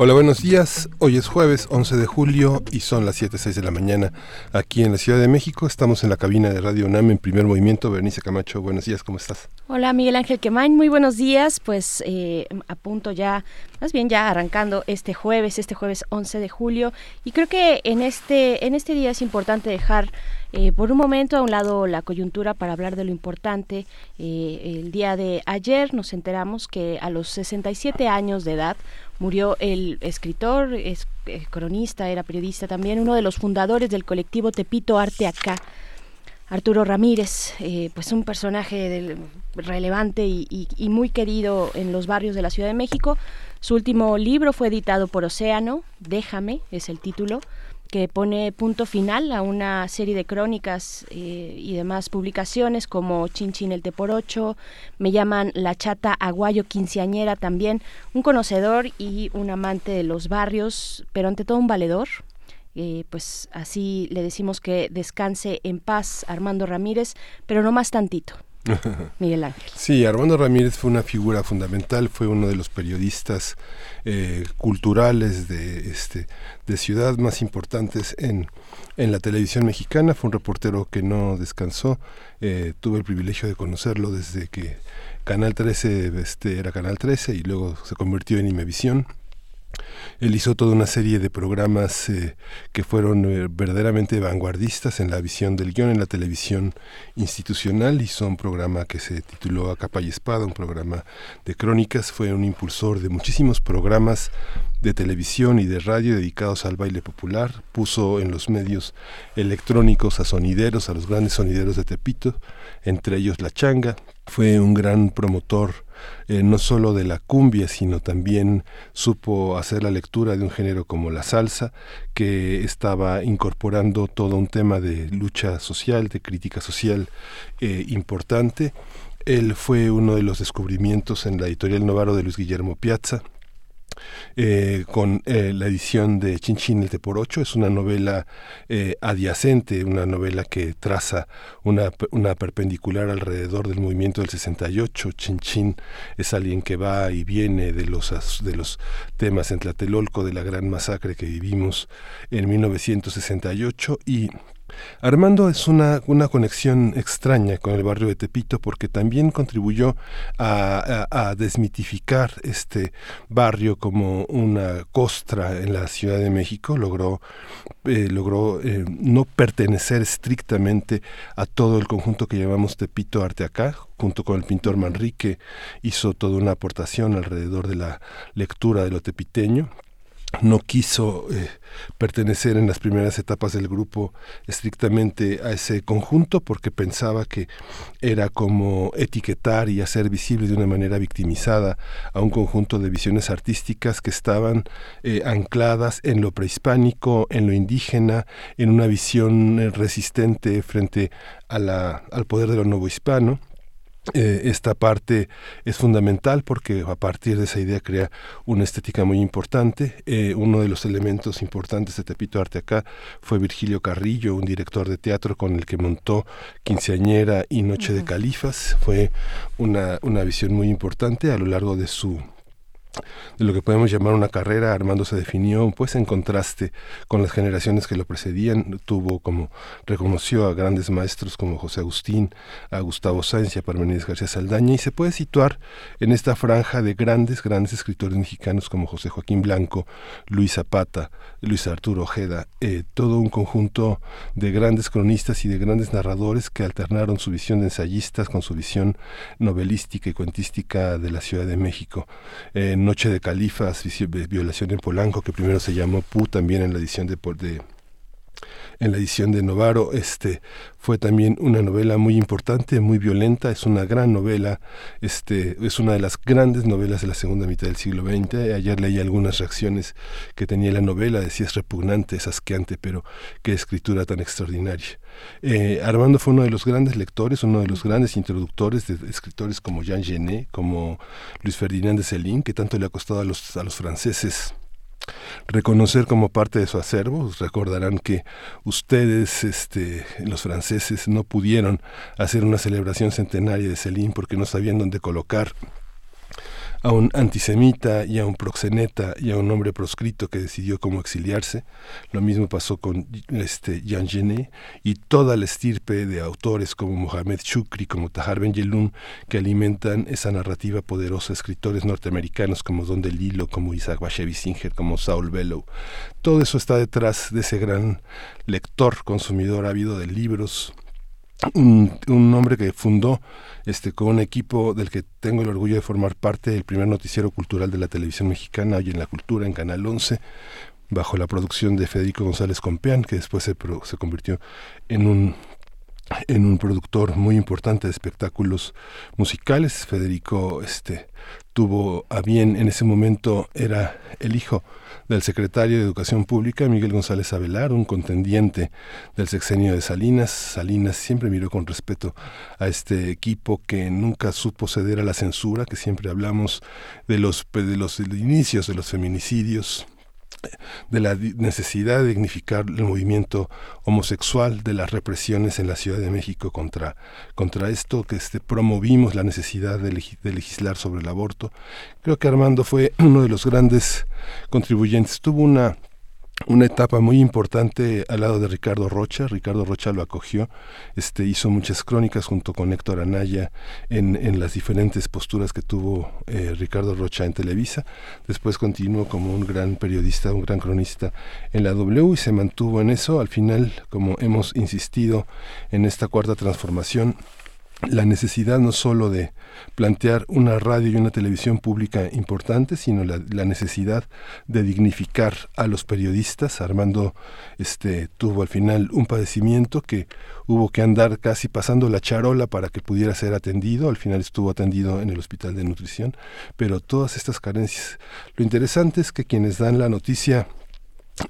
Hola, buenos días. Hoy es jueves 11 de julio y son las 7.06 de la mañana aquí en la Ciudad de México. Estamos en la cabina de Radio UNAM en primer movimiento. Bernice Camacho, buenos días, ¿cómo estás? Hola, Miguel Ángel Quemain, muy buenos días. Pues eh, a punto ya, más bien ya arrancando este jueves, este jueves 11 de julio. Y creo que en este, en este día es importante dejar eh, por un momento a un lado la coyuntura para hablar de lo importante. Eh, el día de ayer nos enteramos que a los 67 años de edad murió el escritor, es, eh, cronista, era periodista también, uno de los fundadores del colectivo Tepito Arte Acá. Arturo Ramírez, pues un personaje relevante y, muy querido en los barrios de la Ciudad de México. Su último libro fue editado por Océano, Déjame es el título que pone punto final a una serie de crónicas eh, y demás publicaciones como Chin Chin el Teporocho, me llaman La Chata Aguayo Quinceañera también, un conocedor y un amante de los barrios, pero ante todo un valedor. Eh, pues así le decimos que descanse en paz Armando Ramírez, pero no más tantito. Miguel Ángel. Sí, Armando Ramírez fue una figura fundamental, fue uno de los periodistas eh, culturales de, este, de ciudad más importantes en, en la televisión mexicana, fue un reportero que no descansó, eh, tuve el privilegio de conocerlo desde que Canal 13 este, era Canal 13 y luego se convirtió en Imevisión él hizo toda una serie de programas eh, que fueron eh, verdaderamente vanguardistas en la visión del guion en la televisión institucional. Hizo un programa que se tituló A capa y espada, un programa de crónicas. Fue un impulsor de muchísimos programas de televisión y de radio dedicados al baile popular. Puso en los medios electrónicos a sonideros, a los grandes sonideros de Tepito, entre ellos La Changa. Fue un gran promotor eh, no solo de la cumbia, sino también supo hacer la lectura de un género como la salsa, que estaba incorporando todo un tema de lucha social, de crítica social eh, importante. Él fue uno de los descubrimientos en la editorial Novaro de Luis Guillermo Piazza, eh, con eh, la edición de Chinchín el por ocho. Es una novela eh, adyacente, una novela que traza una, una, perpendicular alrededor del movimiento del 68. Chinchín es alguien que va y viene de los, de los temas en Tlatelolco, de la gran masacre que vivimos en 1968 y Armando es una, una conexión extraña con el barrio de Tepito porque también contribuyó a, desmitificar este barrio como una costra en la Ciudad de México, logró, eh, logró eh, no pertenecer estrictamente a todo el conjunto que llamamos Tepito Arte Acá, junto con el pintor Manrique, hizo toda una aportación alrededor de la lectura de lo tepiteño, no quiso eh, pertenecer en las primeras etapas del grupo estrictamente a ese conjunto porque pensaba que era como etiquetar y hacer visible de una manera victimizada a un conjunto de visiones artísticas que estaban eh, ancladas en lo prehispánico, en lo indígena, en una visión eh, resistente frente al poder de lo nuevo hispano eh, esta parte es fundamental porque a partir de esa idea crea una estética muy importante. Eh, uno de los elementos importantes de Tepito Arte acá fue Virgilio Carrillo, un director de teatro con el que montó Quinceañera y Noche de Califas. Fue una, una visión muy importante a lo largo de su de lo que podemos llamar una carrera, Armando se definió pues en contraste con las generaciones que lo precedían, tuvo como reconoció a grandes maestros como José Agustín, a Gustavo Sáenz y a Parmenides García Saldaña y se puede situar en esta franja de grandes, grandes escritores mexicanos como José Joaquín Blanco, Luis Zapata, Luis Arturo Ojeda, eh, todo un conjunto de grandes cronistas y de grandes narradores que alternaron su visión de ensayistas con su visión novelística y cuentística de la Ciudad de México. Eh, Noche de Califas, Violación en Polanco, que primero se llamó Pu, también en la edición de, de en la edición de Novaro. Este fue también una novela muy importante, muy violenta, es una gran novela, este es una de las grandes novelas de la segunda mitad del siglo XX. Ayer leí algunas reacciones que tenía la novela, decía es repugnante, es asqueante, pero qué escritura tan extraordinaria. Eh, Armando fue uno de los grandes lectores, uno de los grandes introductores de escritores como Jean Genet, como Luis Ferdinand de Céline, que tanto le ha costado a los, a los franceses reconocer como parte de su acervo. Recordarán que ustedes, este, los franceses, no pudieron hacer una celebración centenaria de Céline porque no sabían dónde colocar a un antisemita y a un proxeneta y a un hombre proscrito que decidió cómo exiliarse. Lo mismo pasó con este Jean Genet y toda la estirpe de autores como Mohamed Shukri, como Tahar Ben Yelum, que alimentan esa narrativa poderosa, escritores norteamericanos como Don DeLillo, como Isaac Bashevis Singer, como Saul Bellow. Todo eso está detrás de ese gran lector, consumidor ávido de libros, un, un, hombre que fundó este, con un equipo del que tengo el orgullo de formar parte, el primer noticiero cultural de la televisión mexicana, hoy en la cultura, en Canal 11, bajo la producción de Federico González Compeán, que después se, se convirtió en un en un productor muy importante de espectáculos musicales. Federico este, tuvo a bien en ese momento, era el hijo del secretario de Educación Pública, Miguel González Avelar, un contendiente del sexenio de Salinas. Salinas siempre miró con respeto a este equipo que nunca supo ceder a la censura, que siempre hablamos de los, de los inicios de los feminicidios, de la necesidad de dignificar el movimiento homosexual, de las represiones en la Ciudad de México contra, contra esto, que este, promovimos la necesidad de, de, legislar sobre el aborto. Creo que Armando fue uno de los grandes contribuyentes. Tuvo una una etapa muy importante al lado de Ricardo Rocha. Ricardo Rocha lo acogió, este, hizo muchas crónicas junto con Héctor Anaya en, en las diferentes posturas que tuvo eh, Ricardo Rocha en Televisa. Después continuó como un gran periodista, un gran cronista en la W y se mantuvo en eso. Al final, como hemos insistido en esta cuarta transformación, la necesidad no solo de plantear una radio y una televisión pública importante, sino la, necesidad de dignificar a los periodistas. Armando este, tuvo al final un padecimiento que hubo que andar casi pasando la charola para que pudiera ser atendido. Al final estuvo atendido en el hospital de nutrición, pero todas estas carencias. Lo interesante es que quienes dan la noticia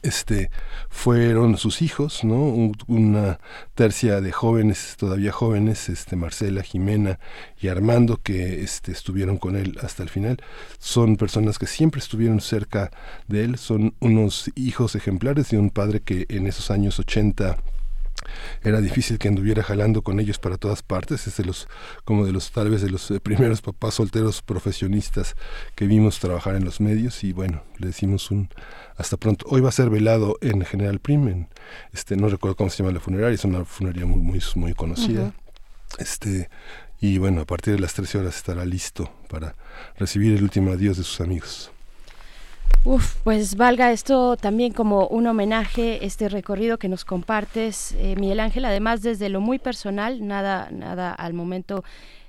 este fueron sus hijos, ¿no? una tercia de jóvenes, todavía jóvenes, este Marcela, Jimena y Armando que este estuvieron con él hasta el final. Son personas que siempre estuvieron cerca de él, son unos hijos ejemplares de un padre que en esos años 80 era difícil que anduviera jalando con ellos para todas partes, es de los, como de los, tal vez de los eh, primeros papás solteros profesionistas que vimos trabajar en los medios y bueno, le decimos un hasta pronto. Hoy va a ser velado en General Prim, este, no recuerdo cómo se llama la funeraria, es una funeraria muy, muy, muy conocida. Este, y bueno, a partir de las 13 horas estará listo para recibir el último adiós de sus amigos. Uf, pues valga esto también como un homenaje, este recorrido que nos compartes, eh, Miguel Ángel, además desde lo muy personal, nada, nada al momento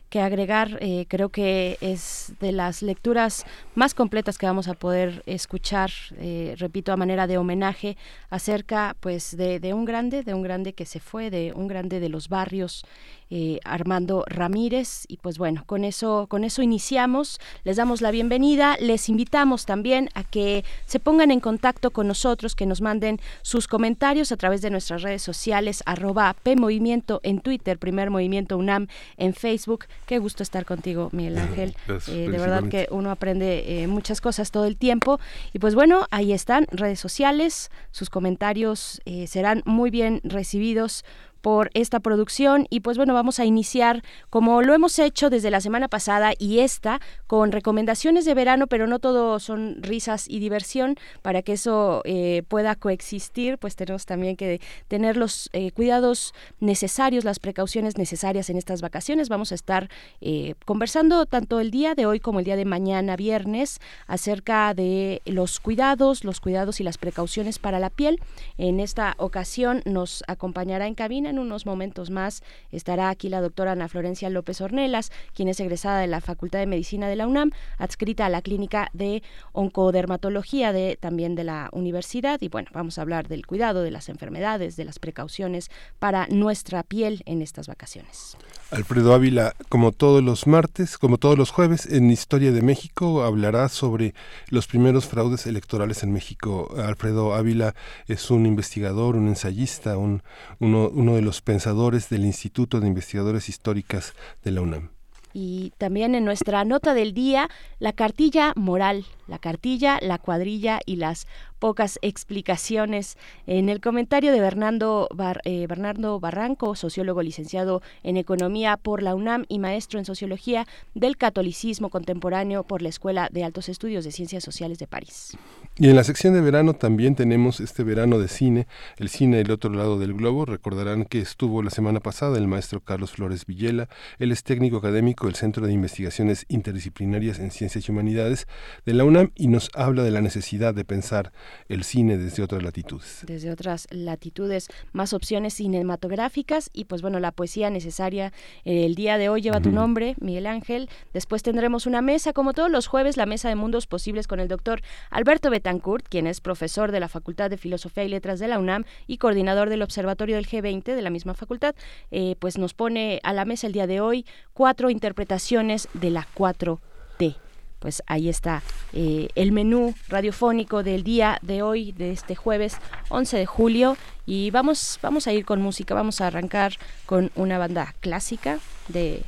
que agregar. Eh, creo que es de las lecturas más completas que vamos a poder escuchar, eh, repito, a manera de homenaje acerca pues de, de, un grande, de un grande que se fue, de un grande de los barrios eh, Armando Ramírez. Y pues bueno, con eso, con eso iniciamos. Les damos la bienvenida. Les invitamos también a que se pongan en contacto con nosotros, que nos manden sus comentarios a través de nuestras redes sociales, arroba PMovimiento en Twitter, Primer Movimiento UNAM en Facebook. Qué gusto estar contigo, Miguel Ángel. Eh, de verdad que uno aprende eh, muchas cosas todo el tiempo. Y pues bueno, ahí están, redes sociales, sus comentarios serán muy bien recibidos por esta producción y pues bueno, vamos a iniciar como lo hemos hecho desde la semana pasada y esta con recomendaciones de verano, pero no todo son risas y diversión, para que eso eh, pueda coexistir, pues tenemos también que tener los eh, cuidados necesarios, las precauciones necesarias en estas vacaciones. Vamos a estar eh, conversando tanto el día de hoy como el día de mañana, viernes, acerca de los cuidados, los cuidados y las precauciones para la piel. En esta ocasión nos acompañará en cabina. En unos momentos más estará aquí la doctora Ana Florencia López Ornelas, quien es egresada de la Facultad de Medicina de la UNAM, adscrita a la clínica de oncodermatología de también de la universidad. Y bueno, vamos a hablar del cuidado de las enfermedades, de las precauciones para nuestra piel en estas vacaciones. Alfredo Ávila, como todos los martes, como todos los jueves, en Historia de México hablará sobre los primeros fraudes electorales en México. Alfredo Ávila es un investigador, un ensayista, un, uno, uno de los pensadores del Instituto de Investigadores Históricas de la UNAM. Y también en nuestra nota del día, la cartilla moral, la cartilla, la cuadrilla y las pocas explicaciones. En el comentario de Bernardo, eh, Bernardo Barranco, sociólogo licenciado en Economía por la UNAM y maestro en Sociología del Catolicismo Contemporáneo por la Escuela de Altos Estudios de Ciencias Sociales de París. Y en la sección de verano también tenemos este verano de cine, el cine del otro lado del globo. Recordarán que estuvo la semana pasada el maestro Carlos Flores Villela. Él es técnico académico del Centro de Investigaciones Interdisciplinarias en Ciencias y Humanidades de la UNAM y nos habla de la necesidad de pensar el cine desde otras latitudes. Desde otras latitudes, más opciones cinematográficas y pues bueno, la poesía necesaria el día de hoy lleva tu nombre, Miguel Ángel. Después tendremos una mesa, como todos los jueves, la mesa de mundos posibles con el doctor Alberto Betancourt, quien es profesor de la Facultad de Filosofía y Letras de la UNAM y coordinador del Observatorio del G20 de la misma facultad. Eh, pues nos pone a la mesa el día de hoy cuatro interpretaciones de la 4T pues ahí está eh, el menú radiofónico del día de hoy, de este jueves 11 de julio. Y vamos, vamos a ir con música, vamos a arrancar con una banda clásica de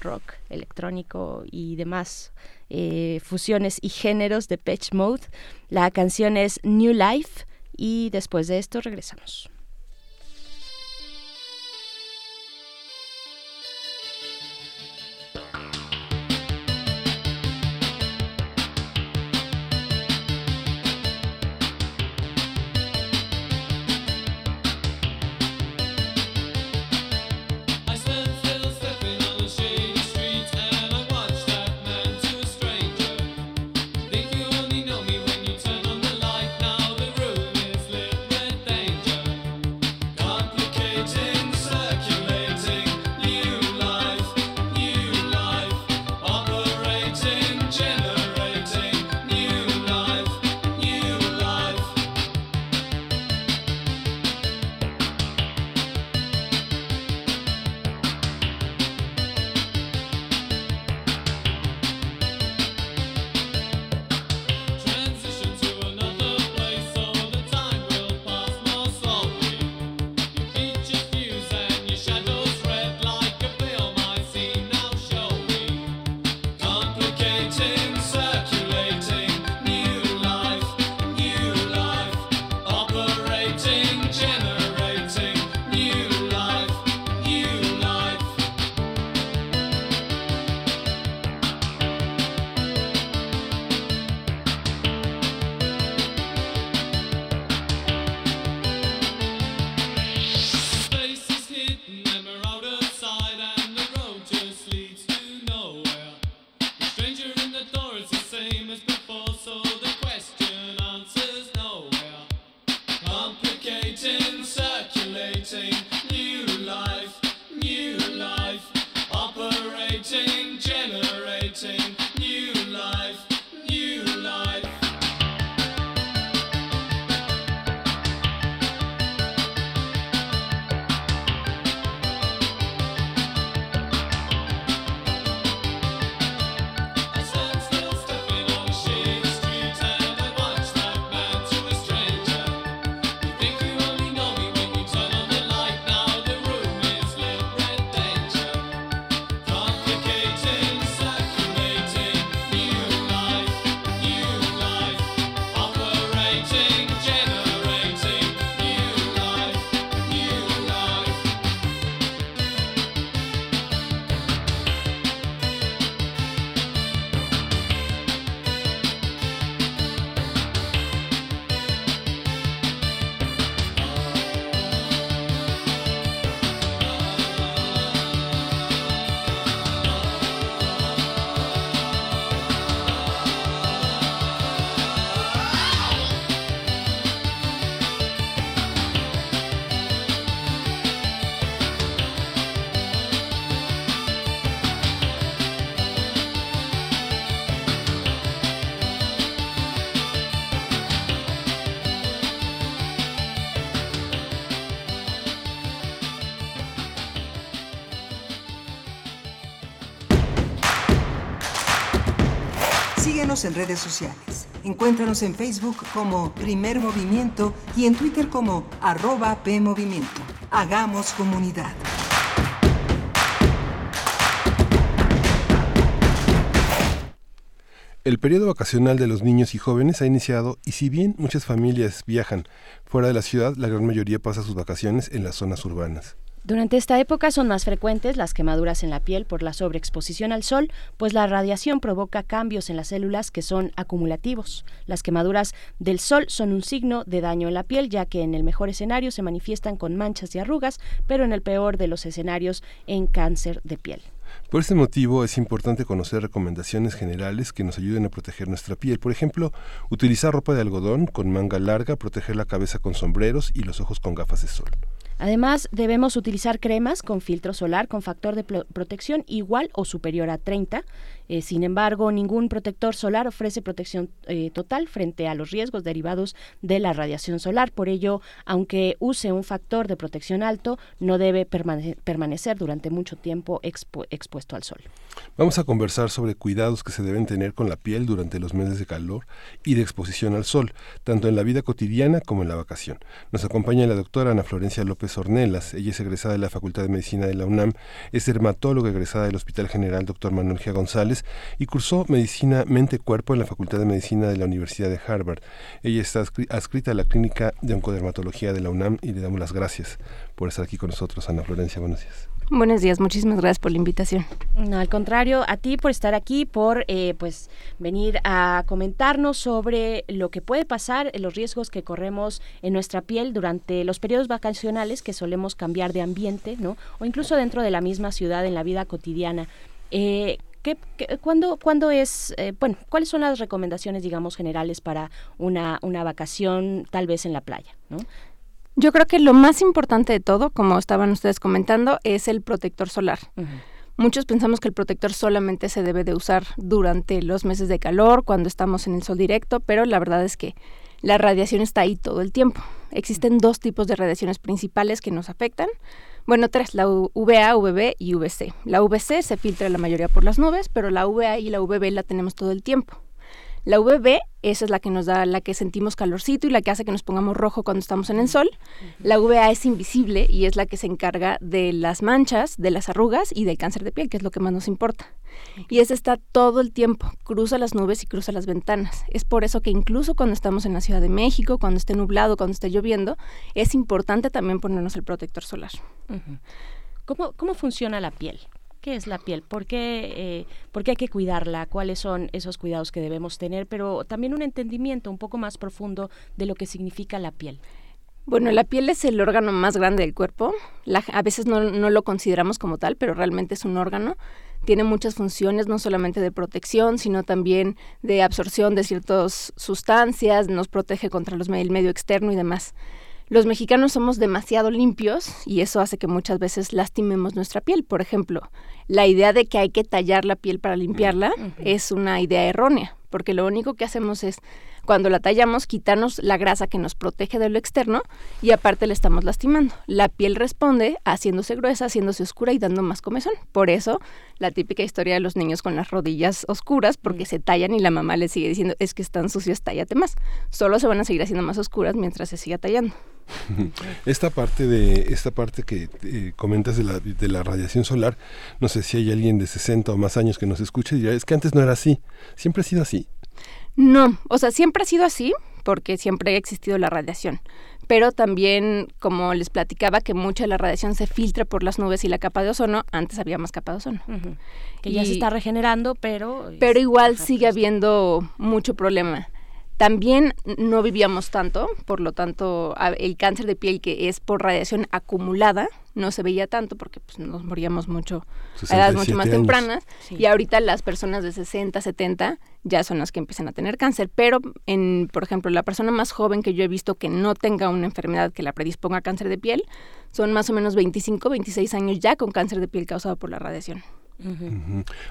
rock electrónico y demás eh, fusiones y géneros de Patch Mode. La canción es New Life y después de esto regresamos. En redes sociales. Encuéntranos en Facebook como Primer Movimiento y en Twitter como arroba PMovimiento. Hagamos comunidad. El periodo vacacional de los niños y jóvenes ha iniciado y si bien muchas familias viajan fuera de la ciudad, la gran mayoría pasa sus vacaciones en las zonas urbanas. Durante esta época son más frecuentes las quemaduras en la piel por la sobreexposición al sol, pues la radiación provoca cambios en las células que son acumulativos. Las quemaduras del sol son un signo de daño en la piel, ya que en el mejor escenario se manifiestan con manchas y arrugas, pero en el peor de los escenarios en cáncer de piel. Por este motivo es importante conocer recomendaciones generales que nos ayuden a proteger nuestra piel. Por ejemplo, utilizar ropa de algodón con manga larga, proteger la cabeza con sombreros y los ojos con gafas de sol. Además, debemos utilizar cremas con filtro solar con factor de protección igual o superior a 30 eh, sin embargo, ningún protector solar ofrece protección eh, total frente a los riesgos derivados de la radiación solar. Por ello, aunque use un factor de protección alto, no debe permanecer durante mucho tiempo expuesto al sol. Vamos a conversar sobre cuidados que se deben tener con la piel durante los meses de calor y de exposición al sol, tanto en la vida cotidiana como en la vacación. Nos acompaña la doctora Ana Florencia López Ornelas. Ella es egresada de la Facultad de Medicina de la UNAM, es dermatóloga egresada del Hospital General Dr. Manuel G. González y cursó Medicina Mente-Cuerpo en la Facultad de Medicina de la Universidad de Harvard. Ella está adscrita a la Clínica de Oncodermatología de la UNAM y le damos las gracias por estar aquí con nosotros. Ana Florencia, buenos días. Buenos días, muchísimas gracias por la invitación. No, al contrario, a ti por estar aquí, por eh, pues venir a comentarnos sobre lo que puede pasar, los riesgos que corremos en nuestra piel durante los periodos vacacionales que solemos cambiar de ambiente, ¿no? O incluso dentro de la misma ciudad en la vida cotidiana. Eh, ¿Qué, cuándo, es, eh, bueno, cuáles son las recomendaciones, digamos, generales para una, una vacación tal vez en la playa? ¿no? Yo creo que lo más importante de todo, como estaban ustedes comentando, es el protector solar. Muchos pensamos que el protector solamente se debe de usar durante los meses de calor, cuando estamos en el sol directo, pero la verdad es que la radiación está ahí todo el tiempo. Existen dos tipos de radiaciones principales que nos afectan. Bueno, tres, la UVA, VB y VC. La VC se filtra la mayoría por las nubes, pero la UVA y la VB la tenemos todo el tiempo. La VB, esa es la que nos da, la que sentimos calorcito y la que hace que nos pongamos rojo cuando estamos en el sol. La VA es invisible y es la que se encarga de las manchas, de las arrugas y del cáncer de piel, que es lo que más nos importa. Y esa está todo el tiempo, cruza las nubes y cruza las ventanas. Es por eso que incluso cuando estamos en la Ciudad de México, cuando esté nublado, cuando esté lloviendo, es importante también ponernos el protector solar. ¿Cómo, ¿Cómo funciona la piel? Qué es la piel, ¿Por qué, eh, por qué hay que cuidarla, cuáles son esos cuidados que debemos tener, pero también un entendimiento un poco más profundo de lo que significa la piel. Bueno, la piel es el órgano más grande del cuerpo. a veces no, lo consideramos como tal, pero realmente es un órgano. Tiene muchas funciones, no solamente de protección, sino también de absorción de ciertas sustancias, nos protege contra los, el medio externo y demás los mexicanos somos demasiado limpios y eso hace que muchas veces lastimemos nuestra piel. Por ejemplo, la idea de que hay que tallar la piel para limpiarla es una idea errónea, porque lo único que hacemos es cuando la tallamos, quitarnos la grasa que nos protege de lo externo y aparte le estamos lastimando. La piel responde haciéndose gruesa, haciéndose oscura y dando más comezón. Por eso, la típica historia de los niños con las rodillas oscuras porque mm. se tallan y la mamá les sigue diciendo, es que están sucios, tállate más. Solo se van a seguir haciendo más oscuras mientras se siga tallando. Esta parte de esta parte que eh, comentas de la, de la radiación solar, no sé si hay alguien de 60 o más años que nos escuche y dirá, es que antes no era así, siempre ha sido así. No, o sea, siempre ha sido así porque siempre ha existido la radiación. Pero también, como les platicaba, que mucha de la radiación se filtra por las nubes y la capa de ozono, antes había más capa de ozono. Que ya se está regenerando, pero... Pero igual sigue habiendo mucho problema. También no vivíamos tanto, por lo tanto el cáncer de piel que es por radiación acumulada no se veía tanto porque pues, nos moríamos mucho a edades mucho más tempranas. Y ahorita las personas de 60, 70 ya son las que empiezan a tener cáncer, pero en por ejemplo la persona más joven que yo he visto que no tenga una enfermedad que la predisponga a cáncer de piel son más o menos 25, 26 años ya con cáncer de piel causado por la radiación.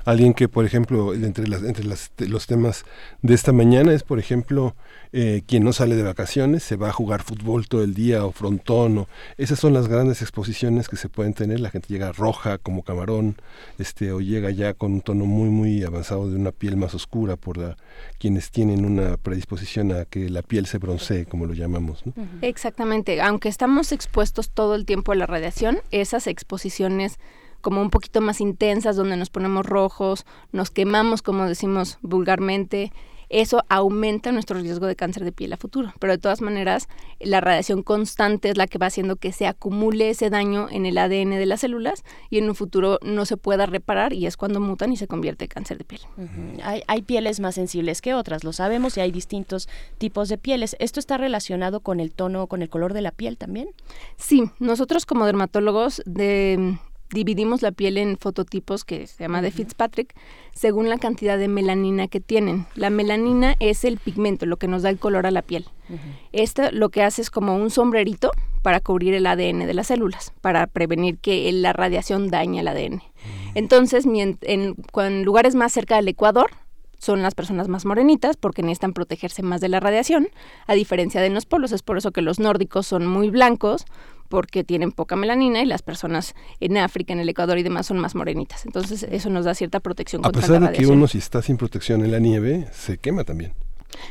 Alguien que, por ejemplo, entre, las, entre los temas de esta mañana es, por ejemplo, eh, quien no sale de vacaciones se va a jugar fútbol todo el día o frontón. O, esas son las grandes exposiciones que se pueden tener. La gente llega roja como camarón este, o llega ya con un tono muy, muy avanzado de una piel más oscura por la, quienes tienen una predisposición a que la piel se broncee, como lo llamamos. Exactamente. Aunque estamos expuestos todo el tiempo a la radiación, esas exposiciones como un poquito más intensas, donde nos ponemos rojos, nos quemamos, como decimos vulgarmente, eso aumenta nuestro riesgo de cáncer de piel a futuro. Pero de todas maneras, la radiación constante es la que va haciendo que se acumule ese daño en el ADN de las células y en un futuro no se pueda reparar y es cuando mutan y se convierte en cáncer de piel. hay, hay, pieles más sensibles que otras, lo sabemos, y hay distintos tipos de pieles. ¿Esto está relacionado con el tono, con el color de la piel también? Sí, nosotros como dermatólogos de dividimos la piel en fototipos que se llama de Fitzpatrick según la cantidad de melanina que tienen. La melanina es el pigmento, lo que nos da el color a la piel. Esto lo que hace es como un sombrerito para cubrir el ADN de las células, para prevenir que la radiación dañe el ADN. Entonces, en, en lugares más cerca del Ecuador, son las personas más morenitas porque necesitan protegerse más de la radiación, a diferencia de los polos. Es por eso que los nórdicos son muy blancos porque tienen poca melanina y las personas en África, en el Ecuador y demás son más morenitas. Entonces eso nos da cierta protección contra la. A pesar de que uno si está sin protección en la nieve, se quema también.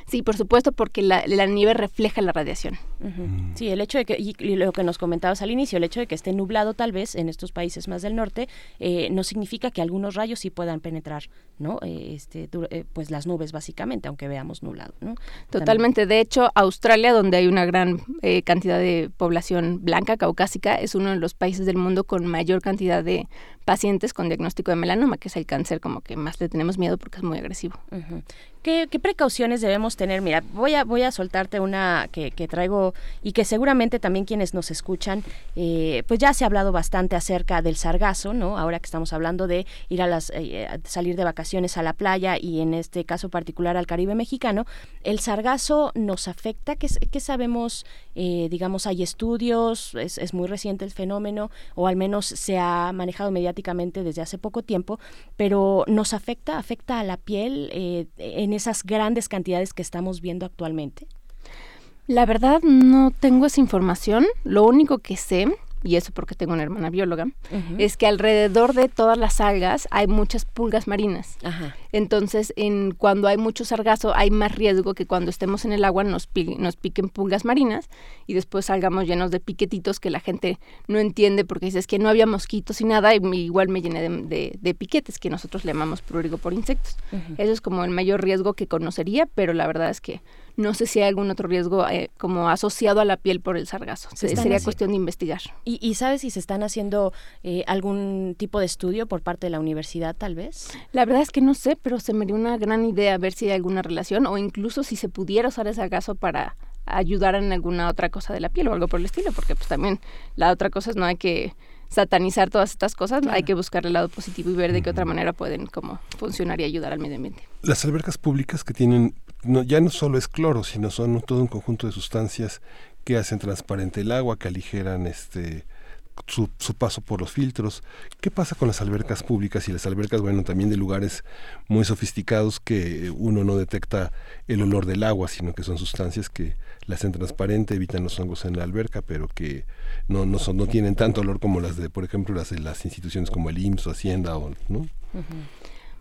Sí, por supuesto, porque la, nieve refleja la radiación. Mm. Sí, el hecho de que, y, lo que nos comentabas al inicio, el hecho de que esté nublado tal vez en estos países más del norte, eh, no significa que algunos rayos sí puedan penetrar, ¿no? Eh, este, eh, pues las nubes básicamente, aunque veamos nublado, ¿no? Totalmente. De hecho, Australia, donde hay una gran cantidad de población blanca, caucásica, es uno de los países del mundo con mayor cantidad de pacientes con diagnóstico de melanoma, que es el cáncer como que más le tenemos miedo porque es muy agresivo. ¿Qué, precauciones debemos tener? Mira, voy a, voy a soltarte una que, traigo y que seguramente también quienes nos escuchan, eh, pues ya se ha hablado bastante acerca del sargazo, ¿no? Ahora que estamos hablando de ir a las, eh, salir de vacaciones a la playa y en este caso particular al Caribe mexicano, ¿el sargazo nos afecta? ¿Qué, qué sabemos? Eh, digamos, hay estudios, es, es muy reciente el fenómeno, o al menos se ha manejado desde hace poco tiempo, pero ¿nos afecta? ¿Afecta a la piel en esas grandes cantidades que estamos viendo actualmente? La verdad no tengo esa información. Lo único que sé y eso porque tengo una hermana bióloga, es que alrededor de todas las algas hay muchas pulgas marinas. Entonces, en, cuando hay mucho sargazo, hay más riesgo que cuando estemos en el agua nos, nos piquen pulgas marinas y después salgamos llenos de piquetitos que la gente no entiende porque dice que no había mosquitos y nada, y igual me llené de, piquetes que nosotros le llamamos prurigo por insectos. Eso es como el mayor riesgo que conocería, pero la verdad es que no sé si hay algún otro riesgo eh, como asociado a la piel por el sargazo. Sería cuestión de investigar. ¿Y, sabes si se están haciendo eh, algún tipo de estudio por parte de la universidad, tal vez? La verdad es que no sé, pero se me dio una gran idea ver si hay alguna relación o incluso si se pudiera usar ese sargazo para ayudar en alguna otra cosa de la piel o algo por el estilo, porque pues también la otra cosa es no hay que satanizar todas estas cosas, hay que buscar el lado positivo y ver de qué otra manera pueden como funcionar y ayudar al medio ambiente. Las albercas públicas que tienen no, ya no solo es cloro, sino son todo un conjunto de sustancias que hacen transparente el agua, que aligeran este su, paso por los filtros. ¿Qué pasa con las albercas públicas y las albercas, bueno, también de lugares muy sofisticados que uno no detecta el olor del agua, sino que son sustancias que la hacen transparente, evitan los hongos en la alberca, pero que no, no, son, no tienen tanto olor como las de, por ejemplo, las de las instituciones como el IMSS o Hacienda, o, ¿no?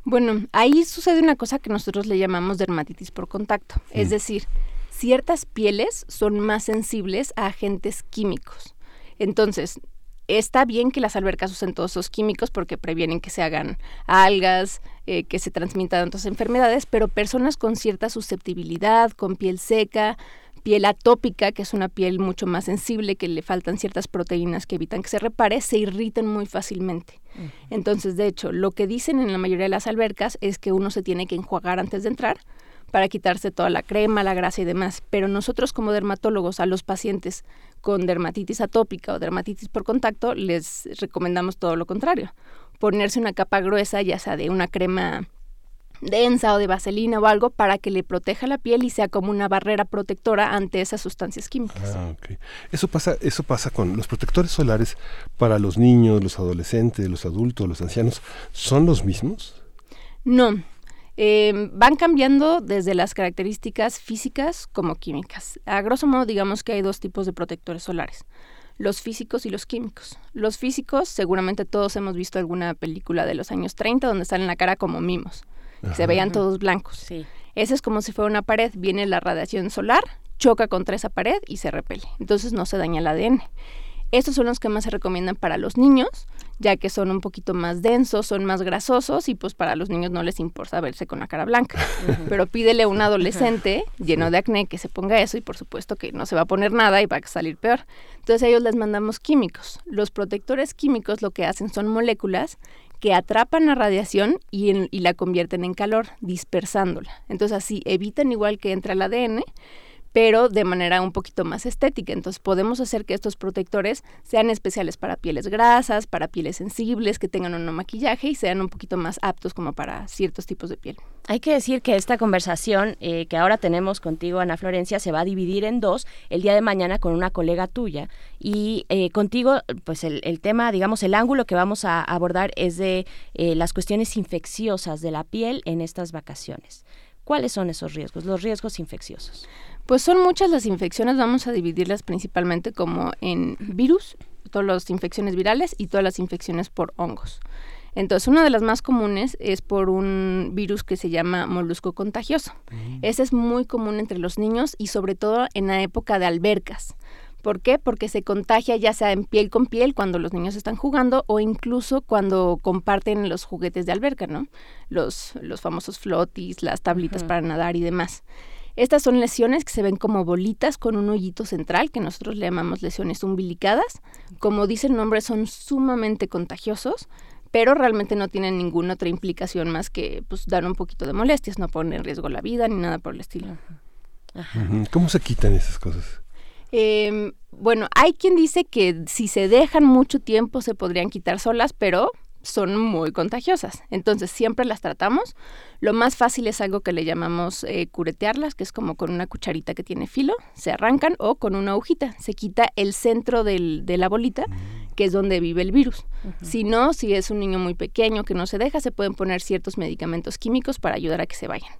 Bueno, ahí sucede una cosa que nosotros le llamamos dermatitis por contacto. Es decir, ciertas pieles son más sensibles a agentes químicos. Entonces, está bien que las albercas usen todos esos químicos porque previenen que se hagan algas, eh, que se transmitan otras enfermedades, pero personas con cierta susceptibilidad, con piel seca, piel atópica, que es una piel mucho más sensible, que le faltan ciertas proteínas que evitan que se repare, se irritan muy fácilmente. Entonces, de hecho, lo que dicen en la mayoría de las albercas es que uno se tiene que enjuagar antes de entrar para quitarse toda la crema, la grasa y demás. Pero nosotros como dermatólogos a los pacientes con dermatitis atópica o dermatitis por contacto les recomendamos todo lo contrario. Ponerse una capa gruesa, ya sea de una crema densa o de vaselina o algo para que le proteja la piel y sea como una barrera protectora ante esas sustancias químicas. Ah, Eso pasa, eso pasa con los protectores solares para los niños, los adolescentes, los adultos, los ancianos, ¿son los mismos? No. Em, van cambiando desde las características físicas como químicas. A grosso modo, digamos que hay dos tipos de protectores solares los físicos y los químicos. Los físicos, seguramente todos hemos visto alguna película de los años 30 donde salen la cara como mimos se veían todos blancos. Sí. Ese es como si fuera una pared, viene la radiación solar, choca contra esa pared y se repele. Entonces no se daña el ADN. Estos son los que más se recomiendan para los niños, ya que son un poquito más densos, son más grasosos y pues para los niños no les importa verse con la cara blanca. Pero pídele a un adolescente lleno de acné que se ponga eso y por supuesto que no se va a poner nada y va a salir peor. Entonces a ellos les mandamos químicos. Los protectores químicos lo que hacen son moléculas que atrapan la radiación y, la convierten en calor, dispersándola. Entonces así evitan igual que entra el ADN, pero de manera un poquito más estética. Entonces podemos hacer que estos protectores sean especiales para pieles grasas, para pieles sensibles, que tengan un maquillaje y sean un poquito más aptos como para ciertos tipos de piel. Hay que decir que esta conversación eh, que ahora tenemos contigo, Ana Florencia, se va a dividir en dos el día de mañana con una colega tuya. Y eh, contigo, pues el, tema, digamos, el ángulo que vamos a abordar es de eh, las cuestiones infecciosas de la piel en estas vacaciones. ¿Cuáles son esos riesgos, los riesgos infecciosos? Pues son muchas las infecciones, vamos a dividirlas principalmente como en virus, todas las infecciones virales y todas las infecciones por hongos. Entonces, una de las más comunes es por un virus que se llama molusco contagioso. Mm. Ese es muy común entre los niños y sobre todo en la época de albercas. ¿Por qué? Porque se contagia ya sea en piel con piel cuando los niños están jugando o incluso cuando comparten los juguetes de alberca, ¿no? Los, los famosos flotis, las tablitas para nadar y demás. Estas son lesiones que se ven como bolitas con un hoyito central, que nosotros le llamamos lesiones umbilicadas. Como dice el nombre, son sumamente contagiosos, pero realmente no tienen ninguna otra implicación más que pues, dar un poquito de molestias, no ponen en riesgo la vida ni nada por el estilo. ¿Cómo se quitan esas cosas? Em, bueno, hay quien dice que si se dejan mucho tiempo se podrían quitar solas, pero son muy contagiosas. Entonces siempre las tratamos. Lo más fácil es algo que le llamamos eh, curetearlas, que es como con una cucharita que tiene filo, se arrancan o con una agujita. Se quita el centro del, de la bolita, que es donde vive el virus. Si no, si es un niño muy pequeño que no se deja, se pueden poner ciertos medicamentos químicos para ayudar a que se vayan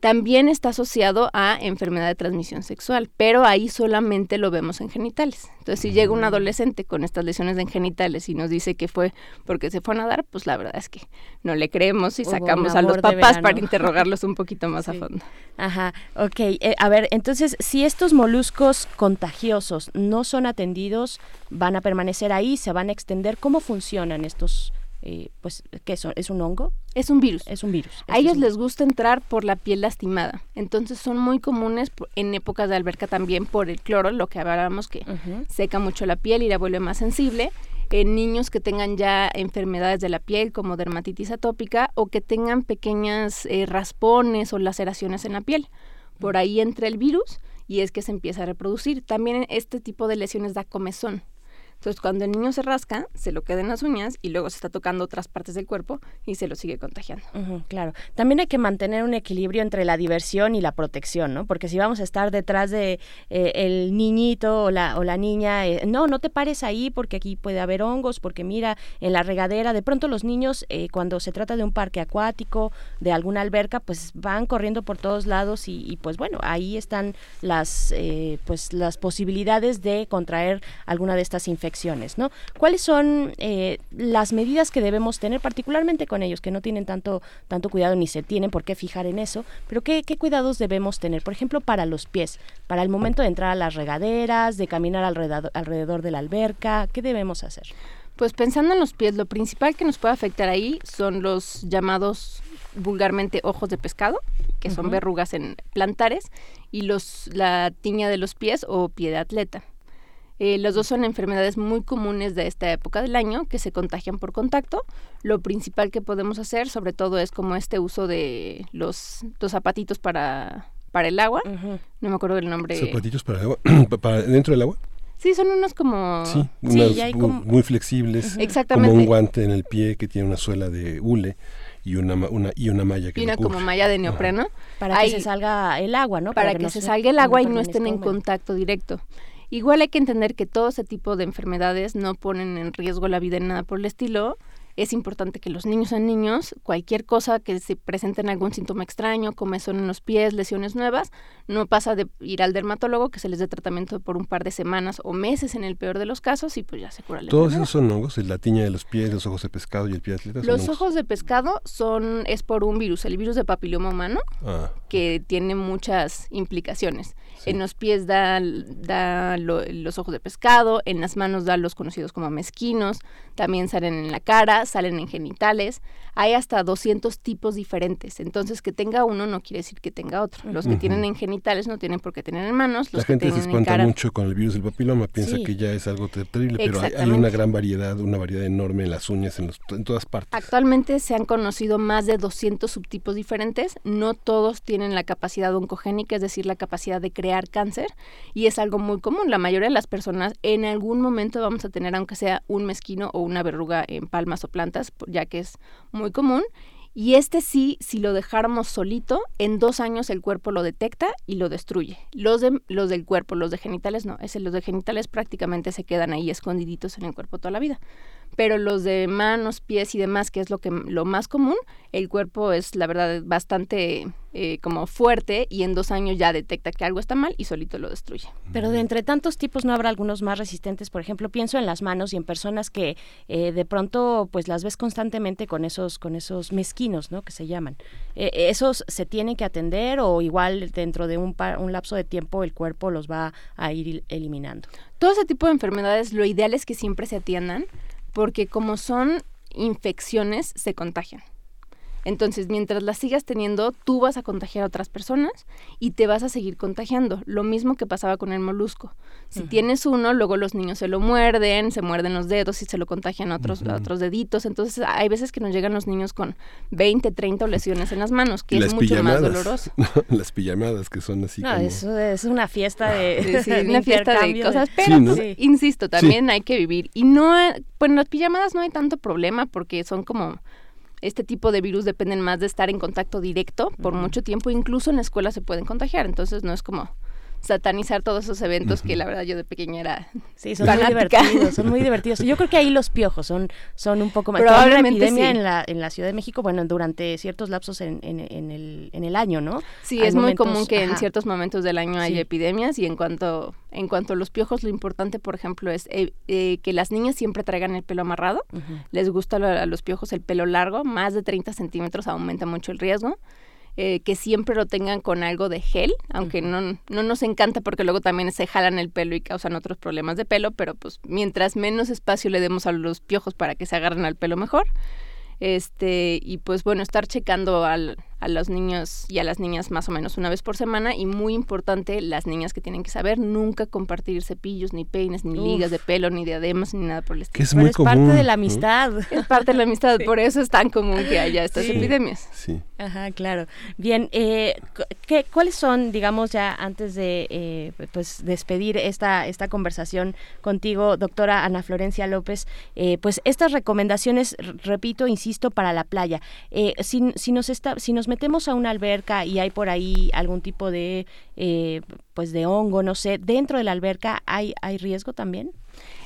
también está asociado a enfermedad de transmisión sexual, pero ahí solamente lo vemos en genitales. Entonces, si llega un mm. adolescente con estas lesiones en genitales y nos dice que fue porque se fue a nadar, pues la verdad es que no le creemos y sacamos a los papás para interrogarlos un poquito más a fondo. Ajá, ok. Eh, a ver, entonces, si estos moluscos contagiosos no son atendidos, van a permanecer ahí, se van a extender, ¿cómo funcionan estos eh, pues, ¿qué es? ¿Es un hongo? Es un virus. Es un virus. A ellos les gusta entrar por la piel lastimada. Entonces son muy comunes en épocas de alberca también por el cloro, lo que hablábamos que seca mucho la piel y la vuelve más sensible. En niños que tengan ya enfermedades de la piel como dermatitis atópica o que tengan pequeñas eh, raspones o laceraciones en la piel. Por ahí entra el virus y es que se empieza a reproducir. También este tipo de lesiones da comezón. Entonces, cuando el niño se rasca, se lo queda en las uñas y luego se está tocando otras partes del cuerpo y se lo sigue contagiando. claro. También hay que mantener un equilibrio entre la diversión y la protección, ¿no? Porque si vamos a estar detrás de eh, el niñito o la, o la niña, eh, no, no te pares ahí porque aquí puede haber hongos, porque mira, en la regadera, de pronto los niños, eh, cuando se trata de un parque acuático, de alguna alberca, pues van corriendo por todos lados y, y pues bueno, ahí están las, pues las posibilidades de contraer alguna de estas infecciones ¿no? ¿Cuáles son eh, las medidas que debemos tener, particularmente con ellos, que no tienen tanto, tanto cuidado ni se tienen por qué fijar en eso, pero qué, cuidados debemos tener? Por ejemplo, para los pies, para el momento de entrar a las regaderas, de caminar alrededor, alrededor de la alberca, ¿qué debemos hacer? Pues pensando en los pies, lo principal que nos puede afectar ahí son los llamados vulgarmente ojos de pescado, que son verrugas en plantares, y los la tiña de los pies o pie de atleta. Eh, los dos son enfermedades muy comunes de esta época del año que se contagian por contacto. Lo principal que podemos hacer, sobre todo, es como este uso de los, zapatitos para, para el agua. No me acuerdo del nombre. ¿Zapatitos para el agua? ¿Para dentro del agua? Sí, son unos como... Sí, muy flexibles. Exactamente. Como un guante en el pie que tiene una suela de hule y una, una y una malla que y una como malla de neopreno para que se salga el agua, ¿no? Para, que, se, salga el agua y no estén en contacto directo. Igual hay que entender que todo ese tipo de enfermedades no ponen en riesgo la vida en nada por el estilo, es importante que los niños sean niños, cualquier cosa que se presenten algún síntoma extraño, comezón en los pies, lesiones nuevas, no pasa de ir al dermatólogo que se les dé tratamiento por un par de semanas o meses en el peor de los casos y pues ya se cura la Todos esos son hongos, la tiña de los pies, los ojos de pescado y el pie de atleta. Los ojos de pescado son es por un virus, el virus de papiloma humano, ah. que tiene muchas implicaciones. En los pies da, da los ojos de pescado, en las manos da los conocidos como mezquinos, también salen en la cara, salen en genitales. Hay hasta 200 tipos diferentes. Entonces, que tenga uno no quiere decir que tenga otro. Los que tienen en genitales no tienen por qué tener en manos. la gente se espanta mucho con el virus del papiloma, piensa que ya es algo terrible, pero hay, una gran variedad, una variedad enorme en las uñas, en, en todas partes. Actualmente se han conocido más de 200 subtipos diferentes. No todos tienen la capacidad oncogénica, es decir, la capacidad de crear cáncer, y es algo muy común. La mayoría de las personas en algún momento vamos a tener, aunque sea un mezquino o una verruga en palmas o plantas, ya que es muy común. Y este sí, si lo dejáramos solito, en dos años el cuerpo lo detecta y lo destruye. Los, de, los del cuerpo, los de genitales no. Ese, los de genitales prácticamente se quedan ahí escondiditos en el cuerpo toda la vida pero los de manos, pies y demás, que es lo que lo más común, el cuerpo es la verdad bastante eh, como fuerte y en dos años ya detecta que algo está mal y solito lo destruye. Pero de entre tantos tipos no habrá algunos más resistentes, por ejemplo, pienso en las manos y en personas que eh, de pronto pues las ves constantemente con esos con esos mezquinos, ¿no? Que se llaman. Eh, ¿Esos se tienen que atender o igual dentro de un, un lapso de tiempo el cuerpo los va a ir eliminando? Todo ese tipo de enfermedades, lo ideal es que siempre se atiendan porque como son infecciones, se contagian. Entonces, mientras las sigas teniendo, tú vas a contagiar a otras personas y te vas a seguir contagiando. Lo mismo que pasaba con el molusco. Si tienes uno, luego los niños se lo muerden, se muerden los dedos y se lo contagian a otros, otros deditos. Entonces, hay veces que nos llegan los niños con 20, 30 lesiones en las manos, que es mucho más doloroso. las pijamadas que son así. No, eso es una fiesta de, una fiesta de cosas. Pero, pues, insisto, también hay que vivir. Y no, bueno, las pijamadas no hay tanto problema porque son como este tipo de virus dependen más de estar en contacto directo por mucho tiempo, incluso en la escuela se pueden contagiar, entonces no es como satanizar todos esos eventos que la verdad yo de pequeña era sí son muy divertidos son muy divertidos. Yo creo que ahí los piojos son son un poco más. Probablemente epidemia en la en la Ciudad de México bueno durante ciertos lapsos en, en, el, en el año no sí es muy común que en ciertos momentos del año haya epidemias y en cuanto en cuanto a los piojos lo importante por ejemplo es eh, eh, que las niñas siempre traigan el pelo amarrado. Les gusta a los piojos el pelo largo más de 30 centímetros aumenta mucho el riesgo eh, que siempre lo tengan con algo de gel, aunque no, no nos encanta porque luego también se jalan el pelo y causan otros problemas de pelo, pero pues mientras menos espacio le demos a los piojos para que se agarren al pelo mejor. Este, y pues bueno, estar checando al, a los niños y a las niñas más o menos una vez por semana y muy importante las niñas que tienen que saber nunca compartir cepillos ni peines ni ligas de pelo ni diademas ni nada por el estilo. Que es muy parte de la amistad. Es parte de la amistad, por eso es tan común que haya estas epidemias. Sí. Ajá, claro. Bien, eh, ¿qué, ¿cuáles son, digamos ya antes de eh, pues despedir esta esta conversación contigo, doctora Ana Florencia López, eh, pues estas recomendaciones, repito, insisto, para la playa. Eh, si, si nos está, si nos metemos a una alberca y hay por ahí algún tipo de, eh, pues de hongo, no sé, dentro de la alberca hay, hay riesgo también.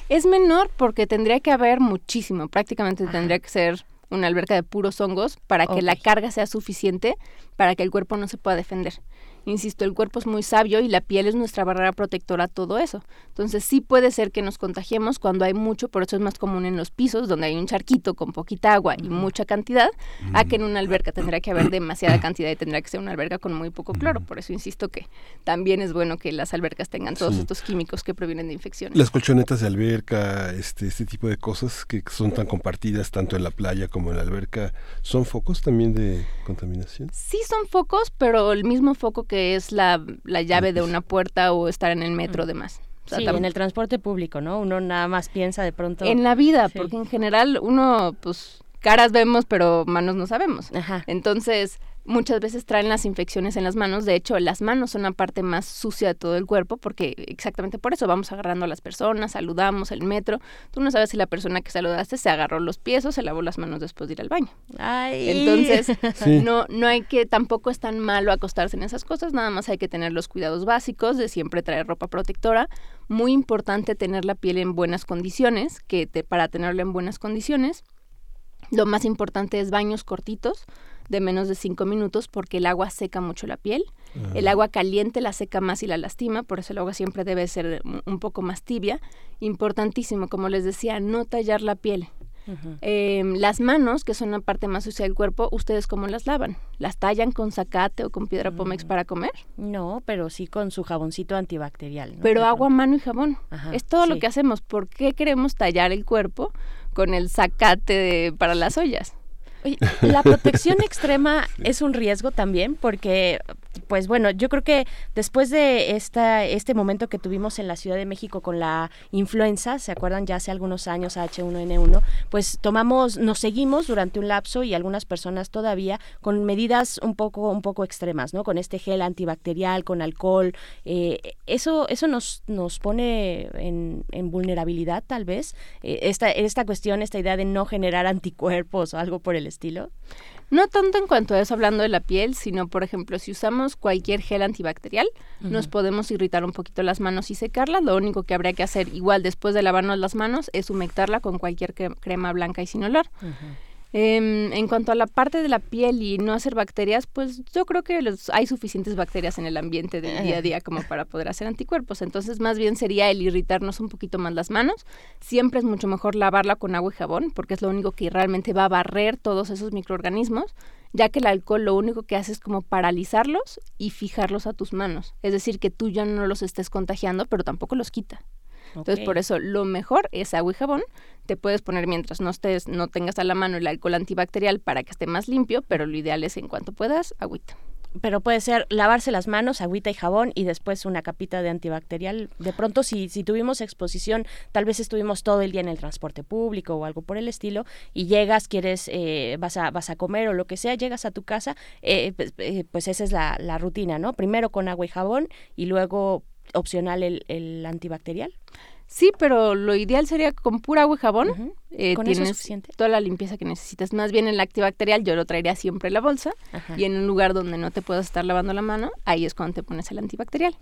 Es menor porque tendría que haber muchísimo, prácticamente tendría que ser una alberca de puros hongos para que la carga sea suficiente para que el cuerpo no se pueda defender. Insisto, el cuerpo es muy sabio y la piel es nuestra barrera protectora a todo eso. Entonces sí puede ser que nos contagiemos cuando hay mucho, por eso es más común en los pisos, donde hay un charquito con poquita agua y mucha cantidad, a que en una alberca tendrá que haber demasiada cantidad y tendrá que ser una alberca con muy poco cloro. Por eso insisto que también es bueno que las albercas tengan todos estos químicos que provienen de infecciones. Las colchonetas de alberca, este, este tipo de cosas que son tan compartidas tanto en la playa como en la alberca, ¿son focos también de contaminación? Sí son focos, pero el mismo foco que es la, la llave de una puerta o estar en el metro, demás. O sí, en el transporte público, ¿no? Uno nada más piensa de pronto... En la vida, porque en general uno, pues, caras vemos, pero manos no sabemos. Entonces, muchas veces traen las infecciones en las manos. De hecho, las manos son la parte más sucia de todo el cuerpo porque exactamente por eso vamos agarrando a las personas, saludamos el metro. Tú no sabes si la persona que saludaste se agarró los pies o se lavó las manos después de ir al baño. Entonces, no, no hay que, tampoco es tan malo acostarse en esas cosas, nada más hay que tener los cuidados básicos de siempre traer ropa protectora. Muy importante tener la piel en buenas condiciones, que para tenerla en buenas condiciones, lo más importante es baños cortitos de menos de cinco minutos porque el agua seca mucho la piel. El agua caliente la seca más y la lastima, por eso el agua siempre debe ser un poco más tibia. Importantísimo, como les decía, no tallar la piel. Em, las manos, que son la parte más sucia del cuerpo, ¿ustedes cómo las lavan? ¿Las tallan con zacate o con piedra pómex mm. para comer? No, pero sí con su jaboncito antibacterial. Pero agua, mano y jabón. es todo lo que hacemos. ¿Por qué queremos tallar el cuerpo con el zacate para las ollas? La protección extrema es un riesgo también porque, pues bueno, yo creo que después de esta, este momento que tuvimos en la Ciudad de México con la influenza, ¿se acuerdan ya hace algunos años H1N1? Pues tomamos, nos seguimos durante un lapso y algunas personas todavía con medidas un poco, un poco extremas, ¿no? Con este gel antibacterial, con alcohol. Eh, eso, eso nos, nos pone en, vulnerabilidad tal vez. Eh, esta, esta cuestión, esta idea de no generar anticuerpos o algo por el estilo? No tanto en cuanto a eso hablando de la piel, sino por ejemplo, si usamos cualquier gel antibacterial, nos podemos irritar un poquito las manos y secarlas. Lo único que habría que hacer igual después de lavarnos las manos es humectarla con cualquier crema blanca y sin olor. Em, en cuanto a la parte de la piel y no hacer bacterias, pues yo creo que hay suficientes bacterias en el ambiente del día a día como para poder hacer anticuerpos. Entonces, más bien sería el irritarnos un poquito más las manos. Siempre es mucho mejor lavarla con agua y jabón, porque es lo único que realmente va a barrer todos esos microorganismos, ya que el alcohol lo único que hace es como paralizarlos y fijarlos a tus manos. Es decir, que tú ya no los estés contagiando, pero tampoco los quita. Entonces, por eso lo mejor es agua y jabón. Te puedes poner mientras no estés, no tengas a la mano el alcohol antibacterial para que esté más limpio, pero lo ideal es en cuanto puedas, agüita pero puede ser lavarse las manos, agüita y jabón y después una capita de antibacterial. De pronto, si, si tuvimos exposición, tal vez estuvimos todo el día en el transporte público o algo por el estilo, y llegas, quieres, eh, vas, a, vas a comer o lo que sea, llegas a tu casa, eh, pues, eh, pues, esa es la, la, rutina, ¿no? Primero con agua y jabón y luego opcional el, el antibacterial. Sí, pero lo ideal sería con pura agua y jabón. Eh, ¿Con eso suficiente? Toda la limpieza que necesitas. Más bien el antibacterial yo lo traería siempre en la bolsa. Y en un lugar donde no te puedas estar lavando la mano, ahí es cuando te pones el antibacterial.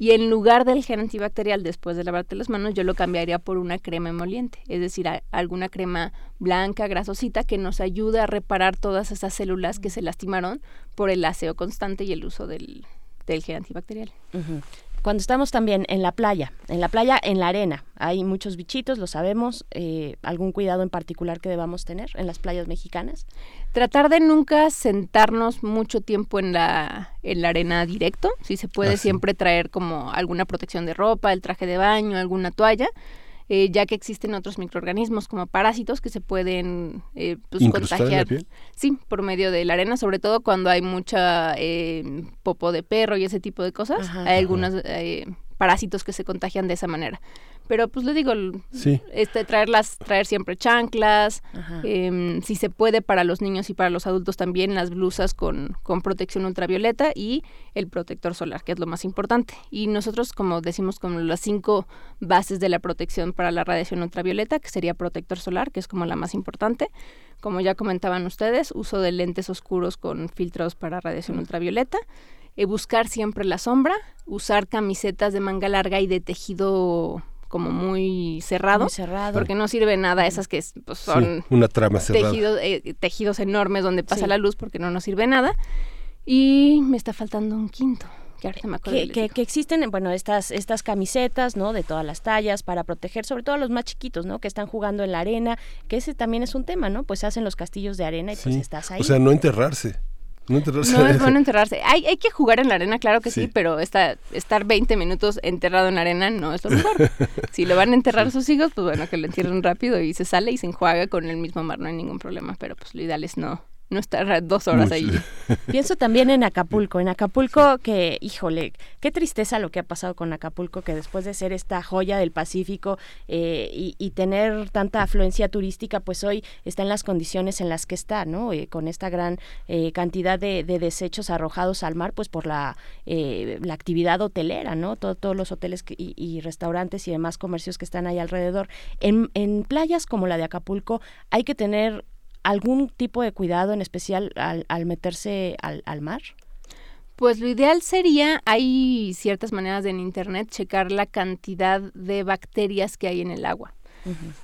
Y en lugar del gel antibacterial, después de lavarte las manos, yo lo cambiaría por una crema emoliente. Es decir, alguna crema blanca, grasosita, que nos ayude a reparar todas esas células que se lastimaron por el aseo constante y el uso del, gel antibacterial cuando estamos también en la playa, en la playa, en la arena, hay muchos bichitos, lo sabemos, eh, algún cuidado en particular que debamos tener en las playas mexicanas. Tratar de nunca sentarnos mucho tiempo en la, en la arena directo, si se puede ah, siempre traer como alguna protección de ropa, el traje de baño, alguna toalla eh, ya que existen otros microorganismos como parásitos que se pueden eh, pues, contagiar. Sí, por medio de la arena, sobre todo cuando hay mucha eh, popo de perro y ese tipo de cosas. hay algunos eh, parásitos que se contagian de esa manera pero pues le digo, este, traerlas, traer siempre chanclas, em, si se puede para los niños y para los adultos también las blusas con, con protección ultravioleta y el protector solar, que es lo más importante. Y nosotros, como decimos, como las cinco bases de la protección para la radiación ultravioleta, que sería protector solar, que es como la más importante. Como ya comentaban ustedes, uso de lentes oscuros con filtros para radiación ultravioleta. Eh, buscar siempre la sombra, usar camisetas de manga larga y de tejido como muy cerrado, cerrado. porque no sirve nada esas que pues, son una trama tejidos, eh, tejidos enormes donde pasa la luz porque no nos sirve nada. Y me está faltando un quinto. Que, me que, que, existen, bueno, estas, estas camisetas, ¿no? De todas las tallas para proteger, sobre todo a los más chiquitos, ¿no? Que están jugando en la arena, que ese también es un tema, ¿no? Pues se hacen los castillos de arena y pues estás ahí. O sea, no enterrarse. No, es bueno enterrarse. Hay, hay que jugar en la arena, claro que sí, pero está, estar 20 minutos enterrado en la arena no es lo mejor. si lo van a enterrar sus hijos, pues bueno, que lo entierren rápido y se sale y se enjuaga con el mismo mar, no hay ningún problema, pero pues lo ideal es no, no estar dos horas ahí. Pienso también en Acapulco, en Acapulco que, híjole, qué tristeza lo que ha pasado con Acapulco, que después de ser esta joya del Pacífico eh, y, tener tanta afluencia turística, pues hoy está en las condiciones en las que está, ¿no? Eh, con esta gran eh, cantidad de, desechos arrojados al mar, pues por la, la actividad hotelera, ¿no? todos los hoteles y, restaurantes y demás comercios que están ahí alrededor. En, en playas como la de Acapulco hay que tener algún tipo de cuidado en especial al, meterse al, mar? Pues lo ideal sería, hay ciertas maneras en Internet, checar la cantidad de bacterias que hay en el agua.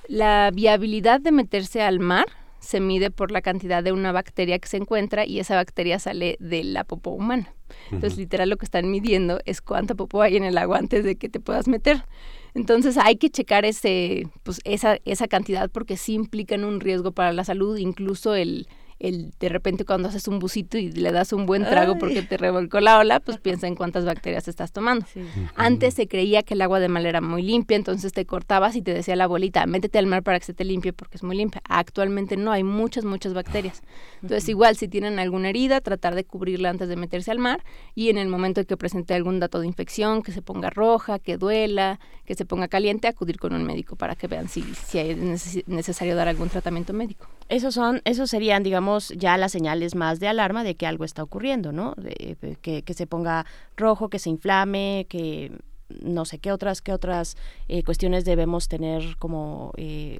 La viabilidad de meterse al mar se mide por la cantidad de una bacteria que se encuentra y esa bacteria sale de la popó humana. Entonces, literal, lo que están midiendo es cuánta popó hay en el agua antes de que te puedas meter. Entonces hay que checar ese, pues esa, esa cantidad porque sí implican un riesgo para la salud, incluso el, el de repente cuando haces un busito y le das un buen trago porque te revolcó la ola, pues piensa en cuántas bacterias estás tomando. Antes se creía que el agua de mar era muy limpia, entonces te cortabas y te decía la bolita, métete al mar para que se te limpie porque es muy limpia. Actualmente no, hay muchas, muchas bacterias. Entonces igual si tienen alguna herida, tratar de cubrirla antes de meterse al mar y en el momento de que presente algún dato de infección, que se ponga roja, que duela, que se ponga caliente, acudir con un médico para que vean si, si es necesario dar algún tratamiento médico. Esos son, esos serían, digamos, ya las señales más de alarma de que algo está ocurriendo, ¿no? que, que, se ponga rojo, que se inflame, que no sé qué otras qué otras eh, cuestiones debemos tener como eh,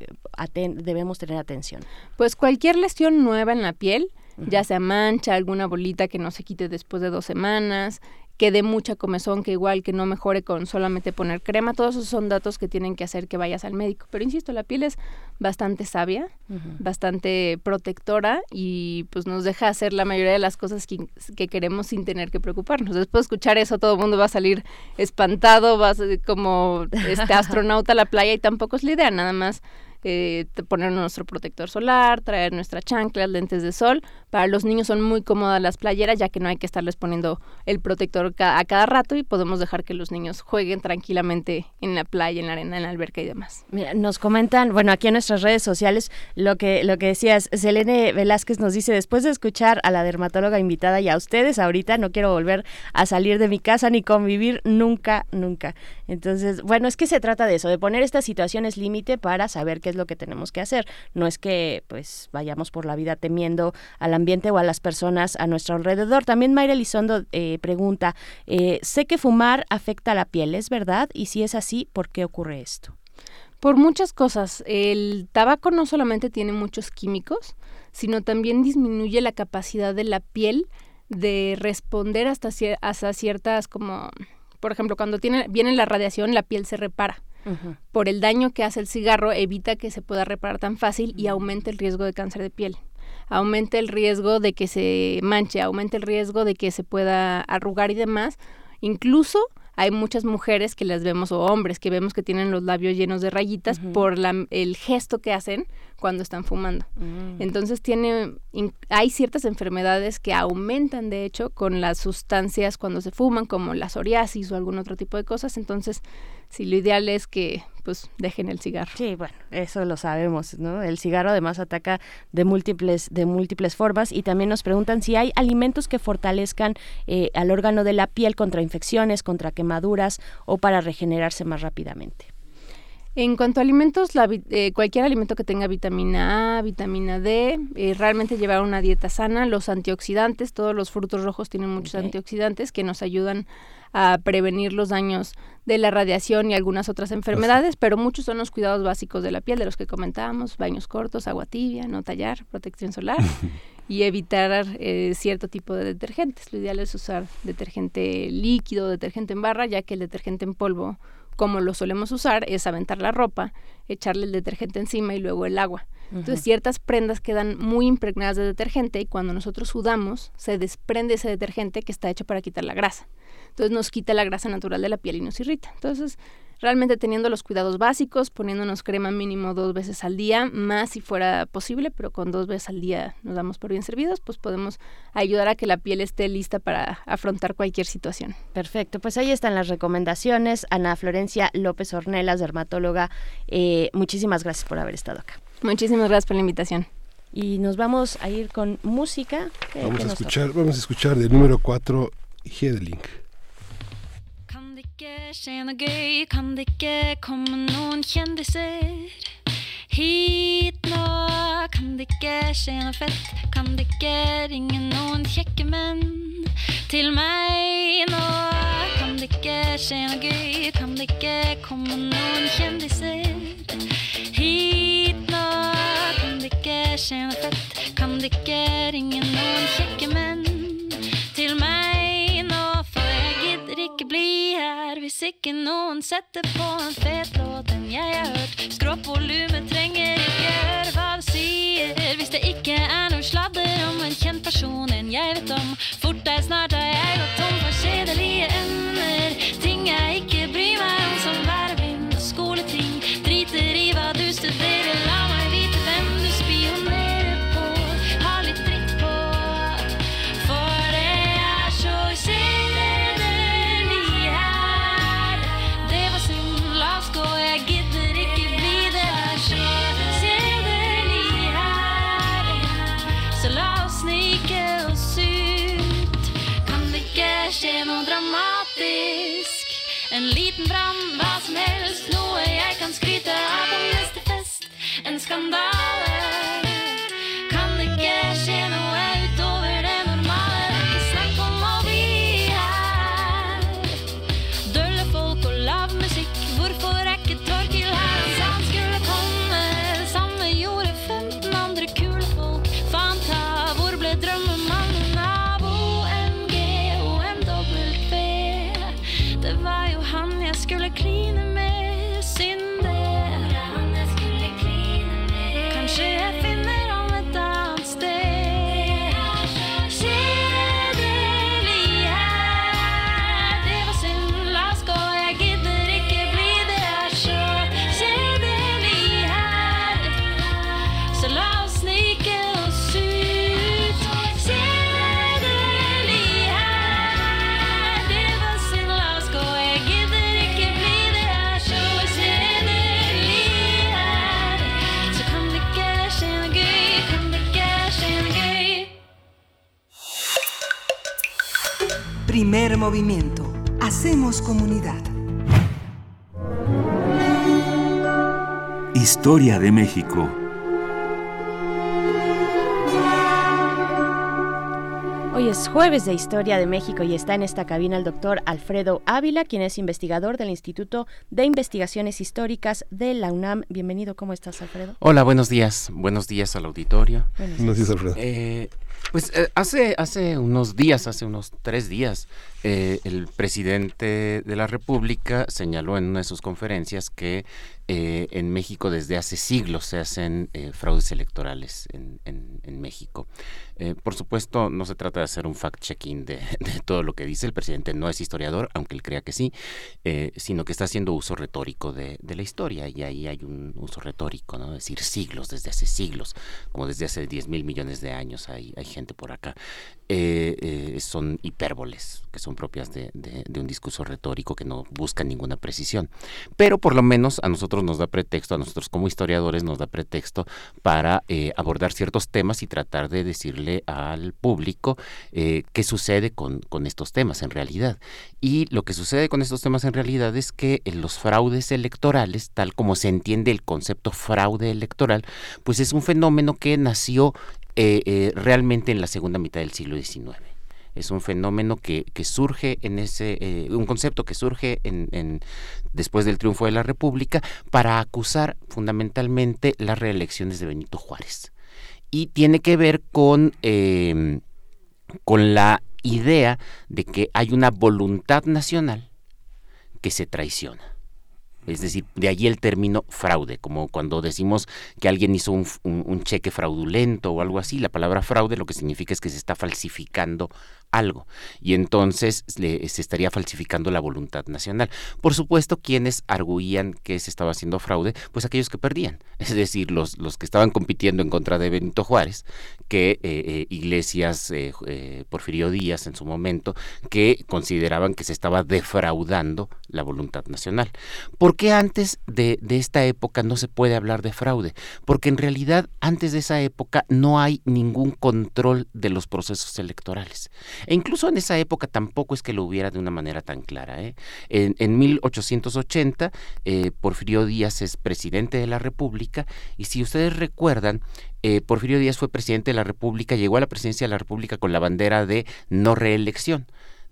debemos tener atención. Pues cualquier lesión nueva en la piel, ya sea mancha, alguna bolita que no se quite después de dos semanas, que dé mucha comezón, que igual que no mejore con solamente poner crema, todos esos son datos que tienen que hacer que vayas al médico. Pero insisto, la piel es bastante sabia, bastante protectora y pues nos deja hacer la mayoría de las cosas que, que, queremos sin tener que preocuparnos. Después de escuchar eso, todo el mundo va a salir espantado, va a ser como este astronauta a la playa y tampoco es la idea, nada más eh, poner nuestro protector solar, traer nuestra chanclas, lentes de sol. Para los niños son muy cómodas las playeras, ya que no hay que estarles poniendo el protector a cada rato y podemos dejar que los niños jueguen tranquilamente en la playa, en la arena, en la alberca y demás. Mira, nos comentan, bueno, aquí en nuestras redes sociales, lo que, lo que decías, Selene Velázquez nos dice, después de escuchar a la dermatóloga invitada y a ustedes ahorita, no quiero volver a salir de mi casa ni convivir nunca, nunca. Entonces, bueno, es que se trata de eso, de poner estas situaciones límite para saber qué es lo que tenemos que hacer. No es que pues vayamos por la vida temiendo al ambiente o a las personas a nuestro alrededor. También Mayra Elizondo eh, pregunta, eh, sé que fumar afecta a la piel, ¿es verdad? Y si es así, ¿por qué ocurre esto? Por muchas cosas. El tabaco no solamente tiene muchos químicos, sino también disminuye la capacidad de la piel de responder hasta, hasta ciertas como por ejemplo, cuando tiene, viene la radiación, la piel se repara. Por el daño que hace el cigarro, evita que se pueda reparar tan fácil y aumenta el riesgo de cáncer de piel. Aumenta el riesgo de que se manche, aumenta el riesgo de que se pueda arrugar y demás. Incluso hay muchas mujeres que las vemos o hombres que vemos que tienen los labios llenos de rayitas por la, el gesto que hacen cuando están fumando. Mm. Entonces tiene hay ciertas enfermedades que aumentan de hecho con las sustancias cuando se fuman como la psoriasis o algún otro tipo de cosas, entonces si lo ideal es que pues dejen el cigarro. Sí, bueno, eso lo sabemos, ¿no? El cigarro además ataca de múltiples, de múltiples formas y también nos preguntan si hay alimentos que fortalezcan eh, al órgano de la piel contra infecciones, contra quemaduras o para regenerarse más rápidamente. En cuanto a alimentos, eh, cualquier alimento que tenga vitamina A, vitamina D, eh, realmente llevar una dieta sana, los antioxidantes, todos los frutos rojos tienen muchos antioxidantes que nos ayudan a prevenir los daños de la radiación y algunas otras enfermedades, pero muchos son los cuidados básicos de la piel, de los que comentábamos, baños cortos, agua tibia, no tallar, protección solar y evitar eh, cierto tipo de detergentes. Lo ideal es usar detergente líquido, detergente en barra, ya que el detergente en polvo como lo solemos usar, es aventar la ropa, echarle el detergente encima y luego el agua. Entonces ciertas prendas quedan muy impregnadas de detergente y cuando nosotros sudamos se desprende ese detergente que está hecho para quitar la grasa. Entonces nos quita la grasa natural de la piel y nos irrita. Entonces realmente teniendo los cuidados básicos, poniéndonos crema mínimo dos veces al día, más si fuera posible, pero con dos veces al día nos damos por bien servidos, pues podemos ayudar a que la piel esté lista para afrontar cualquier situación. Perfecto, pues ahí están las recomendaciones. Ana Florencia López Ornelas, dermatóloga, eh, muchísimas gracias por haber estado acá. Muchísimas gracias por la invitación. Y nos vamos a ir con música. Vamos a escuchar, vamos a escuchar del número 4, Hedling. Ikke skje noe gøy, kan det ikke komme noen kjendiser hit nå? Kan det ikke skje noe fett, kan det ikke ringe noen kjekke menn til meg nå? Kan det ikke skje noe gøy, kan det ikke komme noen kjendiser hit nå? Kan det ikke skje noe fett, kan det ikke ringe noen kjekke menn her hvis ikke noen setter på en fet låt enn jeg har hørt. Opp trenger ikke høre hva du sier. Hvis det ikke er noe sladder om en kjent person enn jeg vet om. Fort deg, snart har jeg gått tom dramatisk? En liten brann, hva som helst, noe jeg kan skryte av på neste fest. En skandale. Primer movimiento. Hacemos comunidad. Historia de México. Hoy es jueves de Historia de México y está en esta cabina el doctor Alfredo Ávila, quien es investigador del Instituto de Investigaciones Históricas de la UNAM. Bienvenido, ¿cómo estás, Alfredo? Hola, buenos días. Buenos días al auditorio. Buenos Buenos días, Alfredo. Eh, pues eh, hace, hace unos días, hace unos tres días, eh, el presidente de la República señaló en una de sus conferencias que eh, en México desde hace siglos se hacen fraudes electorales en, México. Por supuesto, no se trata de hacer un fact-checking de, de todo lo que dice. El presidente no es historiador, aunque él crea que sí, sino que está haciendo uso retórico de, de la historia. Y ahí hay un uso retórico, ¿no? Es decir, siglos, desde hace siglos, como desde hace 10 mil millones de años hay, hay gente por acá. Eh, eh, son hipérboles que son propias de, un discurso retórico que no busca ninguna precisión. Pero por lo menos a nosotros nos da pretexto, a nosotros como historiadores nos da pretexto para eh, abordar ciertos temas y tratar de decirle al público qué sucede con, estos temas en realidad. Y lo que sucede con estos temas en realidad es que los fraudes electorales, tal como se entiende el concepto fraude electoral, pues es un fenómeno que nació eh, eh, realmente en la segunda mitad del siglo XIX. Es un fenómeno que, surge en ese, eh, un concepto que surge en, después del triunfo de la República para acusar fundamentalmente las reelecciones de Benito Juárez. Y tiene que ver con, eh, con la idea de que hay una voluntad nacional que se traiciona. Es decir, de allí el término fraude, como cuando decimos que alguien hizo un, un- cheque fraudulento o algo así, la palabra fraude lo que significa es que se está falsificando algo y entonces se estaría falsificando la voluntad nacional. Por supuesto, quienes arguían que se estaba haciendo fraude, pues aquellos que perdían, es decir, los, los que estaban compitiendo en contra de Benito Juárez, que eh, eh, Iglesias, eh, Porfirio Díaz en su momento, que consideraban que se estaba defraudando la voluntad nacional. ¿Por qué antes de, de esta época no se puede hablar de fraude? Porque en realidad antes de esa época no hay ningún control de los procesos electorales. E incluso en esa época tampoco es que lo hubiera de una manera tan clara. ¿eh? En, en, 1880, eh, Porfirio Díaz es presidente de la República y si ustedes recuerdan, eh, Porfirio Díaz fue presidente de la República, llegó a la presidencia de la República con la bandera de no reelección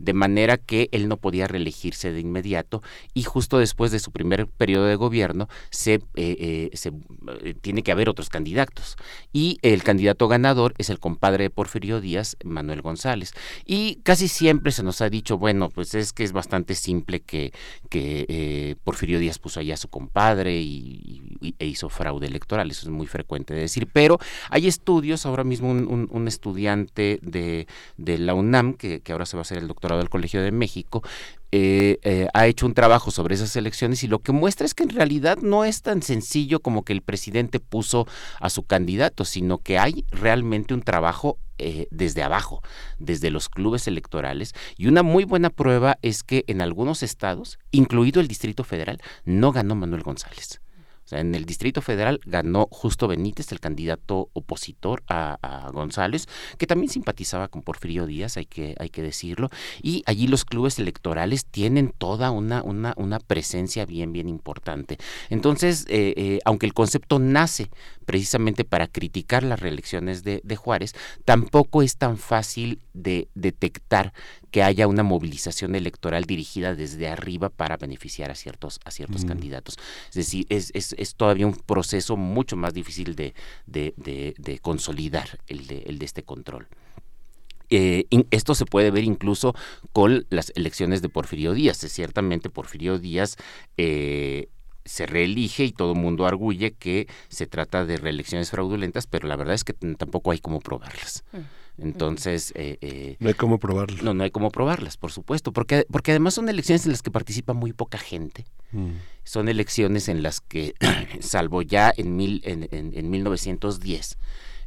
de manera que él no podía reelegirse de inmediato y justo después de su primer periodo de gobierno se, eh, eh, eh, tiene que haber otros candidatos. Y el candidato ganador es el compadre de Porfirio Díaz, Manuel González. Y casi siempre se nos ha dicho, bueno, pues es que es bastante simple que, que Porfirio Díaz puso allá a su compadre y, e hizo fraude electoral, eso es muy frecuente de decir, pero hay estudios, ahora mismo un, estudiante de, de, la UNAM, que, que ahora se va a hacer el doctor del Colegio de México, eh, eh, ha hecho un trabajo sobre esas elecciones y lo que muestra es que en realidad no es tan sencillo como que el presidente puso a su candidato, sino que hay realmente un trabajo eh, desde abajo, desde los clubes electorales. Y una muy buena prueba es que en algunos estados, incluido el Distrito Federal, no ganó Manuel González en el Distrito Federal ganó Justo Benítez, el candidato opositor a, González, que también simpatizaba con Porfirio Díaz, hay que, hay que decirlo. Y allí los clubes electorales tienen toda una, una, una presencia bien, bien importante. Entonces, eh, eh, aunque el concepto nace precisamente para criticar las reelecciones de, de Juárez, tampoco es tan fácil de detectar que haya una movilización electoral dirigida desde arriba para beneficiar a ciertos, a ciertos candidatos. Es decir, es, es, es, todavía un proceso mucho más difícil de, de, de, consolidar el de, el de este control. Eh, esto se puede ver incluso con las elecciones de Porfirio Díaz. Ciertamente Porfirio Díaz eh, se reelige y todo el mundo arguye que se trata de reelecciones fraudulentas, pero la verdad es que tampoco hay cómo probarlas. Mm. Entonces... Eh, eh, no hay cómo probarlas. No, no hay cómo probarlas, por supuesto, porque, porque además son elecciones en las que participa muy poca gente. Mm. Son elecciones en las que, salvo ya en, mil, en, en, 1910,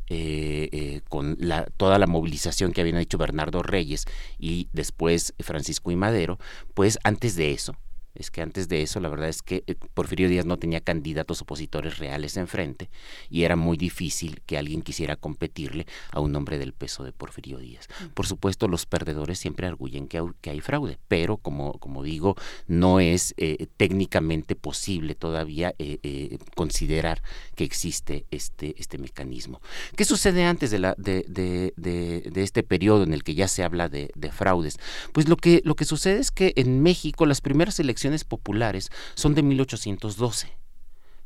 eh, eh, con la, toda la movilización que habían hecho Bernardo Reyes y después Francisco y Madero, pues antes de eso, es que antes de eso la verdad es que eh, Porfirio Díaz no tenía candidatos opositores reales enfrente y era muy difícil que alguien quisiera competirle a un hombre del peso de Porfirio Díaz. Mm. Por supuesto, los perdedores siempre arguyen que, hay fraude, pero como, como digo, no es eh, técnicamente posible todavía eh, considerar que existe este, este mecanismo. ¿Qué sucede antes de, la, de, de, de, este periodo en el que ya se habla de, fraudes? Pues lo que, lo que sucede es que en México las primeras elecciones populares son de 1812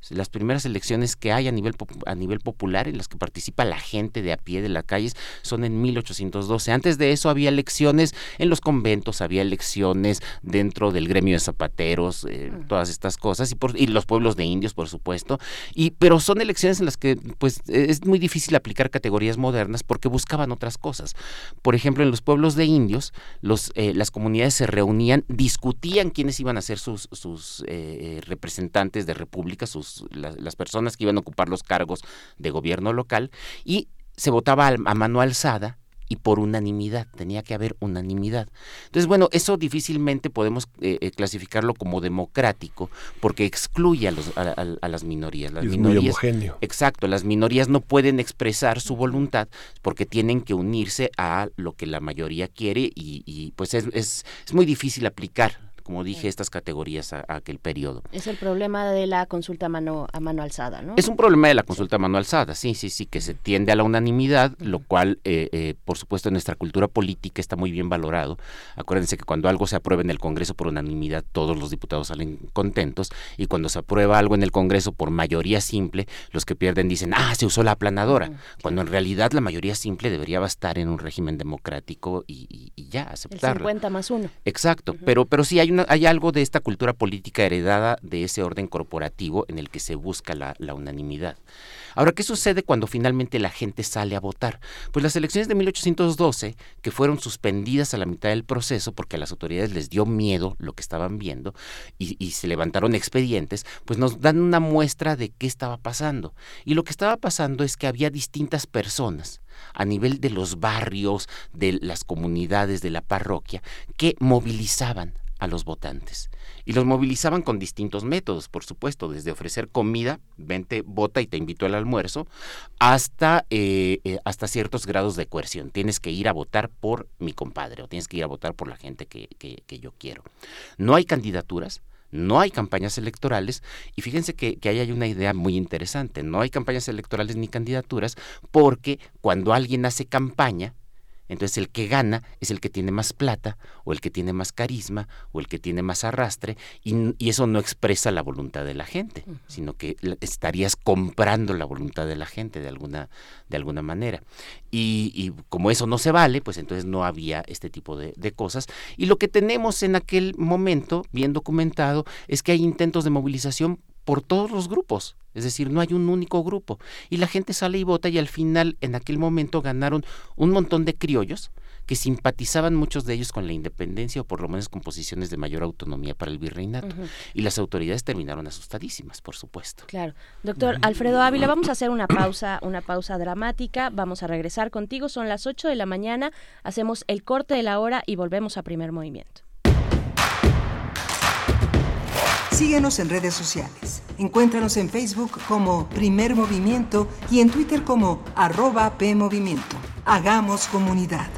las primeras elecciones que hay a nivel, a nivel popular en las que participa la gente de a pie de las calles son en 1812. Antes de eso había elecciones en los conventos, había elecciones dentro del gremio de zapateros, eh, mm. todas estas cosas, y, por, y los pueblos de indios, por supuesto. Y, pero son elecciones en las que pues, es muy difícil aplicar categorías modernas porque buscaban otras cosas. Por ejemplo, en los pueblos de indios, los, eh, las comunidades se reunían, discutían quiénes iban a ser sus, sus eh, representantes de república, sus las, personas que iban a ocupar los cargos de gobierno local y se votaba a mano alzada y por unanimidad, tenía que haber unanimidad. Entonces, bueno, eso difícilmente podemos eh, eh, clasificarlo como democrático porque excluye a, los, a, las minorías. Las es minorías, muy homogéneo. Exacto, las minorías no pueden expresar su voluntad porque tienen que unirse a lo que la mayoría quiere y, y pues es, es, es muy difícil aplicar como dije, estas categorías a, aquel periodo. Es el problema de la consulta a mano, a mano alzada, ¿no? Es un problema de la consulta a mano alzada, sí, sí, sí, que se tiende a la unanimidad, lo cual, eh, eh, por supuesto, en nuestra cultura política está muy bien valorado. Acuérdense que cuando algo se aprueba en el Congreso por unanimidad, todos los diputados salen contentos, y cuando se aprueba algo en el Congreso por mayoría simple, los que pierden dicen, ah, se usó la aplanadora, cuando en realidad la mayoría simple debería bastar en un régimen democrático y, ya, aceptarlo. El 50 más uno. Exacto, pero, pero sí hay una hay algo de esta cultura política heredada de ese orden corporativo en el que se busca la, unanimidad. Ahora, ¿qué sucede cuando finalmente la gente sale a votar? Pues las elecciones de 1812, que fueron suspendidas a la mitad del proceso porque a las autoridades les dio miedo lo que estaban viendo y se levantaron expedientes, pues nos dan una muestra de qué estaba pasando. Y lo que estaba pasando es que había distintas personas a nivel de los barrios, de las comunidades, de la parroquia, que movilizaban a los votantes. Y los movilizaban con distintos métodos, por supuesto, desde ofrecer comida, vente, vota y te invito al almuerzo, hasta, eh, eh, hasta ciertos grados de coerción. Tienes que ir a votar por mi compadre o tienes que ir a votar por la gente que, que, que yo quiero. No hay candidaturas, no hay campañas electorales y fíjense que, que, ahí hay una idea muy interesante. No hay campañas electorales ni candidaturas porque cuando alguien hace campaña, entonces el que gana es el que tiene más plata o el que tiene más carisma o el que tiene más arrastre y, y eso no expresa la voluntad de la gente, uh -huh. sino que estarías comprando la voluntad de la gente de alguna, de alguna manera. Y, y, como eso no se vale, pues entonces no había este tipo de, de cosas. Y lo que tenemos en aquel momento, bien documentado, es que hay intentos de movilización por todos los grupos, es decir, no hay un único grupo. Y la gente sale y vota y al final, en aquel momento, ganaron un montón de criollos que simpatizaban muchos de ellos con la independencia o por lo menos con posiciones de mayor autonomía para el virreinato. Uh -huh. Y las autoridades terminaron asustadísimas, por supuesto. Claro. Doctor Alfredo Ávila, vamos a hacer una pausa, una pausa dramática. Vamos a regresar contigo. Son las 8 de la mañana. Hacemos el corte de la hora y volvemos a primer movimiento. Síguenos en redes sociales. Encuéntranos en Facebook como Primer Movimiento y en Twitter como arroba PMovimiento. Hagamos comunidad.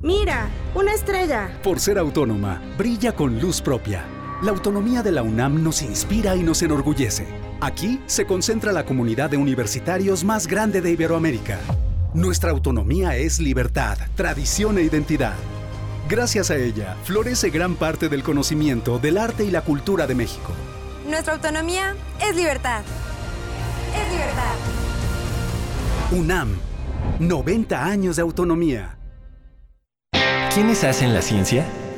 Mira, una estrella. Por ser autónoma, brilla con luz propia. La autonomía de la UNAM nos inspira y nos enorgullece. Aquí se concentra la comunidad de universitarios más grande de Iberoamérica. Nuestra autonomía es libertad, tradición e identidad. Gracias a ella, florece gran parte del conocimiento del arte y la cultura de México. Nuestra autonomía es libertad. Es libertad. UNAM, 90 años de autonomía. ¿Quiénes hacen la ciencia?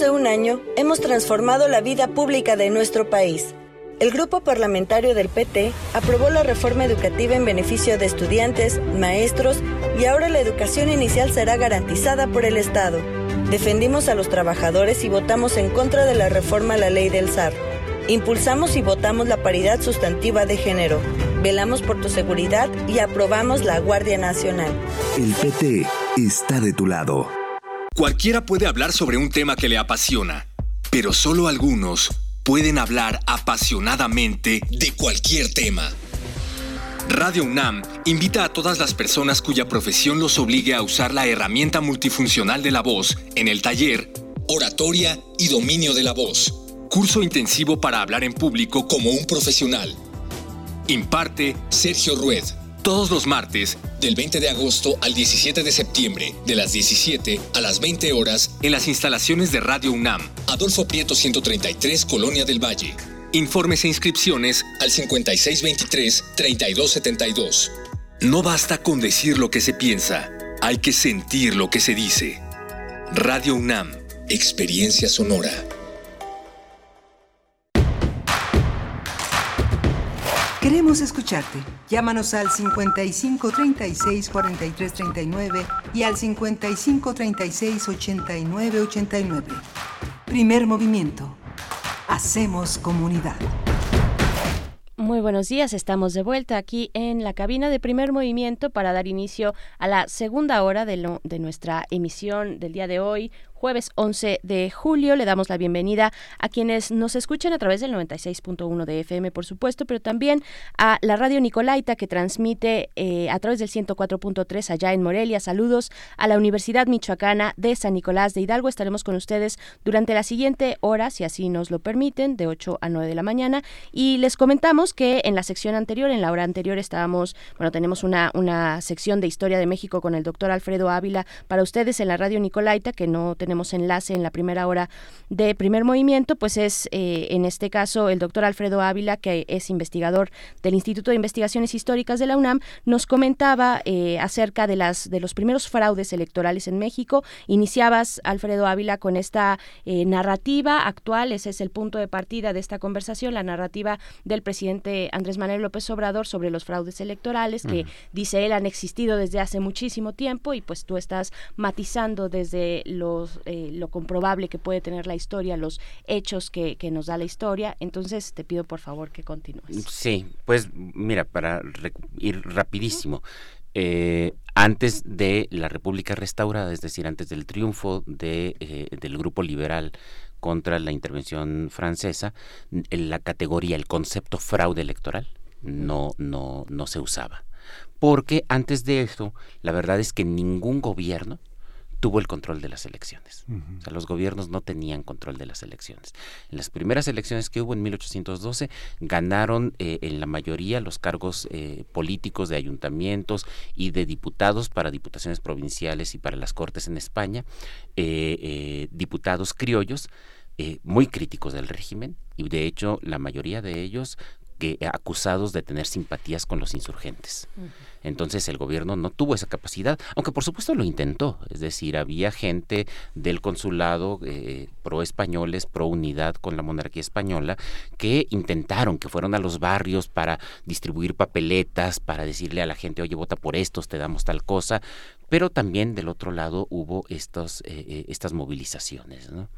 De un año, hemos transformado la vida pública de nuestro país. El grupo parlamentario del PT aprobó la reforma educativa en beneficio de estudiantes, maestros y ahora la educación inicial será garantizada por el Estado. Defendimos a los trabajadores y votamos en contra de la reforma a la ley del SAR. Impulsamos y votamos la paridad sustantiva de género. Velamos por tu seguridad y aprobamos la Guardia Nacional. El PT está de tu lado. Cualquiera puede hablar sobre un tema que le apasiona, pero solo algunos pueden hablar apasionadamente de cualquier tema. Radio UNAM invita a todas las personas cuya profesión los obligue a usar la herramienta multifuncional de la voz en el taller Oratoria y Dominio de la Voz, curso intensivo para hablar en público como un profesional. Imparte Sergio Rued. Todos los martes, del 20 de agosto al 17 de septiembre, de las 17 a las 20 horas, en las instalaciones de Radio UNAM, Adolfo Prieto 133, Colonia del Valle. Informes e inscripciones al 5623-3272. No basta con decir lo que se piensa, hay que sentir lo que se dice. Radio UNAM, experiencia sonora. Queremos escucharte. Llámanos al 55 36 43 39 y al 55 36 89 89. Primer movimiento. Hacemos comunidad. Muy buenos días, estamos de vuelta aquí en la cabina de primer movimiento para dar inicio a la segunda hora de, de nuestra emisión del día de hoy, jueves 11 de julio. Le damos la bienvenida a quienes nos escuchan a través del 96.1 de FM, por supuesto, pero también a la radio Nicolaita que transmite eh, a través del 104.3 allá en Morelia. Saludos a la Universidad Michoacana de San Nicolás de Hidalgo. Estaremos con ustedes durante la siguiente hora, si así nos lo permiten, de 8 a 9 de la mañana. Y les comentamos que en la sección anterior, en la hora anterior, estábamos, bueno, tenemos una, una sección de historia de México con el doctor Alfredo Ávila para ustedes en la radio Nicolaita, que no tenemos enlace en la primera hora de primer movimiento, pues es eh, en este caso el doctor Alfredo Ávila, que es investigador del Instituto de Investigaciones Históricas de la UNAM, nos comentaba eh, acerca de, las, de los primeros fraudes electorales en México. Iniciabas, Alfredo Ávila, con esta eh, narrativa actual, ese es el punto de partida de esta conversación, la narrativa del presidente Andrés Manuel López Obrador sobre los fraudes electorales, que dice él han existido desde hace muchísimo tiempo y pues tú estás matizando desde los, eh, lo comprobable que puede tener la historia, los hechos que, que, nos da la historia. Entonces te pido por favor que continúes. Sí, pues mira, para ir rapidísimo. Eh, antes de la República restaurada, es decir, antes del triunfo de, eh, del grupo liberal contra la intervención francesa, la categoría, el concepto fraude electoral no, no, no se usaba. Porque antes de eso, la verdad es que ningún gobierno tuvo el control de las elecciones. O sea, los gobiernos no tenían control de las elecciones. En las primeras elecciones que hubo en 1812 ganaron eh, en la mayoría los cargos eh, políticos de ayuntamientos y de diputados para diputaciones provinciales y para las cortes en España, eh, diputados criollos. muy críticos del régimen y de hecho la mayoría de ellos que, acusados de tener simpatías con los insurgentes. Entonces el gobierno no tuvo esa capacidad, aunque por supuesto lo intentó. Es decir, había gente del consulado eh, pro españoles, pro unidad con la monarquía española, que intentaron, que fueron a los barrios para distribuir papeletas, para decirle a la gente, oye, vota por estos, te damos tal cosa. Pero también del otro lado hubo eh, eh, estas movilizaciones. ¿no?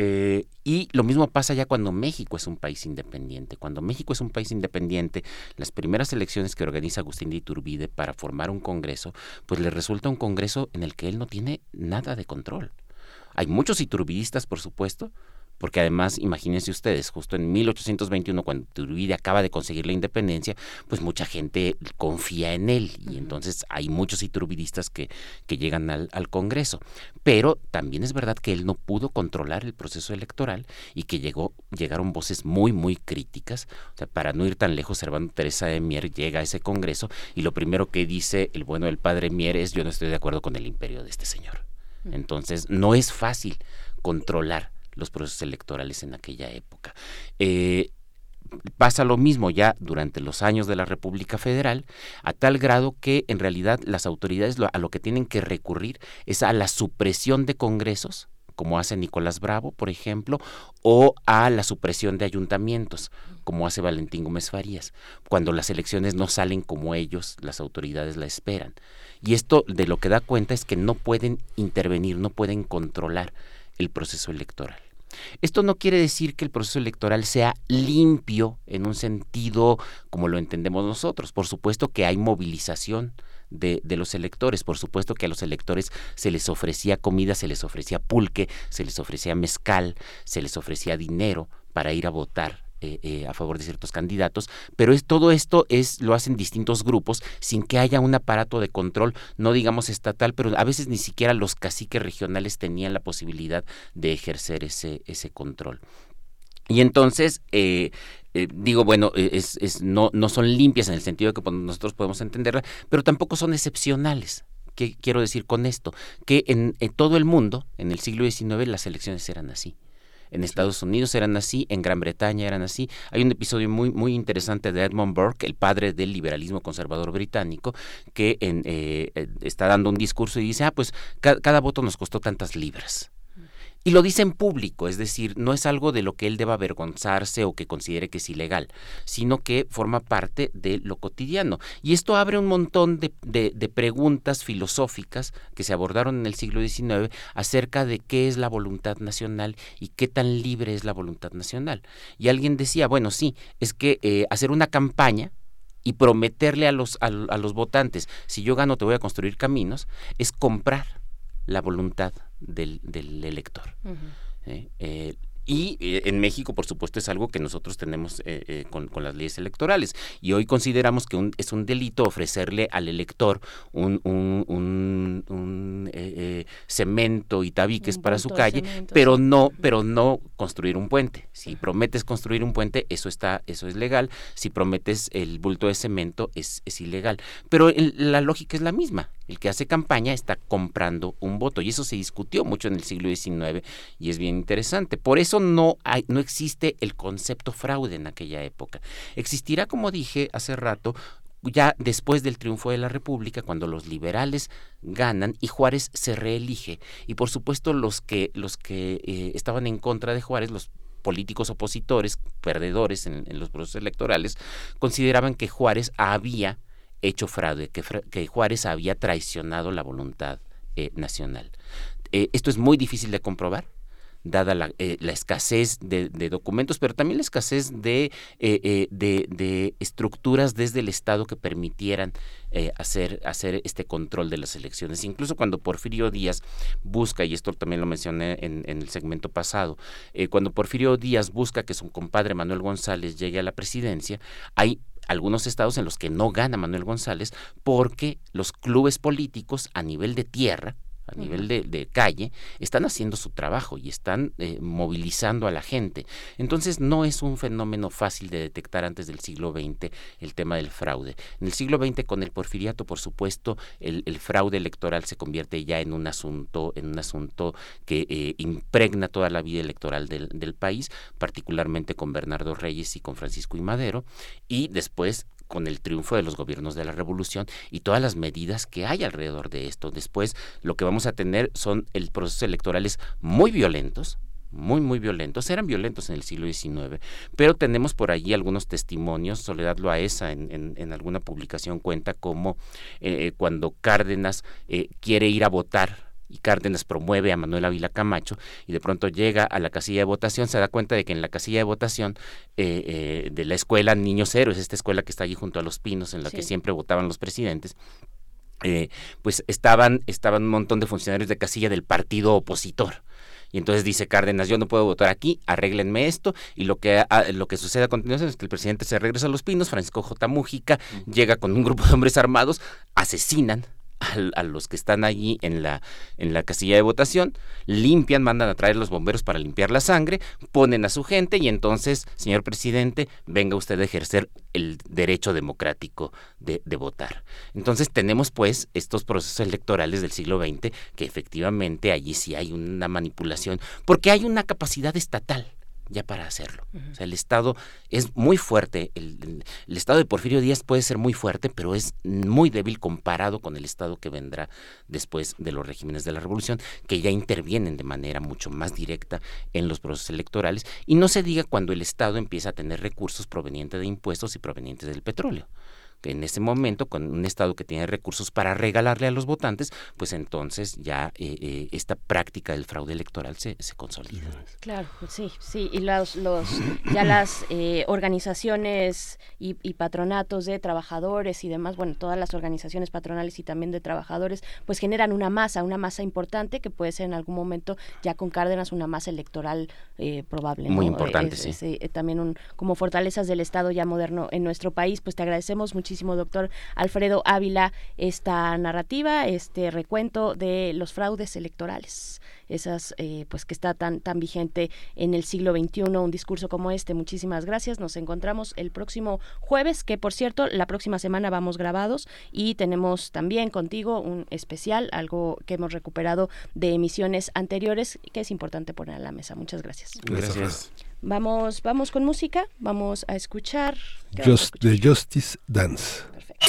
Eh, y lo mismo pasa ya cuando México es un país independiente. Cuando México es un país independiente, las primeras elecciones que organiza Agustín de Iturbide para formar un Congreso, pues le resulta un Congreso en el que él no tiene nada de control. Hay muchos iturbidistas, por supuesto, porque además, imagínense ustedes, justo en 1821, cuando Iturbide acaba de conseguir la independencia, pues mucha gente confía en él y entonces hay muchos iturbidistas que, que llegan al, al, Congreso. Pero también es verdad que él no pudo controlar el proceso electoral y que llegó, llegaron voces muy, muy críticas. O sea, para no ir tan lejos, Servando Teresa de Mier llega a ese Congreso y lo primero que dice el bueno del padre Mier es yo no estoy de acuerdo con el imperio de este señor. Entonces, no es fácil controlar los procesos electorales en aquella época. Eh, pasa lo mismo ya durante los años de la República Federal, a tal grado que en realidad las autoridades a lo que tienen que recurrir es a la supresión de congresos, como hace Nicolás Bravo, por ejemplo, o a la supresión de ayuntamientos, como hace Valentín Gómez Farías, cuando las elecciones no salen como ellos, las autoridades la esperan. Y esto de lo que da cuenta es que no pueden intervenir, no pueden controlar el proceso electoral. Esto no quiere decir que el proceso electoral sea limpio en un sentido como lo entendemos nosotros. Por supuesto que hay movilización de, de, los electores. Por supuesto que a los electores se les ofrecía comida, se les ofrecía pulque, se les ofrecía mezcal, se les ofrecía dinero para ir a votar eh, eh, a favor de ciertos candidatos, pero es todo esto es lo hacen distintos grupos sin que haya un aparato de control, no digamos estatal, pero a veces ni siquiera los caciques regionales tenían la posibilidad de ejercer ese ese control. Y entonces eh, digo, bueno, es, es, no, no son limpias en el sentido de que pues, nosotros podemos entenderla, pero tampoco son excepcionales. ¿Qué quiero decir con esto? Que en, en todo el mundo, en el siglo XIX, las elecciones eran así en Estados Unidos eran así, en Gran Bretaña eran así. Hay un episodio muy, muy interesante de Edmund Burke, el padre del liberalismo conservador británico, que en, eh, eh está dando un discurso y dice, ah, pues cada voto nos costó tantas libras. Y lo dice en público, es decir, no es algo de lo que él deba avergonzarse o que considere que es ilegal, sino que forma parte de lo cotidiano. Y esto abre un montón de, preguntas filosóficas que se abordaron en el siglo XIX acerca de qué es la voluntad nacional y qué tan libre es la voluntad nacional. Y alguien decía, bueno, sí, es que eh, hacer una campaña y prometerle a los, a los votantes, si yo gano te voy a construir caminos, es comprar la voluntad del, del elector. ¿eh? Eh, y eh, en México, por supuesto, es algo que nosotros tenemos eh, con, con, las leyes electorales. Y hoy consideramos que un, es un delito ofrecerle al elector un, un, un, un cemento y tabiques para su calle, cemento, pero sí. no, pero no construir un puente. Si prometes construir un puente, eso está, eso es legal. Si prometes el bulto de cemento, es, es ilegal. Pero el, la lógica es la misma. El que hace campaña está comprando un voto y eso se discutió mucho en el siglo XIX y es bien interesante. Por eso no, no existe el concepto fraude en aquella época. Existirá, como dije hace rato, ya después del triunfo de la República, cuando los liberales ganan y Juárez se reelige. Y por supuesto los que, los que eh, estaban en contra de Juárez, los políticos opositores, perdedores en los procesos electorales, consideraban que Juárez había hecho fraude, que, Juárez había traicionado la voluntad eh, nacional. Eh, esto es muy difícil de comprobar, dada la, eh, escasez de, documentos, pero también la escasez de, estructuras desde el Estado que permitieran hacer, hacer este control de las elecciones. Incluso cuando Porfirio Díaz busca, y esto también lo mencioné en, en el segmento pasado, cuando Porfirio Díaz busca que su compadre Manuel González llegue a la presidencia, hay algunos estados en los que no gana Manuel González porque los clubes políticos a nivel de tierra, a nivel de, de, calle, están haciendo su trabajo y están eh, movilizando a la gente. Entonces no es un fenómeno fácil de detectar antes del siglo XX el tema del fraude. En el siglo XX con el porfiriato, por supuesto, el, el fraude electoral se convierte ya en un asunto, en un asunto que eh, impregna toda la vida electoral del, del país, particularmente con Bernardo Reyes y con Francisco y Madero, y después con el triunfo de los gobiernos de la revolución y todas las medidas que hay alrededor de esto. Después lo que vamos a tener son el procesos electorales muy violentos, muy, muy violentos, eran violentos en el siglo XIX, pero tenemos por allí algunos testimonios, Soledad Loaesa en, en, en alguna publicación cuenta cómo eh, cuando Cárdenas eh, quiere ir a votar y Cárdenas promueve a Manuel Ávila Camacho y de pronto llega a la casilla de votación, se da cuenta de que en la casilla de votación eh, eh, de la escuela Niños Héroes, esta escuela que está allí junto a los pinos, en la sí. que siempre votaban los presidentes, eh, pues estaban, estaban un montón de funcionarios de casilla del partido opositor. Y entonces dice Cárdenas, yo no puedo votar aquí, arréglenme esto. Y lo que, a, lo que sucede a continuación es que el presidente se regresa a los pinos, Francisco J. Mújica llega con un grupo de hombres armados, asesinan a, los que están allí en la, en la casilla de votación, limpian, mandan a traer los bomberos para limpiar la sangre, ponen a su gente y entonces, señor presidente, venga usted a ejercer el derecho democrático de, de votar. Entonces tenemos pues estos procesos electorales del siglo XX que efectivamente allí sí hay una manipulación, porque hay una capacidad estatal ya para hacerlo. Uh -huh. O sea, el Estado es muy fuerte, el, el, el, Estado de Porfirio Díaz puede ser muy fuerte, pero es muy débil comparado con el Estado que vendrá después de los regímenes de la Revolución, que ya intervienen de manera mucho más directa en los procesos electorales, y no se diga cuando el Estado empieza a tener recursos provenientes de impuestos y provenientes del petróleo en ese momento, con un Estado que tiene recursos para regalarle a los votantes, pues entonces ya eh, eh, esta práctica del fraude electoral se, se, consolida. Claro, sí, sí, y los, los ya las eh, organizaciones y, y, patronatos de trabajadores y demás, bueno, todas las organizaciones patronales y también de trabajadores, pues generan una masa, una masa importante que puede ser en algún momento ya con Cárdenas una masa electoral eh, probable. Muy importante, es, sí. Es, eh, también un, como fortalezas del Estado ya moderno en nuestro país, pues te agradecemos mucho muchísimo, doctor Alfredo Ávila, esta narrativa, este recuento de los fraudes electorales, esas, eh, pues que está tan, tan vigente en el siglo XXI, un discurso como este. Muchísimas gracias. Nos encontramos el próximo jueves, que por cierto, la próxima semana vamos grabados y tenemos también contigo un especial, algo que hemos recuperado de emisiones anteriores, que es importante poner a la mesa. Muchas gracias. Gracias. Vamos, vamos con música, vamos a escuchar. Just, The Justice Dance. Perfecto.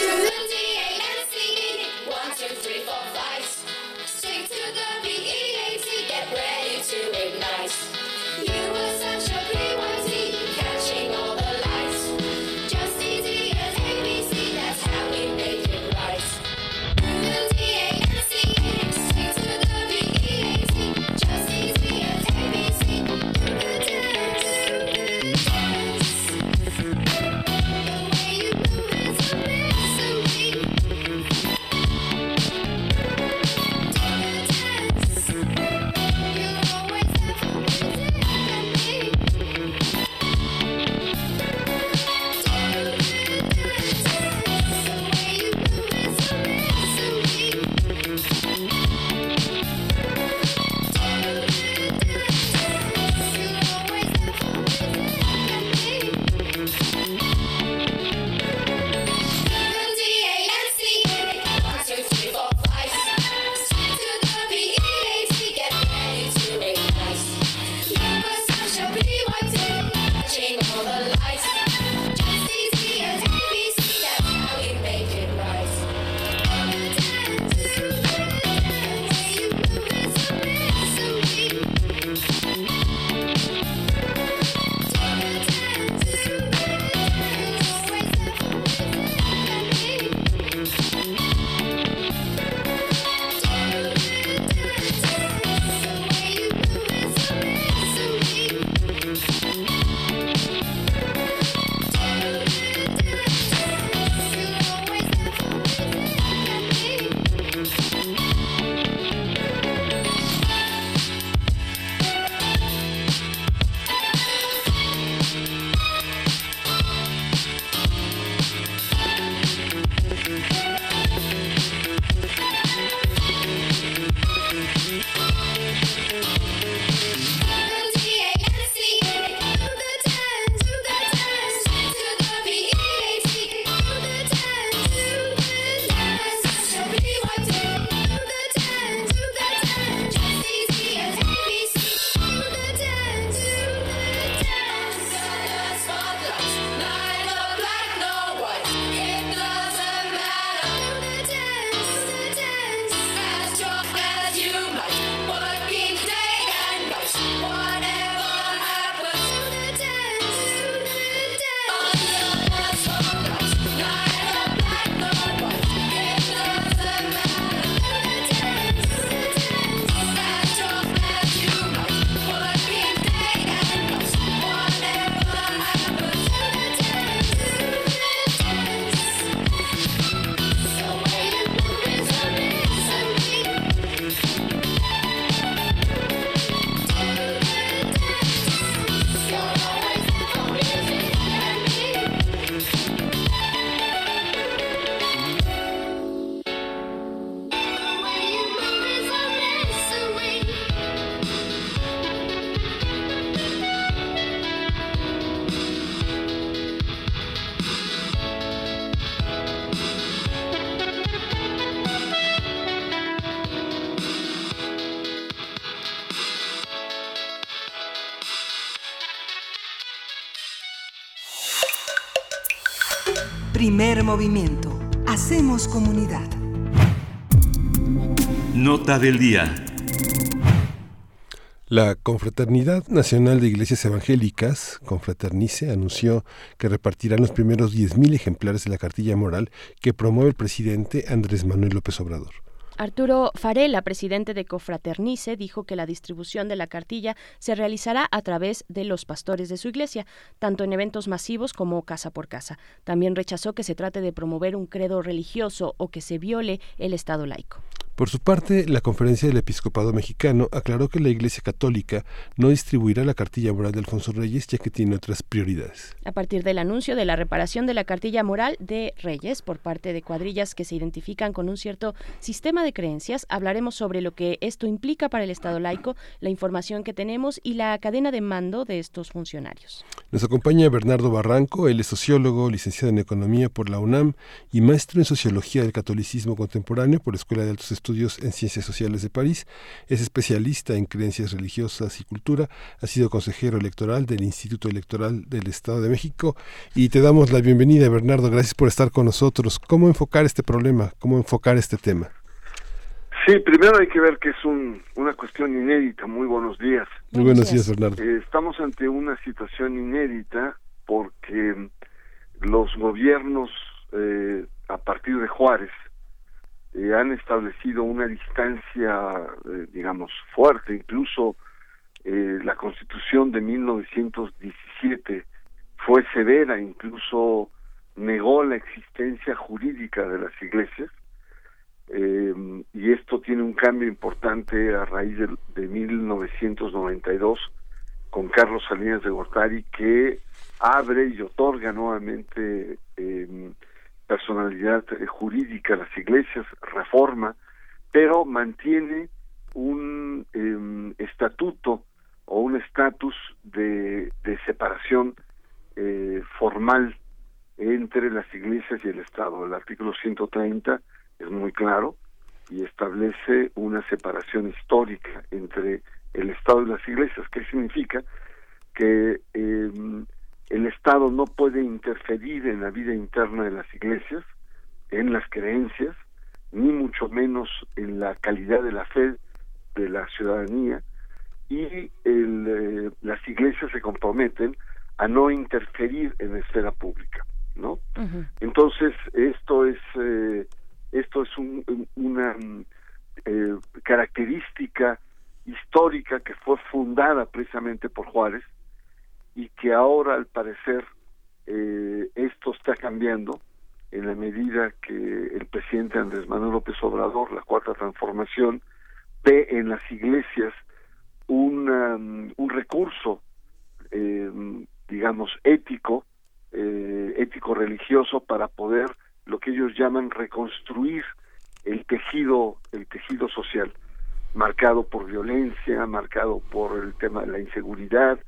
Movimiento. Hacemos comunidad. Nota del día. La Confraternidad Nacional de Iglesias Evangélicas, Confraternice, anunció que repartirán los primeros 10.000 ejemplares de la cartilla moral que promueve el presidente Andrés Manuel López Obrador. Arturo Farela, presidente de Cofraternice, dijo que la distribución de la cartilla se realizará a través de los pastores de su iglesia, tanto en eventos masivos como casa por casa. También rechazó que se trate de promover un credo religioso o que se viole el Estado laico. Por su parte, la Conferencia del Episcopado Mexicano aclaró que la Iglesia Católica no distribuirá la cartilla moral de Alfonso Reyes ya que tiene otras prioridades. A partir del anuncio de la reparación de la cartilla moral de Reyes por parte de cuadrillas que se identifican con un cierto sistema de creencias, hablaremos sobre lo que esto implica para el Estado laico, la información que tenemos y la cadena de mando de estos funcionarios. Nos acompaña Bernardo Barranco, él es sociólogo, licenciado en Economía por la UNAM y maestro en Sociología del Catolicismo Contemporáneo por la Escuela de Altos Estudios en Ciencias Sociales de París, es especialista en creencias religiosas y cultura, ha sido consejero electoral del Instituto Electoral del Estado de México y te damos la bienvenida, Bernardo, gracias por estar con nosotros. ¿Cómo enfocar este problema? ¿Cómo enfocar este tema? Sí, primero hay que ver que es una cuestión inédita. Muy buenos días. Muy buenos días, Bernardo. Eh, estamos ante una situación inédita porque los gobiernos eh, a partir de Juárez eh, han establecido una distancia, eh, digamos, fuerte. Incluso eh, la Constitución de 1917 fue severa, incluso negó la existencia jurídica de las iglesias. y esto tiene un cambio importante a raíz de, de 1992 con Carlos Salinas de Gortari que abre y otorga nuevamente personalidad eh, jurídica las iglesias, reforma, pero mantiene un em, estatuto o un estatus de, separación eh, formal entre las iglesias y el Estado. El artículo 130 es muy claro y establece una separación histórica entre el Estado y las iglesias. ¿Qué significa? Que eh, el Estado no puede interferir en la vida interna de las iglesias, en las creencias, ni mucho menos en la calidad de la fe de la ciudadanía, y eh, las iglesias se comprometen a no interferir en la esfera pública, ¿no? Entonces esto es eh, esto es una eh, característica histórica que fue fundada precisamente por Juárez y que ahora al parecer eh, esto está cambiando en la medida que el presidente Andrés Manuel López Obrador, la cuarta transformación, ve en las iglesias un, un recurso, eh, digamos, ético, eh, ético religioso para poder lo que ellos llaman reconstruir el tejido, el tejido social, marcado por violencia, marcado por el tema de la inseguridad,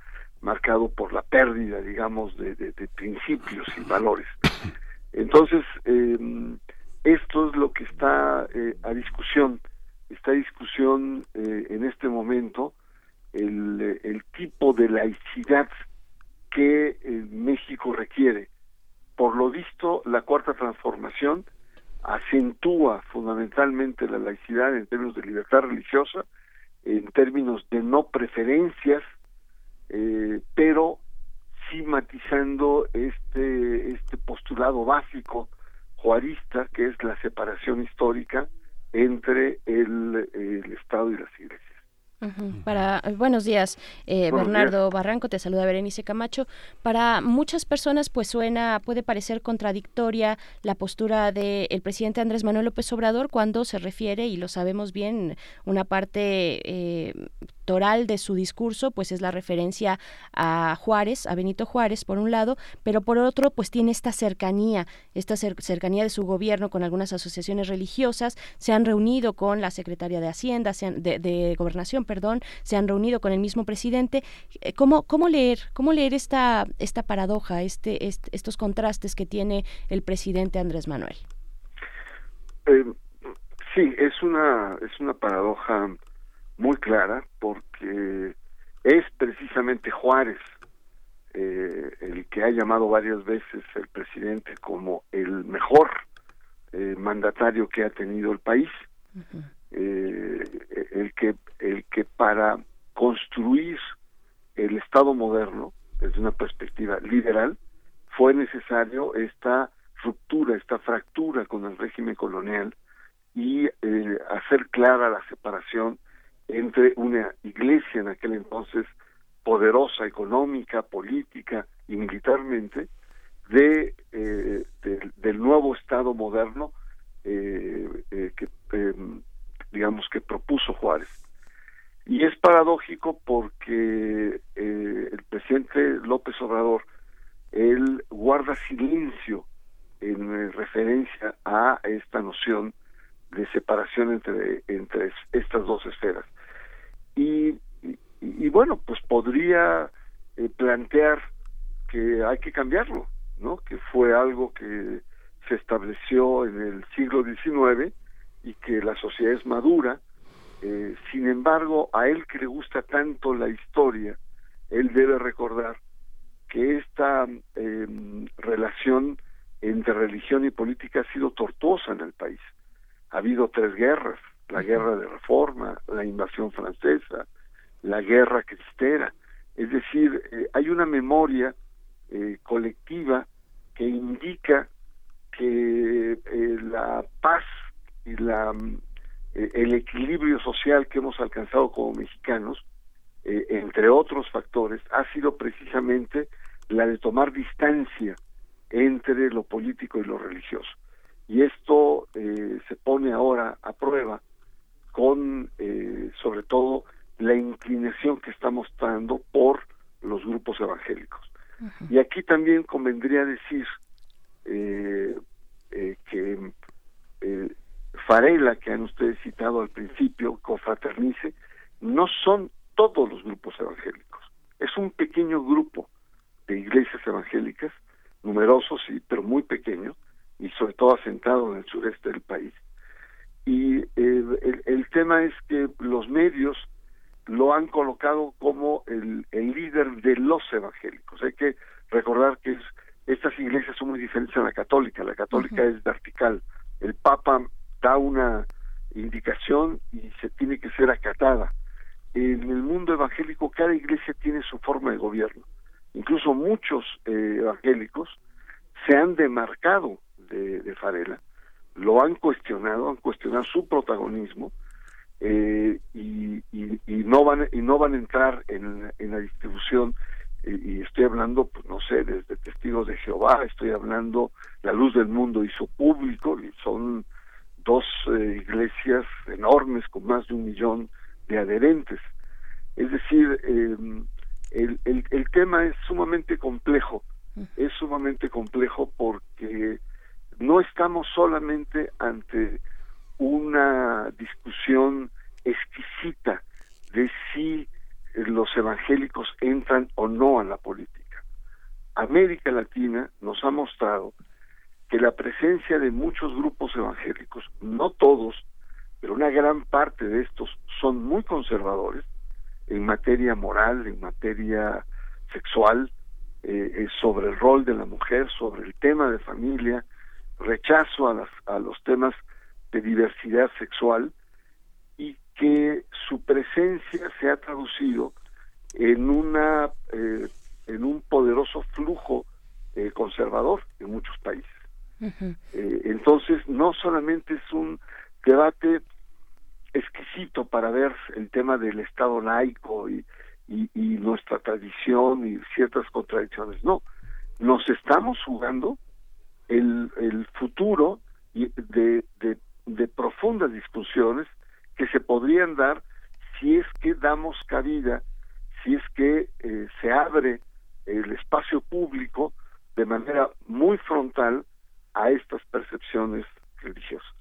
marcado por la pérdida, digamos, de, principios y valores. Entonces, em, esto es lo que está eh, a discusión. Está a discusión eh, en este momento el, el, tipo de laicidad que eh, México requiere. Por lo visto, la cuarta transformación acentúa fundamentalmente la laicidad en términos de libertad religiosa, en términos de no preferencias, eh, pero sí matizando este, este postulado básico juarista que es la separación histórica entre el, el Estado y las iglesias. Para eh, buenos días, eh, Bernardo Barranco, te saluda Berenice Camacho. Para muchas personas, pues suena, puede parecer contradictoria la postura del presidente Andrés Manuel López Obrador cuando se refiere, y lo sabemos bien, una parte eh, toral de su discurso, pues es la referencia a Juárez, a Benito Juárez, por un lado, pero por otro, pues tiene esta cercanía, esta cercanía de su gobierno con algunas asociaciones religiosas, se han reunido con la secretaria de Hacienda, se de, de Gobernación, perdón, se han reunido con el mismo presidente. Eh, ¿Cómo, cómo leer, cómo leer esta, esta paradoja, este, estos contrastes que tiene el presidente Andrés Manuel? Eh, sí, es una, es una paradoja muy clara porque es precisamente Juárez eh, el que ha llamado varias veces el presidente como el mejor eh, mandatario que ha tenido el país, eh, el que el que para construir el Estado moderno desde una perspectiva liberal fue necesario esta ruptura, esta fractura con el régimen colonial y eh, hacer clara la separación entre una iglesia en aquel entonces poderosa económica, política y militarmente de, eh, del nuevo Estado moderno eh, eh, que em, digamos que propuso Juárez. Y es paradójico porque el presidente López Obrador él guarda silencio en referencia a esta noción de separación entre entre estas dos esferas y bueno, pues podría eh, plantear que hay que cambiarlo, ¿no? Que fue algo que se estableció en el siglo XIX y que la sociedad es madura. Eh, sin embargo, a él que le gusta tanto la historia, él debe recordar que esta em, relación entre religión y política ha sido tortuosa en el país. Ha habido tres guerras, la guerra de reforma, la invasión francesa, la guerra cristera. Es decir, eh, hay una memoria eh, colectiva que indica que eh, la paz y la el equilibrio social que hemos alcanzado como mexicanos, entre otros factores, ha sido precisamente la de tomar distancia entre lo político y lo religioso. Y esto se pone ahora a prueba con, sobre todo, la inclinación que está mostrando por los grupos evangélicos. Y aquí también convendría decir eh, eh, que eh, Farela, que han ustedes citado al principio, confraternice, no son todos los grupos evangélicos. Es un pequeño grupo de iglesias evangélicas, numerosos, sí, pero muy pequeño, y sobre todo asentado en el sureste del país. Y el, el tema es que los medios lo han colocado como el, líder de los evangélicos. Hay que recordar que estas iglesias son muy diferentes a la católica. La católica es vertical. El Papa da una indicación y se tiene que ser acatada. En el mundo evangélico cada iglesia tiene su forma de gobierno. Incluso muchos eh, evangélicos se han demarcado de, de Farela, lo han cuestionado, han cuestionado su protagonismo eh, y, no van y no van a entrar en, la distribución eh, y estoy hablando pues no sé desde testigos de Jehová estoy hablando la luz del mundo y su público son dos eh, iglesias enormes con más de un millón de adherentes. Es decir em, el, el, el tema es sumamente complejo es sumamente complejo porque no estamos solamente ante una discusión exquisita de si los evangélicos entran o no a la política. América Latina nos ha mostrado que la presencia de muchos grupos evangélicos, no todos, pero una gran parte de estos son muy conservadores en materia moral, en materia sexual, eh, eh, sobre el rol de la mujer, sobre el tema de familia, rechazo a, las, a los temas de diversidad sexual y que su presencia se ha traducido en una eh, en un poderoso flujo eh, conservador en muchos países. Eh, entonces no solamente es un debate exquisito para ver el tema del Estado laico y, y, y nuestra tradición y ciertas contradicciones, no, nos estamos jugando el, el futuro de, de profundas discusiones que se podrían dar si es que damos cabida, si es que eh, se abre el espacio público de manera muy frontal a estas percepciones religiosas.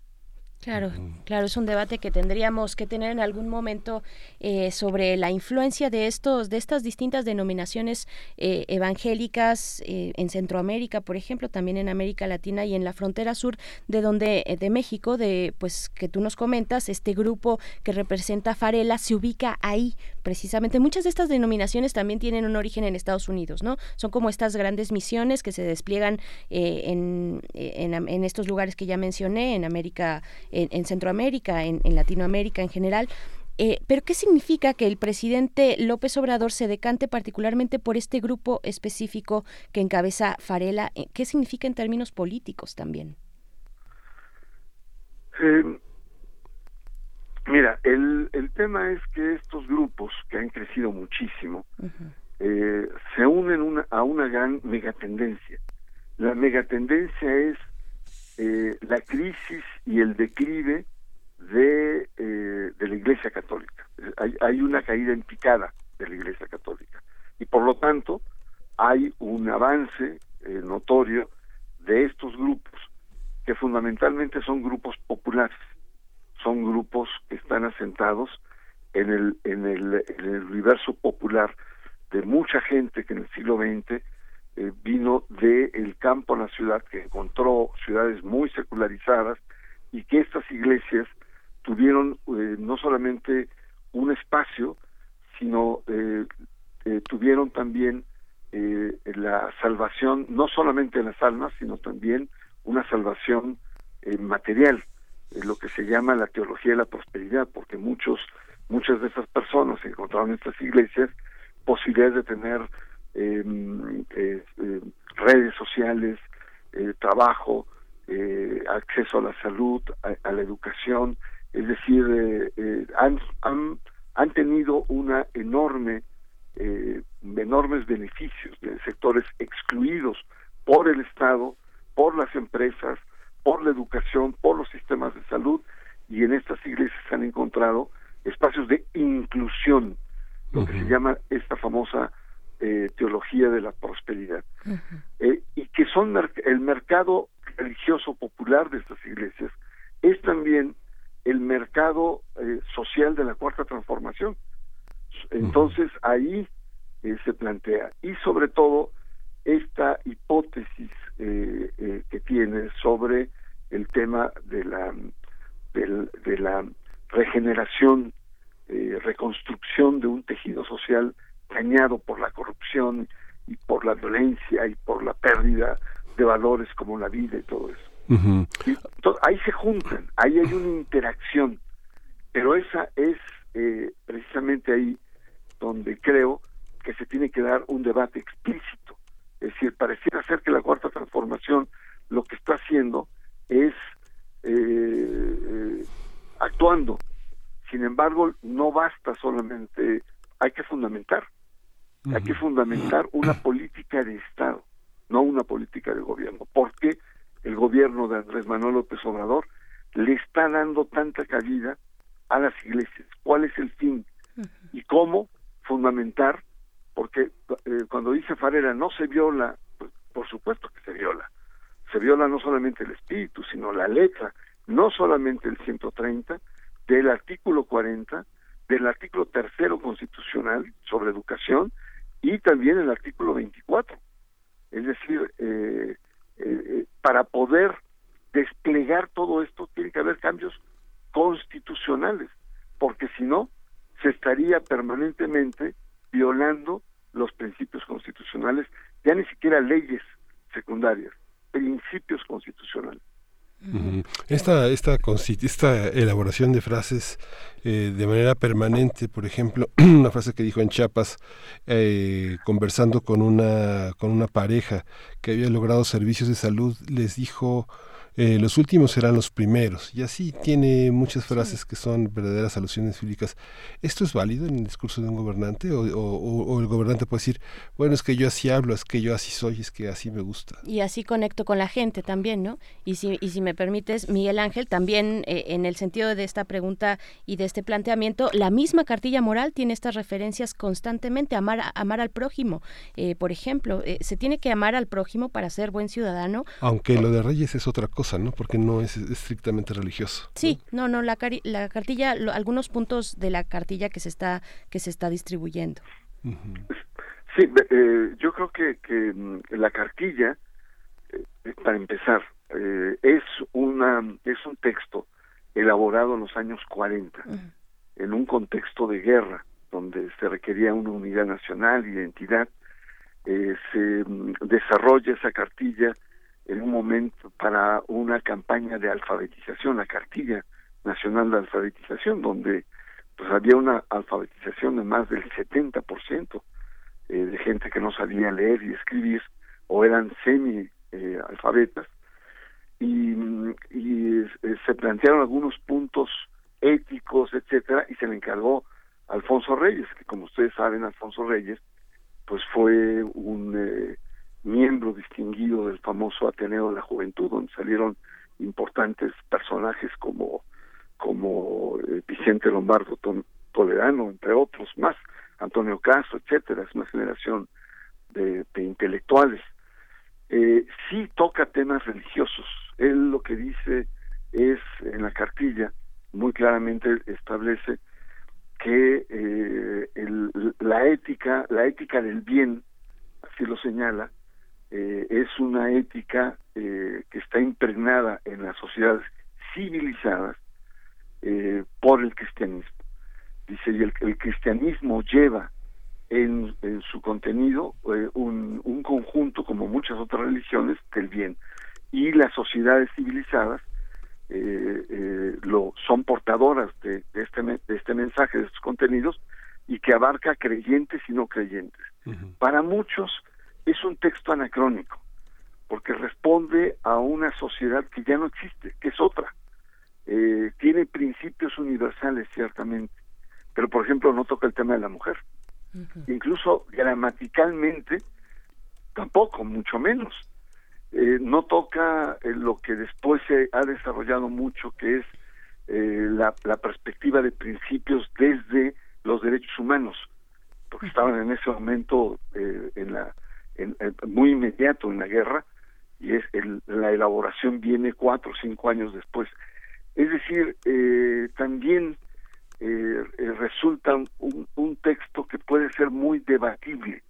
Claro, claro, es un debate que tendríamos que tener en algún momento eh, sobre la influencia de estos, de estas distintas denominaciones eh, evangélicas eh, en Centroamérica, por ejemplo, también en América Latina y en la frontera sur de donde, de México, de pues que tú nos comentas, este grupo que representa Farela se ubica ahí precisamente muchas de estas denominaciones también tienen un origen en Estados Unidos, ¿no? Son como estas grandes misiones que se despliegan eh, en, estos lugares que ya mencioné, en América, en, Centroamérica, en, Latinoamérica en general. Eh, pero ¿qué significa que el presidente López Obrador se decante particularmente por este grupo específico que encabeza Farela? Eh, ¿Qué significa en términos políticos también? Mira, el, el tema es que estos grupos, que han crecido muchísimo, eh, se unen una, a una gran megatendencia. La megatendencia es eh, la crisis y el declive de, eh, de la Iglesia Católica. Hay, hay una caída en picada de la Iglesia Católica. Y por lo tanto, hay un avance eh, notorio de estos grupos, que fundamentalmente son grupos populares son grupos que están asentados en el, en el, en el universo popular de mucha gente que en el siglo XX eh, vino del el campo a la ciudad, que encontró ciudades muy secularizadas y que estas iglesias tuvieron eh, no solamente un espacio, sino eh, tuvieron también la salvación, no solamente de las almas, sino también una salvación material lo que se llama la teología de la prosperidad, porque muchos muchas de esas personas encontraron en estas iglesias posibilidades de tener em, eh, eh, redes sociales, eh, trabajo, acceso a la salud, a, la educación, es decir, han, han, han tenido una enorme enormes beneficios de sectores excluidos por el Estado, por las empresas, por la educación, por los sistemas de salud, y en estas iglesias se han encontrado espacios de inclusión, lo que se llama esta famosa eh, teología de la prosperidad, eh, y que son el mercado religioso popular de estas iglesias, es también el mercado eh, social de la cuarta transformación. Entonces ahí se plantea, y sobre todo esta hipótesis eh, eh, que tiene sobre el tema de la de la regeneración eh, reconstrucción de un tejido social dañado por la corrupción y por la violencia y por la pérdida de valores como la vida y todo eso. Ahí se juntan ahí hay una interacción pero esa es eh, precisamente ahí donde creo que se tiene que dar un debate explícito es decir, pareciera ser que la cuarta transformación lo que está haciendo es eh, eh, actuando. Sin embargo, no basta solamente, hay que fundamentar, hay que fundamentar una política de Estado, no una política de gobierno, porque el gobierno de Andrés Manuel López Obrador le está dando tanta cabida a las iglesias. ¿Cuál es el fin? ¿Y cómo fundamentar porque eh, cuando dice Farera no se viola, pues, por supuesto que se viola. Se viola no solamente el espíritu, sino la letra, no solamente el 130, del artículo 40, del artículo tercero constitucional sobre educación y también el artículo 24. Es decir, eh, eh, para poder desplegar todo esto tiene que haber cambios constitucionales, porque si no, se estaría permanentemente violando los principios constitucionales, ya ni siquiera leyes secundarias, principios constitucionales. Esta, esta, esta elaboración de frases eh, de manera permanente, por ejemplo, una frase que dijo en Chiapas, eh, conversando con una, con una pareja que había logrado servicios de salud, les dijo eh, los últimos serán los primeros. Y así tiene muchas frases que son verdaderas alusiones bíblicas. ¿Esto es válido en el discurso de un gobernante? O, el gobernante puede decir, bueno, es que yo así hablo, es que yo así soy, es que así me gusta? Y así conecto con la gente también, ¿no? Y si, y si me permites, Miguel Ángel, también eh, en el sentido de esta pregunta y de este planteamiento, la misma cartilla moral tiene estas referencias constantemente, amar, amar al prójimo. Eh, por ejemplo, se tiene que amar al prójimo para ser buen ciudadano. Aunque lo de Reyes es otra cosa ¿no? Porque no es estrictamente religioso. Sí, no, no, la, la cartilla, algunos puntos de la cartilla que se está que se está distribuyendo. Sí, eh, yo creo que, que mm, la cartilla, eh, para empezar, eh, es una es un texto elaborado en los años 40 en un contexto de guerra donde se requería una unidad nacional, identidad, eh, se mm, desarrolla esa cartilla en un momento para una campaña de alfabetización, la cartilla nacional de alfabetización, donde pues había una alfabetización de más del 70% eh, de gente que no sabía leer y escribir o eran semi eh, alfabetas. Y, y eh, se plantearon algunos puntos éticos, etcétera, y se le encargó a Alfonso Reyes, que como ustedes saben, Alfonso Reyes, pues fue un eh, miembro distinguido del famoso Ateneo de la Juventud, donde salieron importantes personajes como como eh, Vicente Lombardo Toledano, entre otros más, Antonio Caso, etcétera, es una generación de, de intelectuales. Eh, sí toca temas religiosos. Él lo que dice es en la cartilla, muy claramente establece que eh, el, la ética, la ética del bien, así lo señala, eh, es una ética eh, que está impregnada en las sociedades civilizadas eh, por el cristianismo. Dice, y el, el cristianismo lleva en, en su contenido eh, un, un conjunto, como muchas otras religiones, del bien. Y las sociedades civilizadas eh, eh, lo son portadoras de, de, este, de este mensaje, de estos contenidos, y que abarca creyentes y no creyentes. Para muchos es un texto anacrónico, porque responde a una sociedad que ya no existe, que es otra. Eh, tiene principios universales, ciertamente, pero por ejemplo no toca el tema de la mujer. Incluso gramaticalmente, tampoco, mucho menos. Eh, no toca eh, lo que después se ha desarrollado mucho, que es eh, la, la, perspectiva de principios desde los derechos humanos, porque estaban en ese momento eh, en la en, en, muy inmediato en la guerra y es el, la elaboración viene cuatro o cinco años después. Es decir, también resulta un, texto que puede ser muy debatible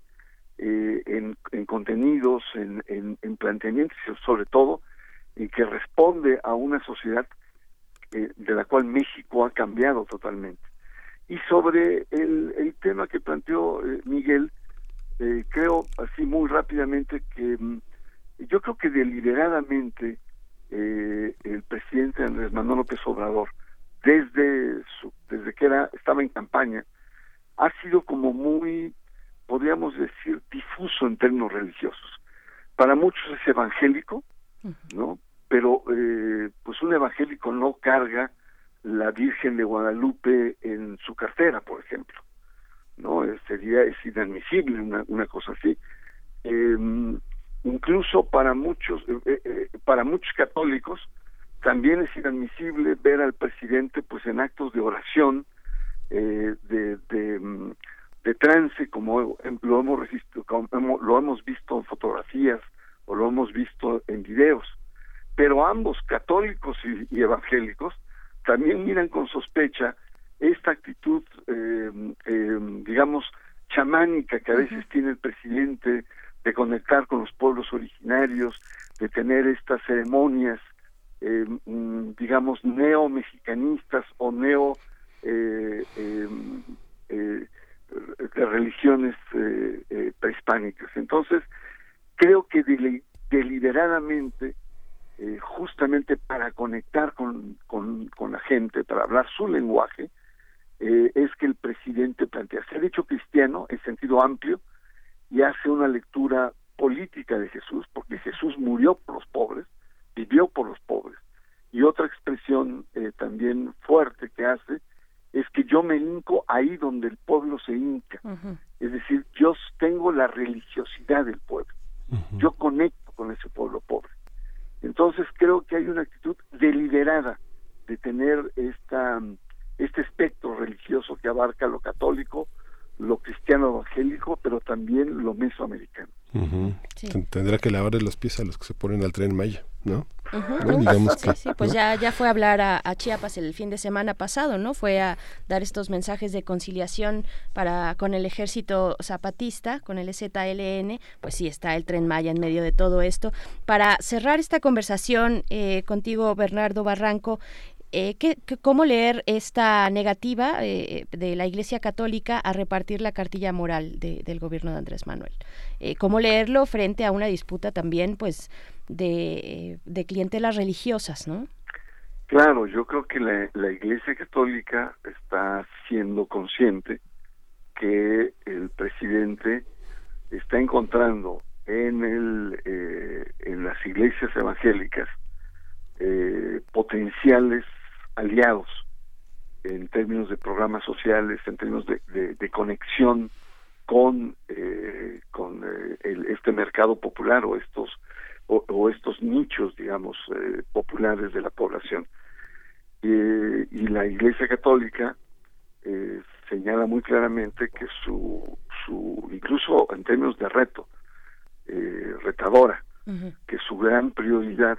eh, en, en, contenidos, en, en, en, planteamientos, sobre todo, y que responde a una sociedad eh, de la cual México ha cambiado totalmente. Y sobre el, el tema que planteó eh, Miguel, eh, creo así muy rápidamente que mm, yo creo que deliberadamente eh, el presidente Andrés Manuel López Obrador, desde su, desde que era estaba en campaña, ha sido como muy podríamos decir, difuso en términos religiosos. Para muchos es evangélico, ¿no? Pero eh, pues un evangélico no carga la Virgen de Guadalupe en su cartera, por ejemplo, ¿no? Eh, sería es inadmisible una, una cosa así. Eh, incluso para muchos eh, eh, para muchos católicos también es inadmisible ver al presidente pues en actos de oración eh, de, mm, de trance como lo hemos, como lo hemos visto en fotografías o lo hemos visto en videos pero ambos católicos y evangélicos también miran con sospecha esta actitud eh, eh, digamos chamánica que a veces tiene el presidente de conectar con los pueblos originarios de tener estas ceremonias eh, digamos neo mexicanistas o neo eh, eh, de religiones eh, eh, prehispánicas. Entonces, creo que deliberadamente, eh, justamente para conectar con, con, con, la gente, para hablar su lenguaje, eh, es que el presidente plantea ser hecho cristiano en sentido amplio y hace una lectura política de Jesús, porque Jesús murió por los pobres, vivió por los pobres. Y otra expresión eh, también fuerte que hace es que yo me hinco ahí donde el pueblo se hinca. Uh -huh. Es decir, yo tengo la religiosidad del pueblo. Uh -huh. Yo conecto con ese pueblo pobre. Entonces creo que hay una actitud deliberada de tener esta este espectro religioso que abarca lo católico, lo cristiano evangélico, pero también lo mesoamericano. Uh -huh. sí. Tendrá que lavarle los pies a los que se ponen al tren Maya, ¿no? Uh -huh. ¿No? Digamos sí, que, sí, pues ¿no? ya, ya fue a hablar a, a, Chiapas el fin de semana pasado, ¿no? Fue a dar estos mensajes de conciliación para con el ejército zapatista, con el ZLN, pues sí está el tren Maya en medio de todo esto. Para cerrar esta conversación eh, contigo, Bernardo Barranco, eh, ¿qué, cómo leer esta negativa eh, de la Iglesia Católica a repartir la cartilla moral de- del gobierno de Andrés Manuel? Eh, ¿Cómo leerlo frente a una disputa también, pues, de, de clientelas religiosas, no? Claro, yo creo que la, la Iglesia Católica está siendo consciente que el presidente está encontrando en el eh, en las iglesias evangélicas eh, potenciales aliados en términos de programas sociales, en términos de, de- de conexión con eh, con eh, el- este mercado popular o estos o, o estos nichos, digamos, eh, populares de la población. Eh, y la Iglesia Católica eh, señala muy claramente que su, su incluso en términos de reto, eh, retadora, que su gran prioridad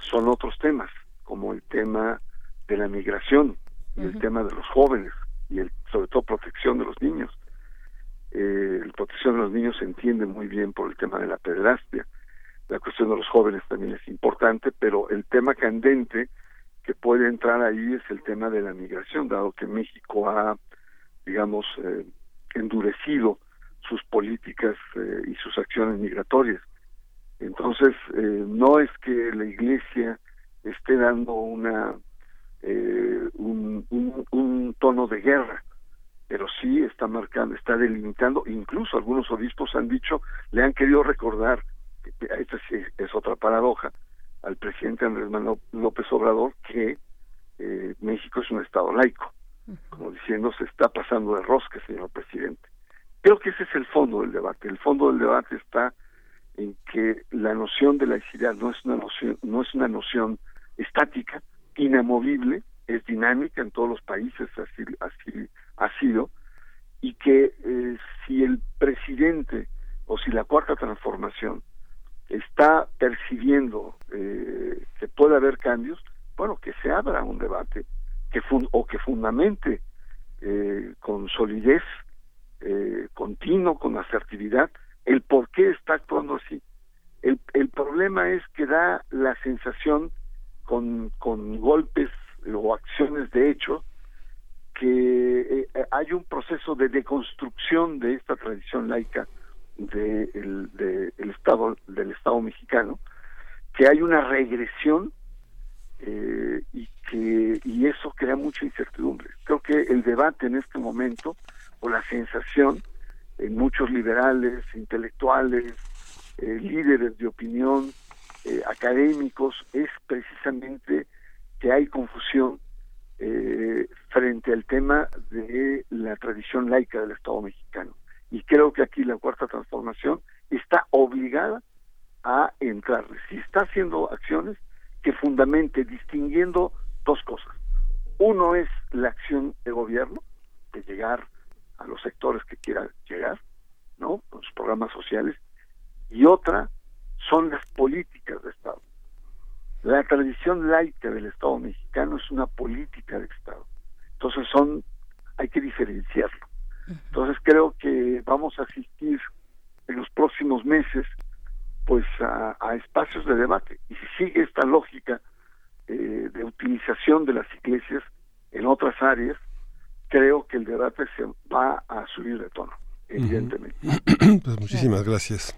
son otros temas, como el tema de la migración, y el tema de los jóvenes, y el, sobre todo protección de los niños. Eh, la protección de los niños se entiende muy bien por el tema de la pederastia. La cuestión de los jóvenes también es importante, pero el tema candente que puede entrar ahí es el tema de la migración, dado que México ha, digamos, eh, endurecido sus políticas eh, y sus acciones migratorias. Entonces, eh, no es que la Iglesia esté dando una eh, un, un, un tono de guerra, pero sí está marcando, está delimitando, incluso algunos obispos han dicho, le han querido recordar, esta sí es otra paradoja, al presidente Andrés Manuel López Obrador que eh, México es un estado laico, como diciendo se está pasando de rosca, señor presidente. Creo que ese es el fondo del debate. El fondo del debate está en que la noción de laicidad no es una noción, no es una noción estática, inamovible, es dinámica en todos los países, así, así ha sido, y que eh, si el presidente o si la cuarta transformación está percibiendo eh, que puede haber cambios, bueno, que se abra un debate que fun- o que fundamente eh, con solidez, continuo, con asertividad, el por qué está actuando así. El, el problema es que da la sensación con, con golpes o acciones de hecho que eh, hay un proceso de deconstrucción de esta tradición laica de el, estado del estado mexicano que hay una regresión eh, y que y eso crea mucha incertidumbre. Creo que el debate en este momento o la sensación en muchos liberales intelectuales eh, líderes de opinión eh, académicos es precisamente que hay confusión eh, frente al tema de la tradición laica del Estado mexicano. Y creo que aquí la cuarta transformación está obligada a entrarle. Si está haciendo acciones que fundamente distinguiendo dos cosas. Uno es la acción de gobierno, de llegar a los sectores que quiera llegar, ¿no? Con sus programas sociales. Y otra son las políticas de Estado. La tradición laica del Estado mexicano es una política de Estado. Entonces son, hay que diferenciarlo. Entonces creo que vamos a asistir en los próximos meses pues a, a espacios de debate. Y si sigue esta lógica eh, de utilización de las iglesias en otras áreas, creo que el debate se va a subir de tono, evidentemente. pues muchísimas gracias.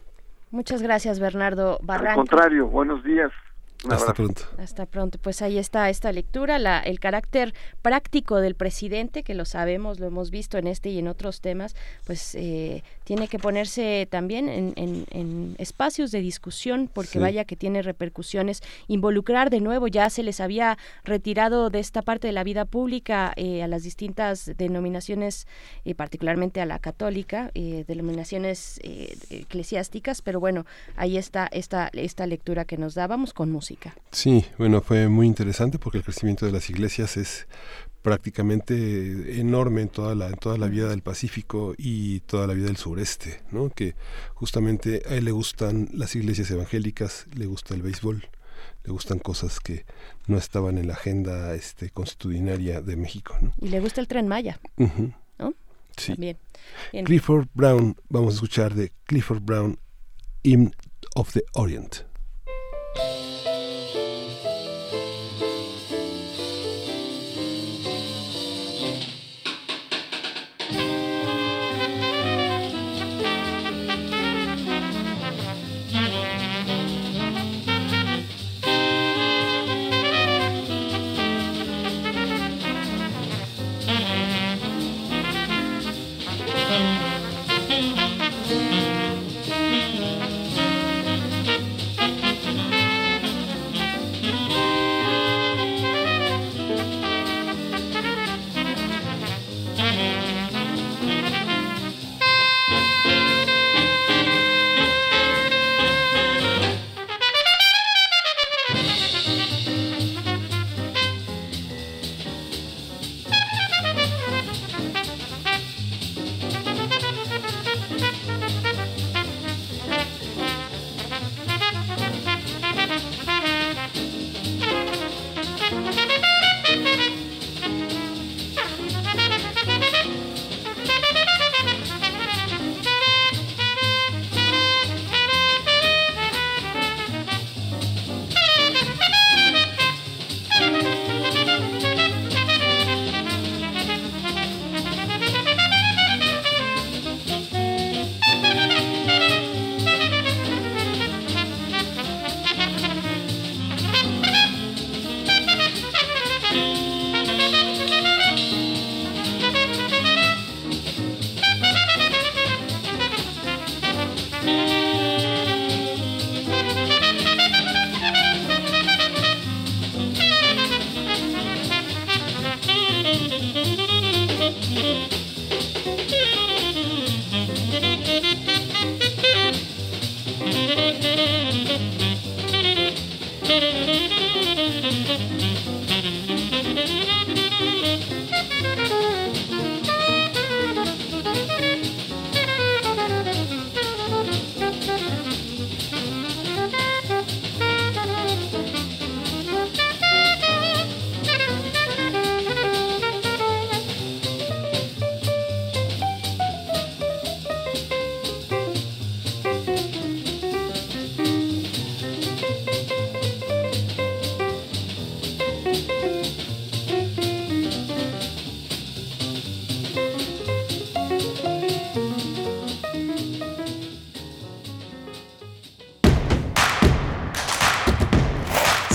Muchas gracias, Bernardo Al Barranco. contrario, buenos días. Un Hasta pronto. Hasta pronto. Pues ahí está esta lectura, la, el carácter práctico del presidente, que lo sabemos, lo hemos visto en este y en otros temas, pues eh, tiene que ponerse también en, en- en espacios de discusión, porque Sí. vaya que tiene repercusiones. Involucrar de nuevo, ya se les había retirado de esta parte de la vida pública eh, a las distintas denominaciones, eh, particularmente a la católica, eh, denominaciones eh, eclesiásticas, pero bueno, ahí está esta, esta lectura que nos dábamos con música. Sí, bueno, fue muy interesante porque el crecimiento de las iglesias es prácticamente enorme en toda la en toda la vida del Pacífico y toda la vida del sureste, ¿no? Que justamente a él le gustan las iglesias evangélicas, le gusta el béisbol, le gustan cosas que no estaban en la agenda este constitucionaria de México, ¿no? Y le gusta el tren Maya. ¿no? Sí. También. Bien. Clifford Brown, vamos a escuchar de Clifford Brown, Hymn of the Orient.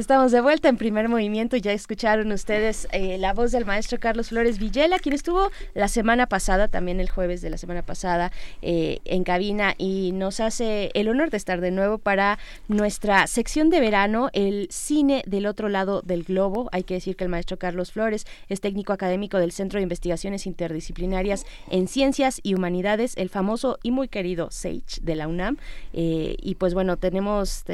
Estamos de vuelta en primer movimiento. Ya escucharon ustedes eh, la voz del maestro Carlos Flores Villela, quien estuvo la semana pasada, también el jueves de la semana pasada, eh, en cabina y nos hace el honor de estar de nuevo para nuestra sección de verano, el cine del otro lado del globo. Hay que decir que el maestro Carlos Flores es técnico académico del Centro de Investigaciones Interdisciplinarias en Ciencias y Humanidades, el famoso y muy querido SAGE de la UNAM. Eh, y pues bueno, tenemos,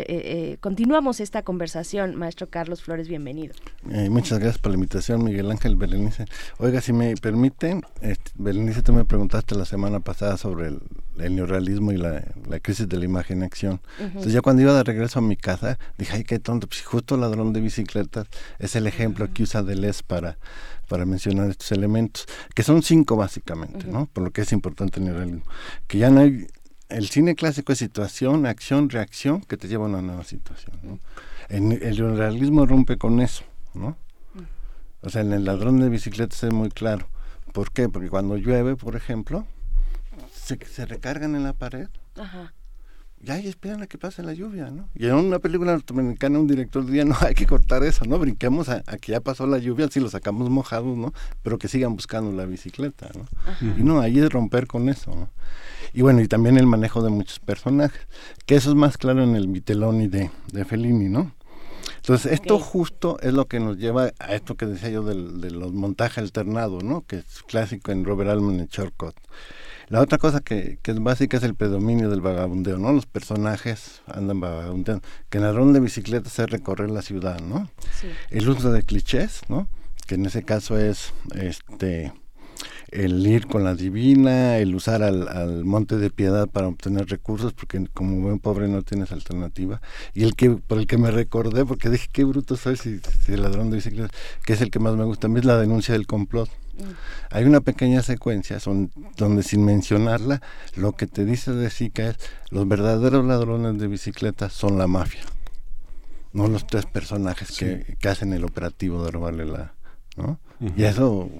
continuamos esta conversación maestro Carlos Flores, bienvenido. Eh, muchas gracias por la invitación, Miguel Ángel Berenice. Oiga, si me permiten, este, Berenice, tú me preguntaste la semana pasada sobre el, neorrealismo y la, crisis de la imagen acción. Entonces ya cuando iba de regreso a mi casa, dije, ay, qué tonto, pues justo ladrón de bicicletas es el ejemplo que usa Deleuze para para mencionar estos elementos, que son cinco básicamente, ¿no? Por lo que es importante el neorrealismo. Que ya no hay el cine clásico es situación, acción, reacción que te lleva a una nueva situación. ¿no? En, el realismo rompe con eso, ¿no? O sea, en el ladrón de bicicletas es muy claro. ¿Por qué? Porque cuando llueve, por ejemplo, se, se recargan en la pared. Ajá. Y ahí esperan a que pase la lluvia, ¿no? Y en una película norteamericana un director diría, no, hay que cortar eso, ¿no? Brinquemos a, que ya pasó la lluvia, si lo sacamos mojados, ¿no? Pero que sigan buscando la bicicleta, ¿no? Y no, ahí es romper con eso, ¿no? Y bueno, y también el manejo de muchos personajes, que eso es más claro en el Viteloni de, de Fellini, ¿no? Entonces, esto justo es lo que nos lleva a esto que decía yo del, de los montajes alternados, ¿no? Que es clásico en Robert Altman y Shortcut. La otra cosa que, que, es básica es el predominio del vagabundeo, ¿no? Los personajes andan vagabundeando. Que ron de bicicleta es recorrer la ciudad, ¿no? El uso de clichés, ¿no? Que en ese caso es este el ir con la divina, el usar al, monte de piedad para obtener recursos, porque como buen pobre no tienes alternativa. Y el que por el que me recordé, porque dije, qué bruto soy si, el ladrón de bicicletas, que es el que más me gusta, a mí es la denuncia del complot. Hay una pequeña secuencia son, donde sin mencionarla, lo que te dice de Zika es, los verdaderos ladrones de bicicletas son la mafia, no los tres personajes que, que hacen el operativo de robarle la... ¿no? Y eso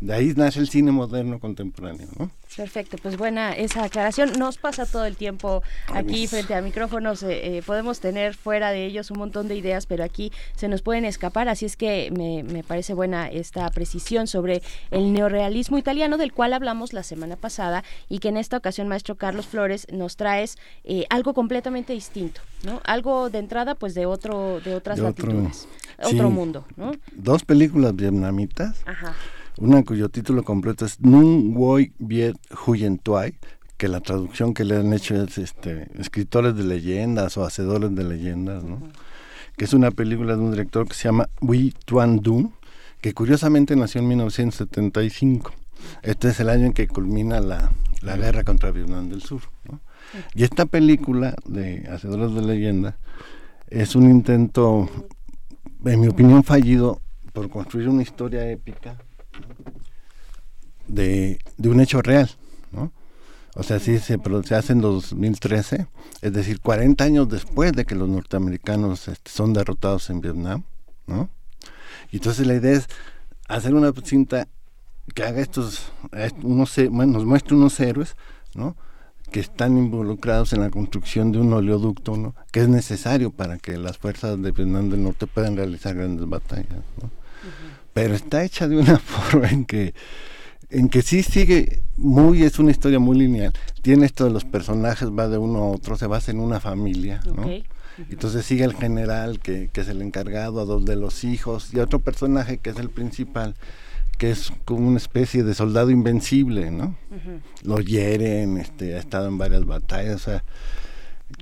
de ahí nace el cine moderno contemporáneo, ¿no? Perfecto, pues buena esa aclaración. Nos pasa todo el tiempo aquí frente a micrófonos, eh, eh, podemos tener fuera de ellos un montón de ideas, pero aquí se nos pueden escapar, así es que me, me parece buena esta precisión sobre el neorealismo italiano del cual hablamos la semana pasada y que en esta ocasión, maestro Carlos Flores, nos traes eh, algo completamente distinto, ¿no? Algo de entrada, pues de otro, de otras latitudes, otro, mundo, ¿no? Dos películas vietnamitas. Ajá una cuyo título completo es Nun Voi Viet Huyen Tuai, que la traducción que le han hecho es este, escritores de leyendas o hacedores de leyendas, ¿no? que es una película de un director que se llama Wei Tuan Dun, que curiosamente nació en 1975. Este es el año en que culmina la, la guerra contra Vietnam del Sur. ¿no? Y esta película de Hacedores de Leyendas es un intento, en mi opinión, fallido por construir una historia épica de, un hecho real, ¿no? O sea, sí se, se hace en 2013, es decir, 40 años después de que los norteamericanos este, son derrotados en Vietnam, ¿no? Y entonces la idea es hacer una cinta que haga estos, unos, bueno, nos muestre unos héroes, ¿no? que están involucrados en la construcción de un oleoducto, ¿no? que es necesario para que las fuerzas de Vietnam del Norte puedan realizar grandes batallas. ¿no? Pero está hecha de una forma en que en que sí sigue muy es una historia muy lineal. Tiene esto de los personajes va de uno a otro se basa en una familia ¿no? entonces sigue el general que, que, es el encargado a dos de los hijos y otro personaje que es el principal que es como una especie de soldado invencible no lo hieren este ha estado en varias batallas o sea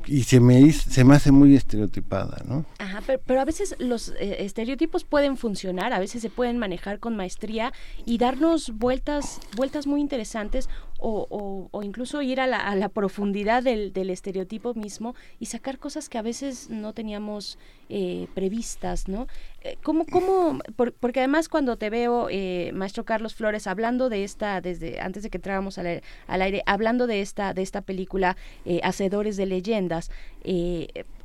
y se me, se me hace muy estereotipada, ¿no? Ajá, pero, a veces los eh, estereotipos pueden funcionar, a veces se pueden manejar con maestría y darnos vueltas, vueltas muy interesantes o, o, incluso ir a la, a la profundidad del, del, estereotipo mismo y sacar cosas que a veces no teníamos eh, previstas, ¿no? Eh, ¿Cómo, cómo, porque además cuando te veo, eh, maestro Carlos Flores, hablando de esta, desde antes de que entráramos al, al aire, hablando de esta, de esta película, Hacedores de Leyendas,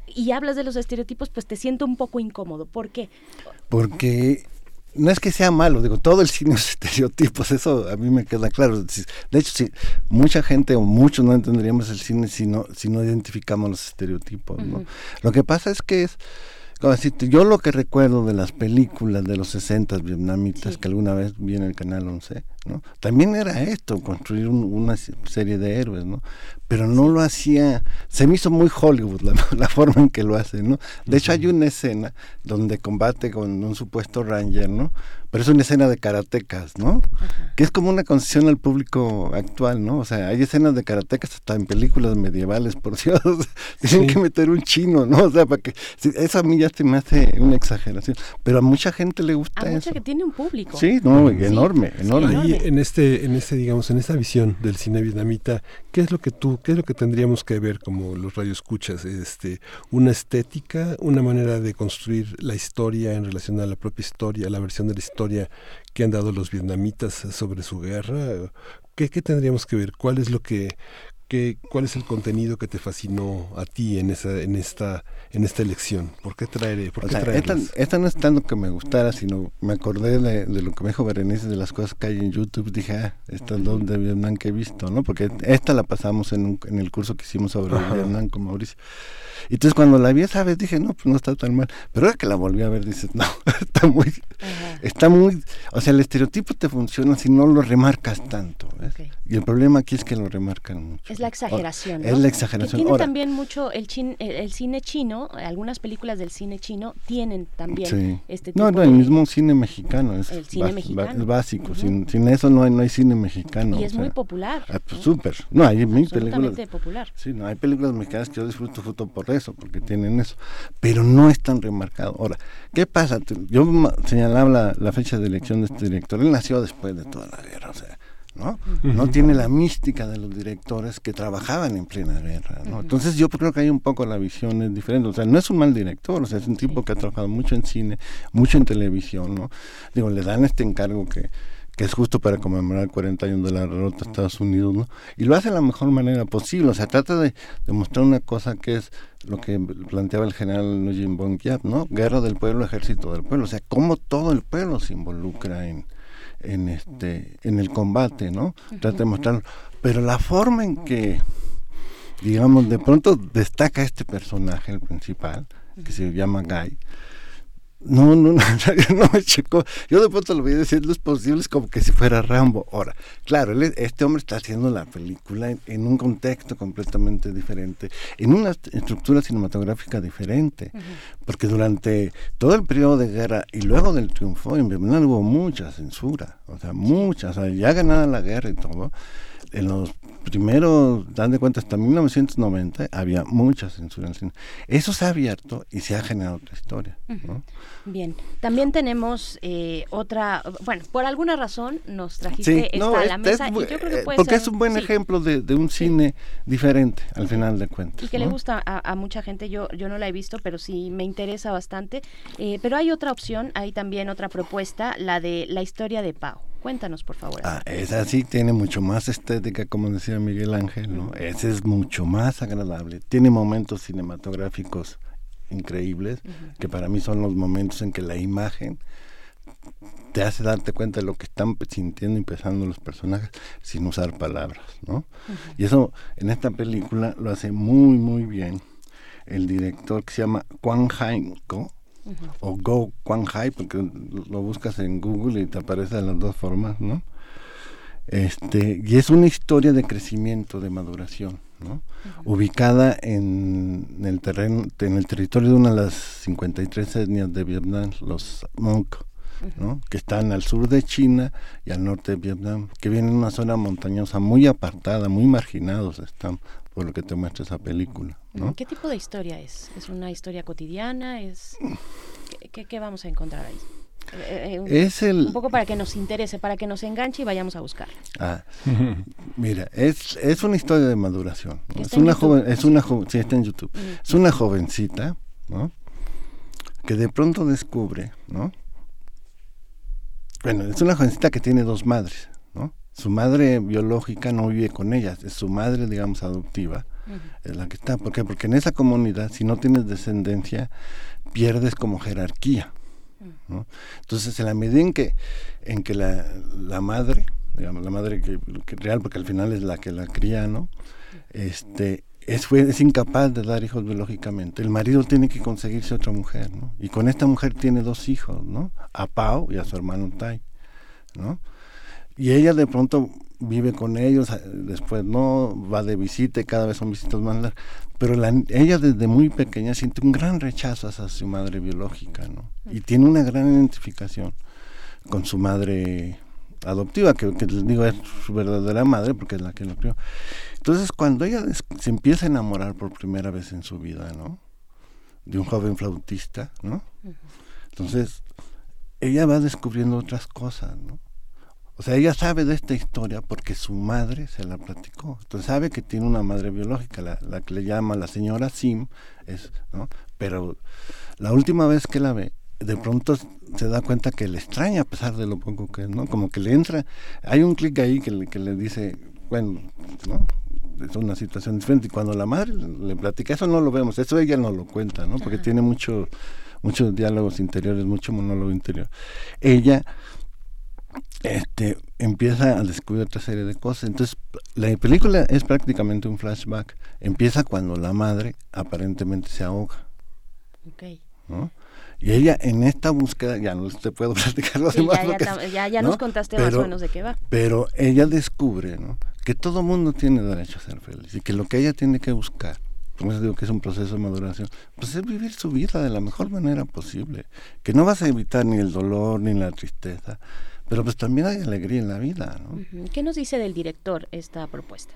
y hablas de los estereotipos, pues te siento un poco incómodo. ¿Por qué? Porque no es que sea malo, digo, todo el cine es estereotipos, eso a mí me queda claro. De hecho, sí, mucha gente o muchos no entenderíamos el cine si no, si no identificamos los estereotipos. ¿no? Lo que pasa es que es como decirte, yo lo que recuerdo de las películas de los 60 vietnamitas que alguna vez vi en el canal 11, ¿no? También era esto, construir una serie de héroes, ¿no? Pero no lo hacía, se me hizo muy Hollywood la, la forma en que lo hace, ¿no? De hecho hay una escena donde combate con un supuesto ranger, ¿no? Pero es una escena de karatecas, ¿no? Que es como una concesión al público actual, ¿no? O sea, hay escenas de karatecas hasta en películas medievales, por Dios. Tienen que meter un chino, ¿no? O sea, para que... eso a mí ya se me hace una exageración. Pero a mucha gente le gusta a eso. mucha que tiene un público. Sí, no, enorme, enorme. En este, en este, digamos, en esta visión del cine vietnamita, ¿qué es lo que tú, qué es lo que tendríamos que ver como los radioescuchas? Este, una estética, una manera de construir la historia en relación a la propia historia, la versión de la historia que han dado los vietnamitas sobre su guerra? ¿Qué, qué tendríamos que ver? ¿Cuál es lo que, que, cuál es el contenido que te fascinó a ti en esa, en esta, en esta elección? ¿Por qué traer, por O qué sea, traerlas? esta, esta no es tanto que me gustara, sino me acordé de, de lo que me dijo Berenice, de las cosas que hay en YouTube. Dije, ah, estas dos de Vietnam que he visto, ¿no? Porque esta la pasamos en, un- en el curso que hicimos sobre Ajá. Vietnam con Mauricio. Y entonces cuando la vi esa vez dije, no, pues no está tan mal. Pero ahora que la volví a ver, dices, no, está muy, está muy, o sea, el estereotipo te funciona si no lo remarcas tanto. ¿ves? Y el problema aquí es que lo remarcan mucho. Es la exageración. Es ¿no? la Que exageración. tiene Ahora, también mucho el, chin- el, el cine chino, algunas películas del cine chino tienen también Sí. este tipo no, no, de- el mismo cine mexicano es, El cine bas- mexicano. es básico. sin, sin eso no hay, no hay cine mexicano. y es sea, muy popular. ah, pues, súper. No, hay mil películas. popular. Sí, no, hay películas mexicanas que yo disfruto justo por eso, porque tienen eso. Pero no es tan remarcado. Ahora, ¿qué pasa? Yo señalaba la, la fecha de elección de este director. Él nació después de toda la guerra, o sea, ¿no? Tiene la mística de los directores que trabajaban en plena guerra, ¿no? Entonces yo creo que hay un poco la visión es diferente. O sea, no es un mal director, o sea, es un tipo que ha trabajado mucho en cine, mucho en televisión, ¿no? Digo, le dan este encargo que que es justo para conmemorar 40 años de la derrota de Estados Unidos, ¿no? Y lo hace de la mejor manera posible, o sea, trata de, de mostrar una cosa que es lo que planteaba el general Nguyen Bong Giap, ¿no? Guerra del pueblo, ejército del pueblo, o sea, cómo todo el pueblo se involucra en, en este en el combate, ¿no? Trata de mostrarlo, pero la forma en que digamos de pronto destaca este personaje el principal que se llama Guy no, no, no, no me checó. Yo de pronto lo voy a decir, no es posible, es como que si fuera Rambo. Ahora, claro, él- este hombre está haciendo la película en, en un contexto completamente diferente, en una est- estructura cinematográfica diferente, porque durante todo el periodo de guerra y luego del triunfo en Vietnam hubo mucha censura, o sea, mucha, o sea, ya ganada la guerra y todo. En los primeros, dan de cuenta, hasta 1990 había mucha censura en el cine. Eso se ha abierto y se ha generado otra historia. ¿no? Bien, también tenemos eh, otra, bueno, por alguna razón nos trajiste esta a la este mesa es y yo creo que eh, puede porque ser es un buen sí, ejemplo de, de un cine diferente al final de cuentas. y que le gusta a, a mucha gente. Yo yo no la he visto, pero sí me interesa bastante. Eh, pero hay otra opción, hay también otra propuesta, la de la historia de Pau. Cuéntanos, por favor. Ah, esa sí tiene mucho más estética, como decía Miguel Ángel, ¿no? Ese es mucho más agradable. Tiene momentos cinematográficos increíbles, que para mí son los momentos en que la imagen te hace darte cuenta de lo que están sintiendo y pensando los personajes sin usar palabras, ¿no? Y eso en esta película lo hace muy, muy bien el director que se llama Kwang O Go Kwang Hai, porque lo buscas en Google y te aparece de las dos formas, ¿no? Este, y es una historia de crecimiento, de maduración, ¿no? Ubicada en el terreno, en el territorio de una de las 53 etnias de Vietnam, los Hmong, ¿no? que están al sur de China y al norte de Vietnam, que vienen de una zona montañosa muy apartada, muy marginados están, por lo que te muestra esa película, ¿no? ¿Qué tipo de historia es? ¿Es una historia cotidiana? ¿Es ¿Qué, qué- qué vamos a encontrar ahí? Eh, eh, un- Es el- un poco para que nos interese, para que nos enganche y vayamos a buscar. Ah, mira, es, es una historia de maduración. ¿no? Es una joven, es una joven, sí, está en YouTube. Es una jovencita, ¿no? Que de pronto descubre, ¿no? Bueno, es una jovencita que tiene dos madres, ¿no? Su madre biológica no vive con ella, es su madre, digamos, adoptiva, es la que está. ¿Por qué? Porque en esa comunidad, si no tienes descendencia, pierdes como jerarquía. ¿no? Entonces, en la medida en que, en que la, la madre, digamos, la madre que, que real, porque al final es la que la cría, ¿no? Este, es, fue, es incapaz de dar hijos biológicamente. El marido tiene que conseguirse otra mujer, ¿no? Y con esta mujer tiene dos hijos, ¿no? A Pau y a su hermano Tai, ¿no? Y ella de pronto vive con ellos, a- después no, va de visita y cada vez son visitas más largas. Pero la- ella desde muy pequeña siente un gran rechazo hacia su madre biológica, ¿no? Y tiene una gran identificación con su madre adoptiva, que, que les digo es su verdadera madre porque es la que lo crió. Entonces cuando ella des- se empieza a enamorar por primera vez en su vida, ¿no? De un joven flautista, ¿no? Entonces ella va descubriendo otras cosas, ¿no? O sea, ella sabe de esta historia porque su madre se la platicó. Entonces sabe que tiene una madre biológica, la, la que le llama la señora Sim, es, ¿no? Pero la última vez que la ve, de pronto se da cuenta que le extraña a pesar de lo poco que es, ¿no? Como que le entra, hay un clic ahí que le, que le dice, bueno, ¿no? Es una situación diferente. Y cuando la madre le platica, eso no lo vemos, eso ella no lo cuenta, ¿no? Porque tiene mucho, muchos diálogos interiores, mucho monólogo interior. Ella este, empieza a descubrir otra serie de cosas. Entonces, la película es prácticamente un flashback. Empieza cuando la madre aparentemente se ahoga. Ok. ¿no? Y ella en esta búsqueda, ya no te puedo platicar lo Sí, demás. ya, ya ¿no? nos contaste más o menos de qué va. Pero ella descubre ¿no? que todo mundo tiene derecho a ser feliz y que lo que ella tiene que buscar, por eso digo que es un proceso de maduración, pues es vivir su vida de la mejor manera posible. Que no vas a evitar ni el dolor ni la tristeza, pero pues también hay alegría en la vida. ¿no? ¿Qué nos dice del director esta propuesta?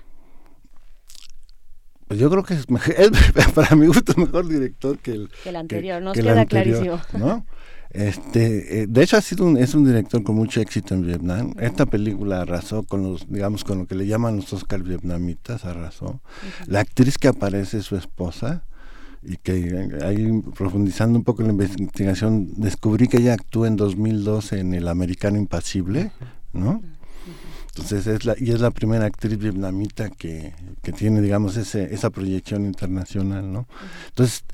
Pues yo creo que es, para mi gusto mejor director que el, Que el anterior, nos queda anterior, clarísimo. ¿no? Este, eh, de hecho ha sido un, es un director con mucho éxito en Vietnam. Esta película arrasó con los, digamos, con lo que le llaman los Oscar vietnamitas, arrasó. La actriz que aparece es su esposa y que eh, ahí profundizando un poco en la investigación descubrí que ella actuó en 2012 en El Americano Impasible, ¿no? Entonces es la, y es la primera actriz vietnamita que, que tiene, digamos, ese, esa proyección internacional, ¿no? Entonces,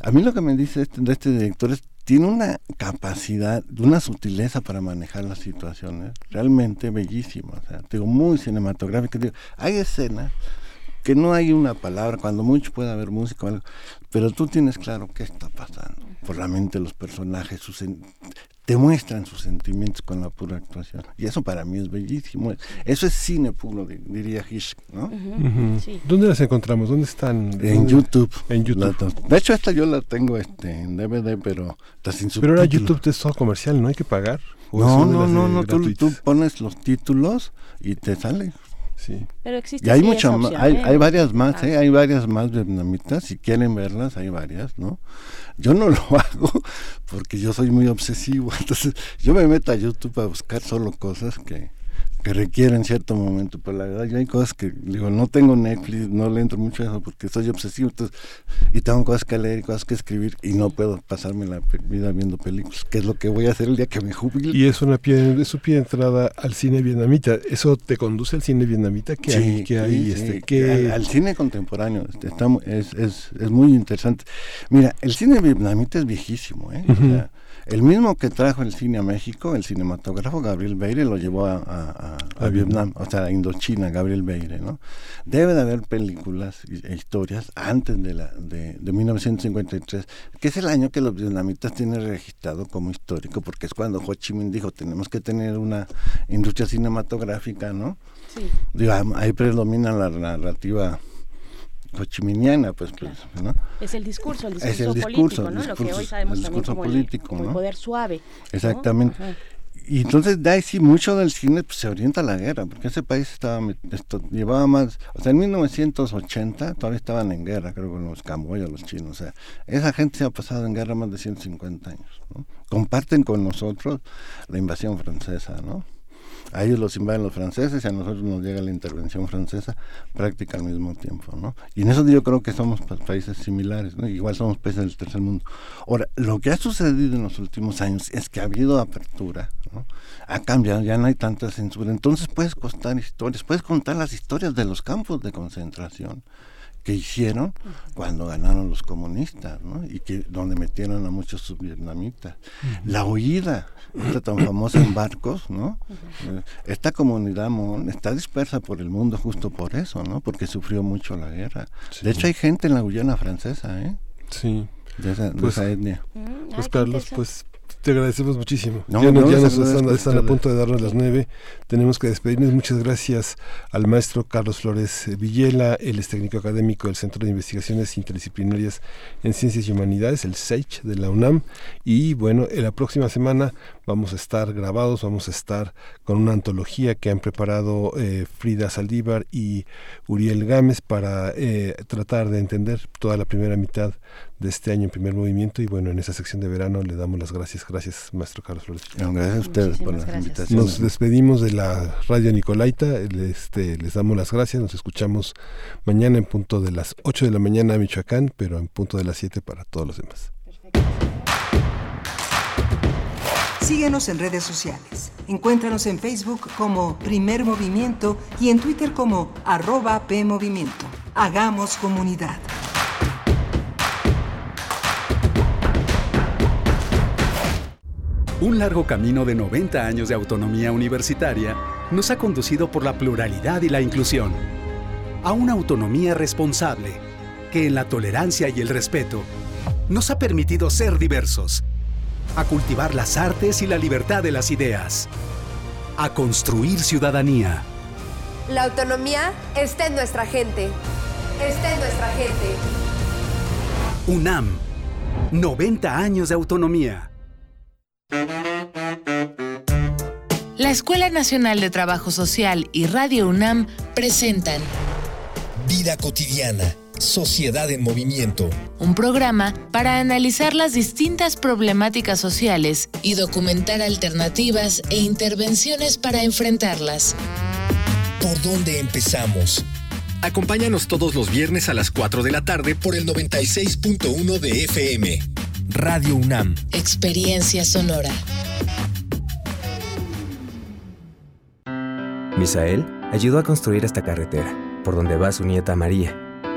a mí lo que me dice este, de este director es tiene una capacidad, una sutileza para manejar las situaciones realmente bellísima, o sea, digo, muy cinematográfica. Digo, hay escenas que no hay una palabra, cuando mucho puede haber música o algo, pero tú tienes claro qué está pasando por la mente de los personajes, sus te muestran sus sentimientos con la pura actuación. Y eso para mí es bellísimo. Eso es cine puro, di- diría Hitchcock, ¿no? ¿Dónde las encontramos? ¿Dónde están? En. YouTube. En YouTube. De hecho, esta yo la tengo este, en DVD, pero está sin Pero ahora. YouTube es todo comercial, ¿no hay que pagar? ¿O es No, no, no, no, tú, tú pones los títulos y te sale. Sí. Pero existe Y hay sí esa opción, hay, ¿eh? hay varias más, Ah. ¿eh? hay varias más vietnamitas, si quieren verlas, hay varias, ¿no? Yo no lo hago porque yo soy muy obsesivo, entonces yo me meto a YouTube a buscar solo cosas que, que requieren cierto momento, pero la verdad yo hay cosas que, digo, no tengo Netflix, no le entro mucho a eso porque soy obsesivo, entonces, y tengo cosas que leer y cosas que escribir y no puedo pasarme la vida viendo películas, que es lo que voy a hacer el día que me jubile. Y es una pie, es su pie de entrada al cine vietnamita. ¿Eso te conduce al cine vietnamita? ¿Qué hay? ¿Qué hay? sí, este, sí. ¿qué- Al, al cine contemporáneo este, está es, es, es muy interesante. Mira, el cine vietnamita es viejísimo. ¿eh? O sea, el mismo que trajo el cine a México, el cinematógrafo Gabriel Beire, lo llevó a, a- a- a Vietnam, o sea, a Indochina, Gabriel Beire. ¿no? Debe de haber películas y- e historias antes de, la, de, de 1953, que es el año que los vietnamitas tienen registrado como histórico, porque es cuando Ho Chi Minh dijo, tenemos que tener una industria cinematográfica, ¿no? Sí. Digo, ahí predomina la narrativa cochiminiana, pues, pues, ¿no? Es el discurso, el discurso, Es el discurso, político, el ¿no? Lo que discurso- hoy sabemos el también discurso como, el, político, como el ¿no? poder suave. Exactamente. Y entonces de ahí sí mucho del cine pues, se orienta a la guerra, porque ese país estaba esto, llevaba más, o sea, en 1980 todavía estaban en guerra, creo con los camboyas, los chinos, o sea, esa gente se ha pasado en guerra más de 150 años, ¿no? Comparten con nosotros la invasión francesa, ¿no? A ellos los invaden los franceses y a nosotros nos llega la intervención francesa práctica al mismo tiempo, ¿no? Y en eso yo creo que somos pa- países similares. Igual somos países del tercer mundo. Ahora, lo que ha sucedido en los últimos años es que ha habido apertura, ¿no? Ha cambiado, ya no hay tanta censura. Entonces puedes contar historias, puedes contar las historias de los campos de concentración que hicieron cuando ganaron los comunistas, ¿no? Y que donde metieron a muchos subvietnamitas. La huida, esta tan famosa en barcos, ¿no? Eh, Esta comunidad mon, está dispersa por el mundo justo por eso, ¿no? Porque sufrió mucho la guerra. De hecho hay gente en la Guyana francesa, ¿eh? Sí. De esa, de Pues- esa etnia. Pues Carlos, pues te agradecemos muchísimo. No, ya nos, no, ya les nos agradezco están, están a punto de darnos las nueve. Tenemos que despedirnos. Muchas gracias al maestro Carlos Flores eh, Villela. Él es técnico académico del Centro de Investigaciones Interdisciplinarias en Ciencias y Humanidades, el SEICH de la UNAM. Y bueno, en la próxima semana vamos a estar grabados, vamos a estar con una antología que han preparado eh, Frida Saldívar y Uriel Gámez para eh, tratar de entender toda la primera mitad de este año en primer movimiento y bueno, en esa sección de verano le damos las gracias. Gracias, maestro Carlos Flores. No, gracias a ustedes por la invitación. Nos despedimos de la radio Nicolaita, este, les damos las gracias, nos escuchamos mañana en punto de las 8 de la mañana a Michoacán, pero en punto de las 7 para todos los demás. Síguenos en redes sociales. Encuéntranos en Facebook como Primer Movimiento y en Twitter como arroba PMovimiento. Hagamos comunidad. Un largo camino de 90 años de autonomía universitaria nos ha conducido por la pluralidad y la inclusión a una autonomía responsable que en la tolerancia y el respeto nos ha permitido ser diversos, a cultivar las artes y la libertad de las ideas, a construir ciudadanía. La autonomía está en nuestra gente. Está en nuestra gente. UNAM, 90 años de autonomía. La Escuela Nacional de Trabajo Social y Radio UNAM presentan Vida cotidiana, sociedad en movimiento. un programa para analizar las distintas problemáticas sociales y documentar alternativas e intervenciones para enfrentarlas. ¿Por dónde empezamos? Acompáñanos todos los viernes a las 4 de la tarde por el 96.1 de FM. Radio UNAM. Experiencia sonora. Misael ayudó a construir esta carretera, por donde va su nieta María,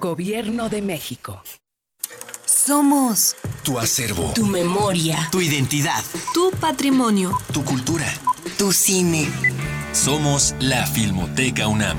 Gobierno de México. Somos Tu acervo. tu memoria, Tu identidad. tu patrimonio, Tu cultura. tu cine. Somos la Filmoteca UNAM.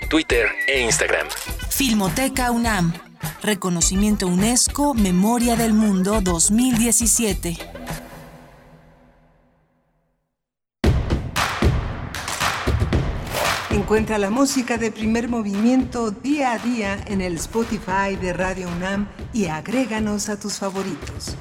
Twitter e Instagram. Filmoteca UNAM. Reconocimiento UNESCO Memoria del Mundo 2017. Encuentra la música de primer movimiento día a día en el Spotify de Radio UNAM y agréganos a tus favoritos.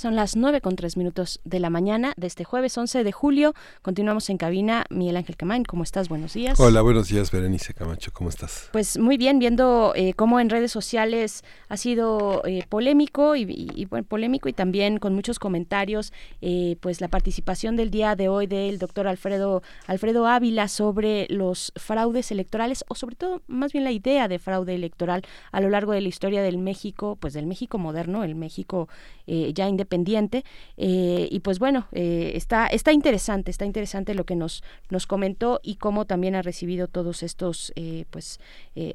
Son las 9 con 3 minutos de la mañana de este jueves 11 de julio. Continuamos en cabina. Miguel Ángel Camain, ¿cómo estás? Buenos días. Hola, buenos días, Berenice Camacho. ¿Cómo estás? Pues muy bien, viendo eh, cómo en redes sociales ha sido eh, polémico y, bueno, polémico y también con muchos comentarios, eh, pues la participación del día de hoy del doctor Alfredo, Alfredo Ávila sobre los fraudes electorales o sobre todo más bien la idea de fraude electoral a lo largo de la historia del México, pues del México moderno, el México ya independiente. Eh, y pues bueno, eh, está, está interesante, está interesante lo que nos, nos comentó y cómo también ha recibido todos estos eh, pues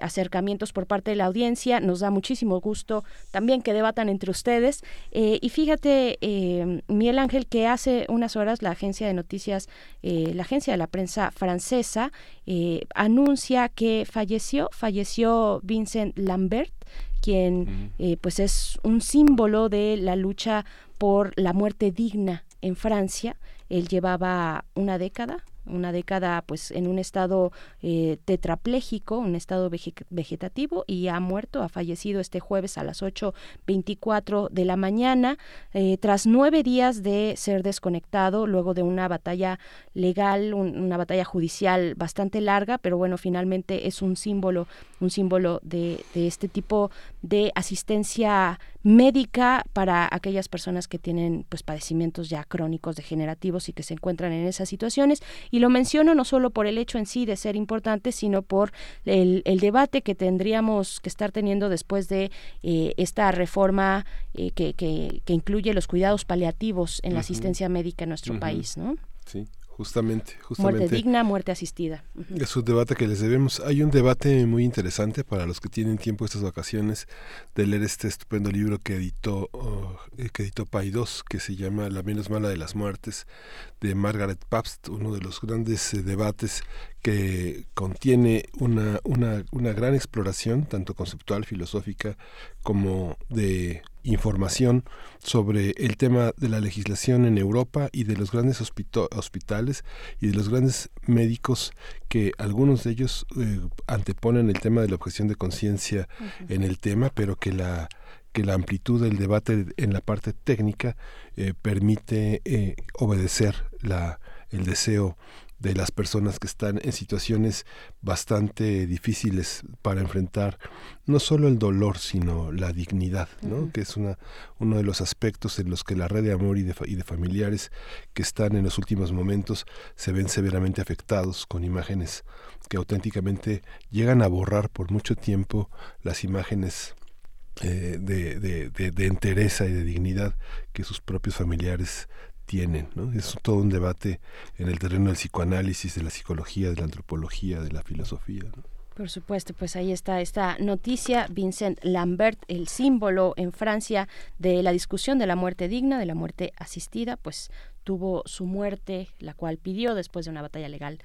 acercamientos por parte de la audiencia. Nos da muchísimo gusto también que debatan entre ustedes. y fíjate, Miguel Ángel, que hace unas horas la agencia de noticias, la agencia de la prensa francesa, anuncia que falleció, falleció Vincent Lambert, quien eh, pues es un símbolo de la lucha por la muerte digna en Francia. Él llevaba una década una década pues en un estado eh, tetrapléjico, un estado vegetativo y ha muerto, ha fallecido este jueves a las 8.24 de la mañana eh, tras nueve días de ser desconectado luego de una batalla legal, una batalla judicial bastante larga, pero bueno, finalmente es un símbolo, un símbolo de, de este tipo de asistencia médica para aquellas personas que tienen pues padecimientos ya crónicos degenerativos y que se encuentran en esas situaciones. Y lo menciono no solo por el hecho en sí de ser importante sino por el, debate que tendríamos que estar teniendo después de eh, esta reforma eh, que, que, incluye los cuidados paliativos en la asistencia médica en nuestro país no sí Justamente, justamente. Muerte digna, muerte asistida. Es un debate que les debemos. Hay un debate muy interesante para los que tienen tiempo estas vacaciones de leer este estupendo libro que editó, oh, eh, que editó Paidós, que se llama La menos mala de las muertes, de Margaret Pabst, uno de los grandes eh, debates que contiene una, una, una gran exploración, tanto conceptual, filosófica, como de información sobre el tema de la legislación en Europa y de los grandes hospitales y de los grandes médicos que algunos de ellos eh, anteponen el tema de la objeción de conciencia en el tema, pero que la que la amplitud del debate en la parte técnica eh, permite eh, obedecer la, el deseo de las personas que están en situaciones bastante difíciles para enfrentar no solo el dolor sino la dignidad ¿no? que es una uno de los aspectos en los que la red de amor y de, y de familiares que están en los últimos momentos se ven severamente afectados con imágenes que auténticamente llegan a borrar por mucho tiempo las imágenes eh, de, de, de, de entereza y de dignidad que sus propios familiares tienen. ¿no? Es todo un debate en el terreno del psicoanálisis, de la psicología, de la antropología, de la filosofía. Por supuesto, pues ahí está esta noticia. Vincent Lambert, el símbolo en Francia de la discusión de la muerte digna, de la muerte asistida, pues tuvo su muerte, la cual pidió después de una batalla legal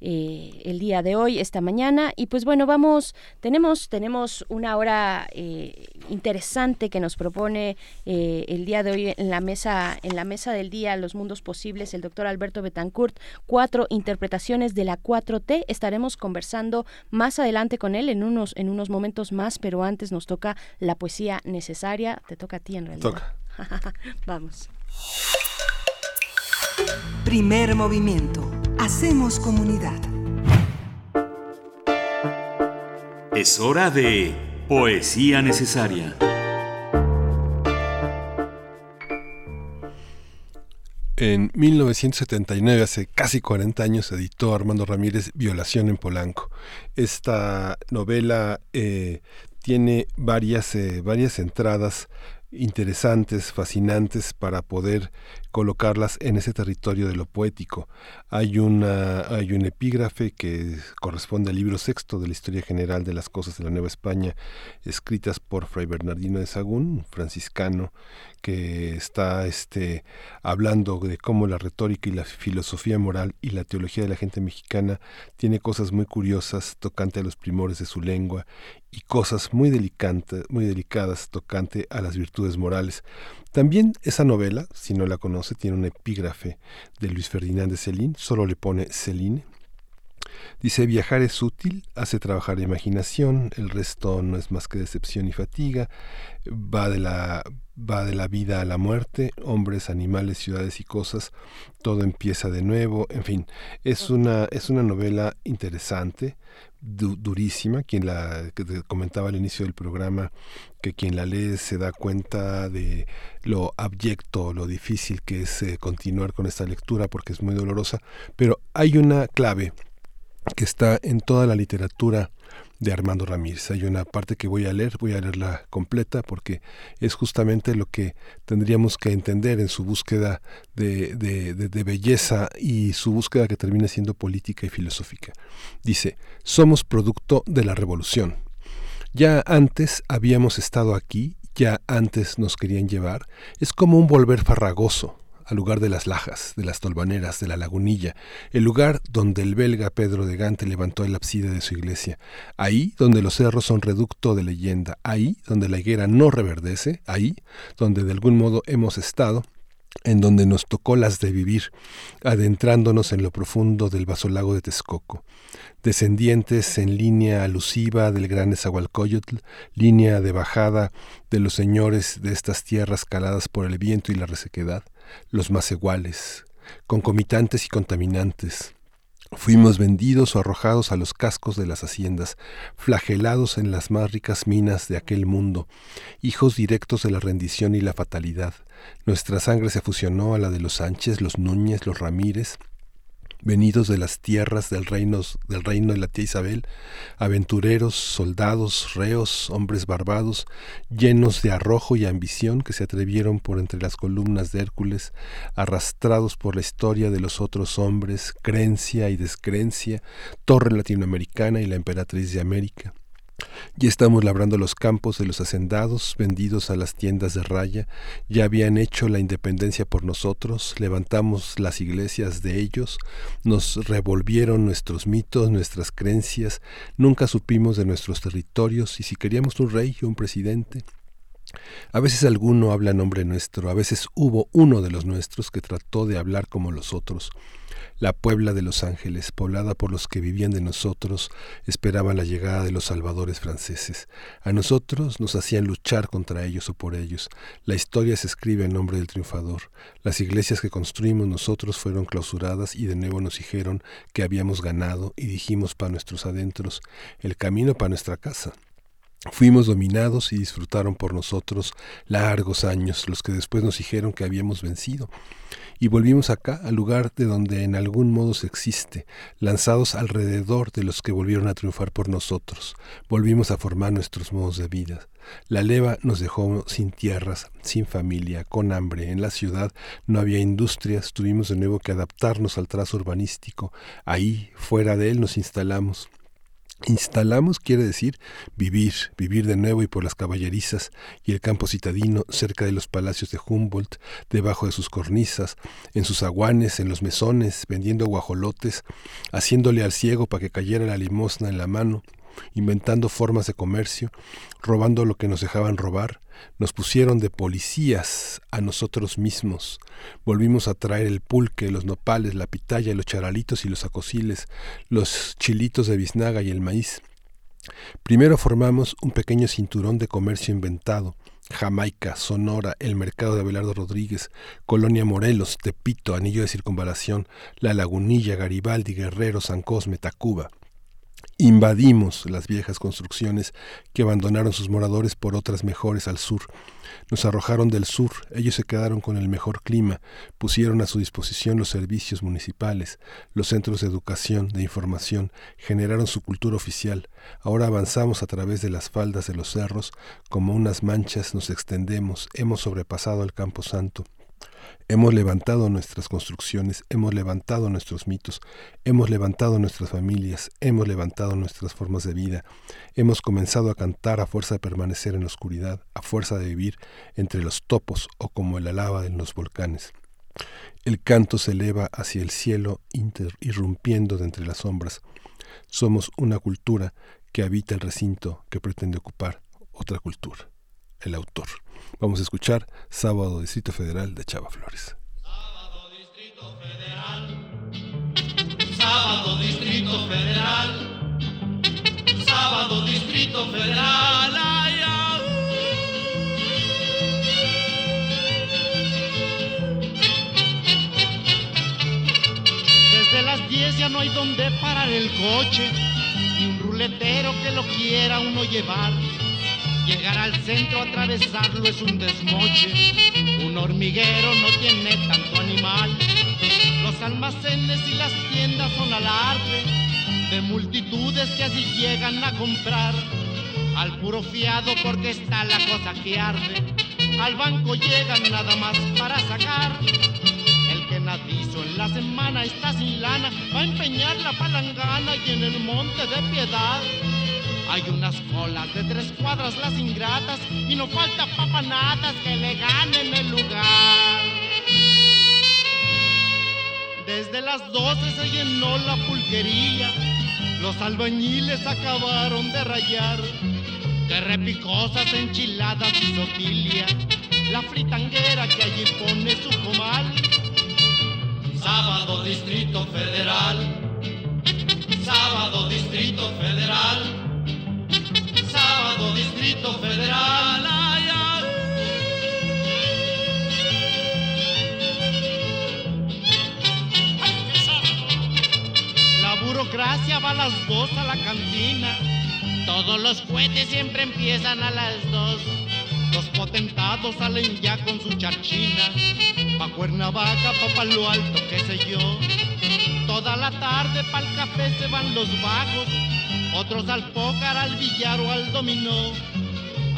eh, el día de hoy, esta mañana. Y pues bueno, vamos, tenemos, tenemos una hora eh, interesante que nos propone eh, el día de hoy en la mesa, en la mesa del día, Los Mundos Posibles, el doctor Alberto Betancourt, cuatro interpretaciones de la 4T. Estaremos conversando más adelante con él en unos, en unos momentos más, pero antes nos toca la poesía necesaria. Te toca a ti en realidad. Toca. Vamos. Primer movimiento. Hacemos comunidad. Es hora de poesía necesaria. En 1979, hace casi 40 años, editó Armando Ramírez Violación en Polanco. Esta novela eh, tiene varias, eh, varias entradas interesantes, fascinantes para poder colocarlas en ese territorio de lo poético. Hay, una, hay un epígrafe que corresponde al libro sexto de la Historia General de las Cosas de la Nueva España, escritas por Fray Bernardino de Sagún, franciscano, que está este, hablando de cómo la retórica y la filosofía moral y la teología de la gente mexicana tiene cosas muy curiosas tocante a los primores de su lengua y cosas muy, muy delicadas tocante a las virtudes morales. También esa novela, si no la conoce, tiene un epígrafe de Luis Ferdinand de Celine, solo le pone Celine, Dice, viajar es útil, hace trabajar la imaginación, el resto no es más que decepción y fatiga, va de la, va de la vida a la muerte, hombres, animales, ciudades y cosas, todo empieza de nuevo, en fin, es una, es una novela interesante, durísima, quien la comentaba al inicio del programa, que quien la lee se da cuenta de lo abyecto, lo difícil que es eh, continuar con esta lectura porque es muy dolorosa, pero hay una clave que está en toda la literatura de Armando Ramírez. Hay una parte que voy a leer, voy a leerla completa porque es justamente lo que tendríamos que entender en su búsqueda de, de, belleza y su búsqueda que termina siendo política y filosófica. Dice, somos producto de la revolución. Ya antes habíamos estado aquí, ya antes nos querían llevar, es como un volver farragoso, al lugar de las lajas, de las tolvaneras, de la lagunilla, el lugar donde el belga Pedro de Gante levantó el ábside de su iglesia, ahí donde los cerros son reducto de leyenda, ahí donde la higuera no reverdece, ahí donde de algún modo hemos estado, en donde nos tocó las de vivir, adentrándonos en lo profundo del vasolago de Texcoco. Descendientes en línea alusiva del gran Esahualcoyotl, línea de bajada de los señores de estas tierras caladas por el viento y la resequedad, los más iguales, concomitantes y contaminantes. Fuimos vendidos o arrojados a los cascos de las haciendas, flagelados en las más ricas minas de aquel mundo, hijos directos de la rendición y la fatalidad. Nuestra sangre se fusionó a la de los Sánchez, los Núñez, los Ramírez, venidos de las tierras del reino, del reino de la tía Isabel, aventureros, soldados, reos, hombres barbados, llenos de arrojo y ambición que se atrevieron por entre las columnas de Hércules, arrastrados por la historia de los otros hombres, creencia y descreencia, torre latinoamericana y la emperatriz de América ya estamos labrando los campos de los hacendados, vendidos a las tiendas de raya, ya habían hecho la independencia por nosotros, levantamos las iglesias de ellos, nos revolvieron nuestros mitos, nuestras creencias, nunca supimos de nuestros territorios y si queríamos un rey o un presidente, a veces alguno habla en nombre nuestro, a veces hubo uno de los nuestros que trató de hablar como los otros. La Puebla de los Ángeles, poblada por los que vivían de nosotros, esperaban la llegada de los salvadores franceses. A nosotros nos hacían luchar contra ellos o por ellos. La historia se escribe en nombre del triunfador. Las iglesias que construimos nosotros fueron clausuradas y de nuevo nos dijeron que habíamos ganado y dijimos para nuestros adentros el camino para nuestra casa. Fuimos dominados y disfrutaron por nosotros largos años, los que después nos dijeron que habíamos vencido. Y volvimos acá, al lugar de donde en algún modo se existe, lanzados alrededor de los que volvieron a triunfar por nosotros. Volvimos a formar nuestros modos de vida. La leva nos dejó sin tierras, sin familia, con hambre. En la ciudad no había industrias, tuvimos de nuevo que adaptarnos al trazo urbanístico. Ahí, fuera de él, nos instalamos. Instalamos quiere decir vivir, vivir de nuevo y por las caballerizas y el campo citadino cerca de los palacios de Humboldt, debajo de sus cornisas, en sus aguanes, en los mesones, vendiendo guajolotes, haciéndole al ciego para que cayera la limosna en la mano, inventando formas de comercio, robando lo que nos dejaban robar, nos pusieron de policías a nosotros mismos, volvimos a traer el pulque, los nopales, la pitaya, los charalitos y los acosiles, los chilitos de biznaga y el maíz. Primero formamos un pequeño cinturón de comercio inventado, Jamaica, Sonora, el mercado de Abelardo Rodríguez, Colonia Morelos, Tepito, Anillo de Circunvalación, La Lagunilla, Garibaldi, Guerrero, San Cosme, Tacuba. Invadimos las viejas construcciones que abandonaron sus moradores por otras mejores al sur. Nos arrojaron del sur, ellos se quedaron con el mejor clima, pusieron a su disposición los servicios municipales, los centros de educación, de información, generaron su cultura oficial. Ahora avanzamos a través de las faldas de los cerros, como unas manchas nos extendemos, hemos sobrepasado el Campo Santo. Hemos levantado nuestras construcciones, hemos levantado nuestros mitos, hemos levantado nuestras familias, hemos levantado nuestras formas de vida, hemos comenzado a cantar a fuerza de permanecer en la oscuridad, a fuerza de vivir entre los topos o como la lava en los volcanes. El canto se eleva hacia el cielo, irrumpiendo de entre las sombras. Somos una cultura que habita el recinto que pretende ocupar otra cultura. El autor. Vamos a escuchar Sábado Distrito Federal de Chava Flores. Sábado Distrito Federal. Sábado Distrito Federal. Sábado Distrito Federal. Ay, ay. Desde las 10 ya no hay donde parar el coche, ni un ruletero que lo quiera uno llevar. Llegar al centro, atravesarlo es un desmoche. Un hormiguero no tiene tanto animal. Los almacenes y las tiendas son alarde de multitudes que así llegan a comprar. Al puro fiado porque está la cosa que arde. Al banco llegan nada más para sacar. Que nadizo en la semana está sin lana, va a empeñar la palangana y en el monte de piedad. Hay unas colas de tres cuadras las ingratas y no falta papanatas que le ganen el lugar. Desde las 12 se llenó la pulquería, los albañiles acabaron de rayar. De repicosas enchiladas y sotilia, la fritanguera que allí pone su comal. Sábado Distrito Federal. Sábado Distrito Federal. Sábado Distrito Federal. Ay, ay. La burocracia va a las dos a la cantina. Todos los cohetes siempre empiezan a las dos. Los potentados salen ya con su charchina. Pa' Cuernavaca, pa' Palo Alto, qué sé yo. Toda la tarde pa'l café se van los vagos. Otros al pócar, al billar o al dominó.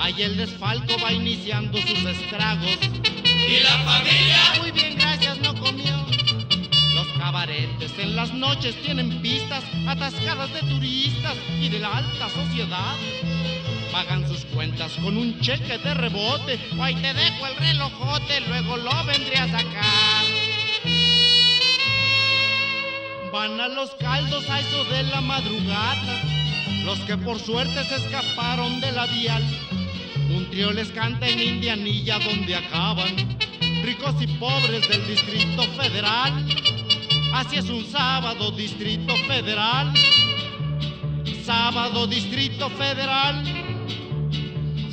Ahí el desfalco va iniciando sus estragos. ¿Y la familia? Muy bien, gracias, no comió. Los cabaretes en las noches tienen pistas atascadas de turistas y de la alta sociedad. Pagan sus cuentas con un cheque de rebote. Ahí te dejo el relojote, luego lo vendré a sacar. Van a los caldos a eso de la madrugada. Los que por suerte se escaparon de la vial. Un trío les canta en Indianilla donde acaban. Ricos y pobres del Distrito Federal. Así es un sábado, Distrito Federal. Sábado, Distrito Federal.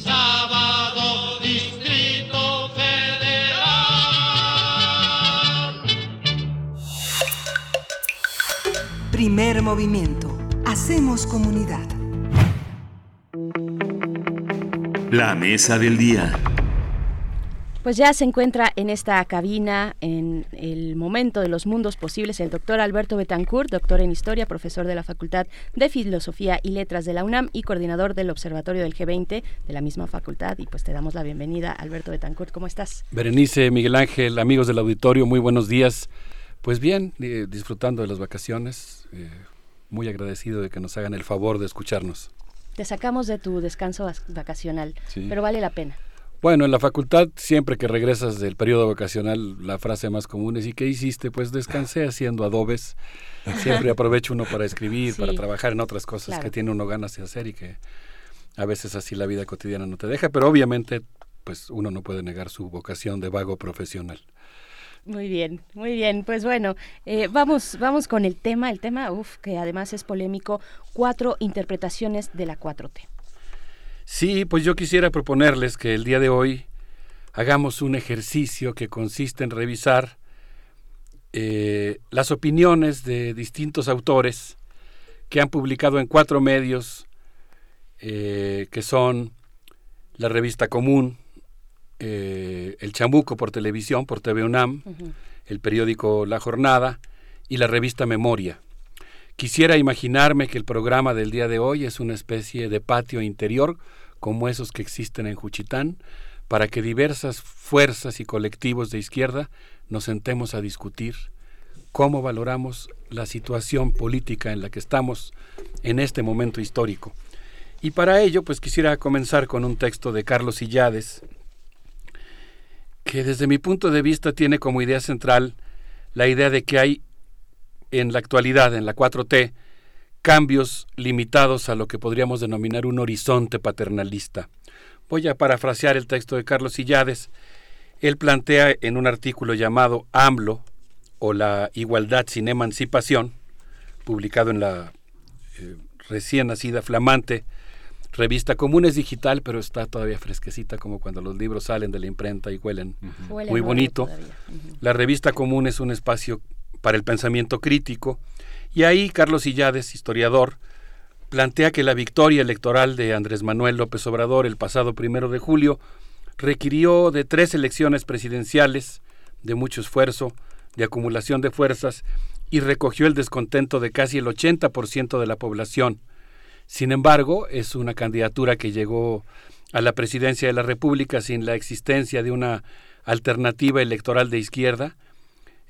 Sábado Distrito Federal. Primer movimiento. Hacemos comunidad. La mesa del día. Pues ya se encuentra en esta cabina, en el momento de los mundos posibles, el doctor Alberto Betancourt, doctor en Historia, profesor de la Facultad de Filosofía y Letras de la UNAM y coordinador del Observatorio del G20 de la misma facultad. Y pues te damos la bienvenida, Alberto Betancourt. ¿Cómo estás? Berenice, Miguel Ángel, amigos del auditorio, muy buenos días. Pues bien, eh, disfrutando de las vacaciones, eh, muy agradecido de que nos hagan el favor de escucharnos. Te sacamos de tu descanso vacacional, sí. pero vale la pena. Bueno, en la facultad, siempre que regresas del periodo vacacional, la frase más común es ¿y qué hiciste? Pues descansé haciendo adobes. Siempre aprovecho uno para escribir, sí. para trabajar en otras cosas claro. que tiene uno ganas de hacer y que a veces así la vida cotidiana no te deja, pero obviamente pues uno no puede negar su vocación de vago profesional. Muy bien, muy bien. Pues bueno, eh, vamos, vamos con el tema, el tema, uf, que además es polémico, cuatro interpretaciones de la 4T. Sí, pues yo quisiera proponerles que el día de hoy hagamos un ejercicio que consiste en revisar eh, las opiniones de distintos autores que han publicado en cuatro medios, eh, que son la revista Común, eh, El Chamuco por televisión, por TV UNAM, uh -huh. el periódico La Jornada y la revista Memoria. Quisiera imaginarme que el programa del día de hoy es una especie de patio interior como esos que existen en Juchitán, para que diversas fuerzas y colectivos de izquierda nos sentemos a discutir cómo valoramos la situación política en la que estamos en este momento histórico. Y para ello, pues quisiera comenzar con un texto de Carlos Illades, que desde mi punto de vista tiene como idea central la idea de que hay en la actualidad, en la 4T, cambios limitados a lo que podríamos denominar un horizonte paternalista. Voy a parafrasear el texto de Carlos Illades. Él plantea en un artículo llamado AMLO o la igualdad sin emancipación, publicado en la eh, recién nacida, flamante revista común es digital, pero está todavía fresquecita como cuando los libros salen de la imprenta y huelen muy bonito. La revista común es un espacio para el pensamiento crítico y ahí Carlos Illades, historiador, plantea que la victoria electoral de Andrés Manuel López Obrador el pasado primero de julio requirió de tres elecciones presidenciales, de mucho esfuerzo, de acumulación de fuerzas y recogió el descontento de casi el 80% de la población sin embargo, es una candidatura que llegó a la presidencia de la República sin la existencia de una alternativa electoral de izquierda.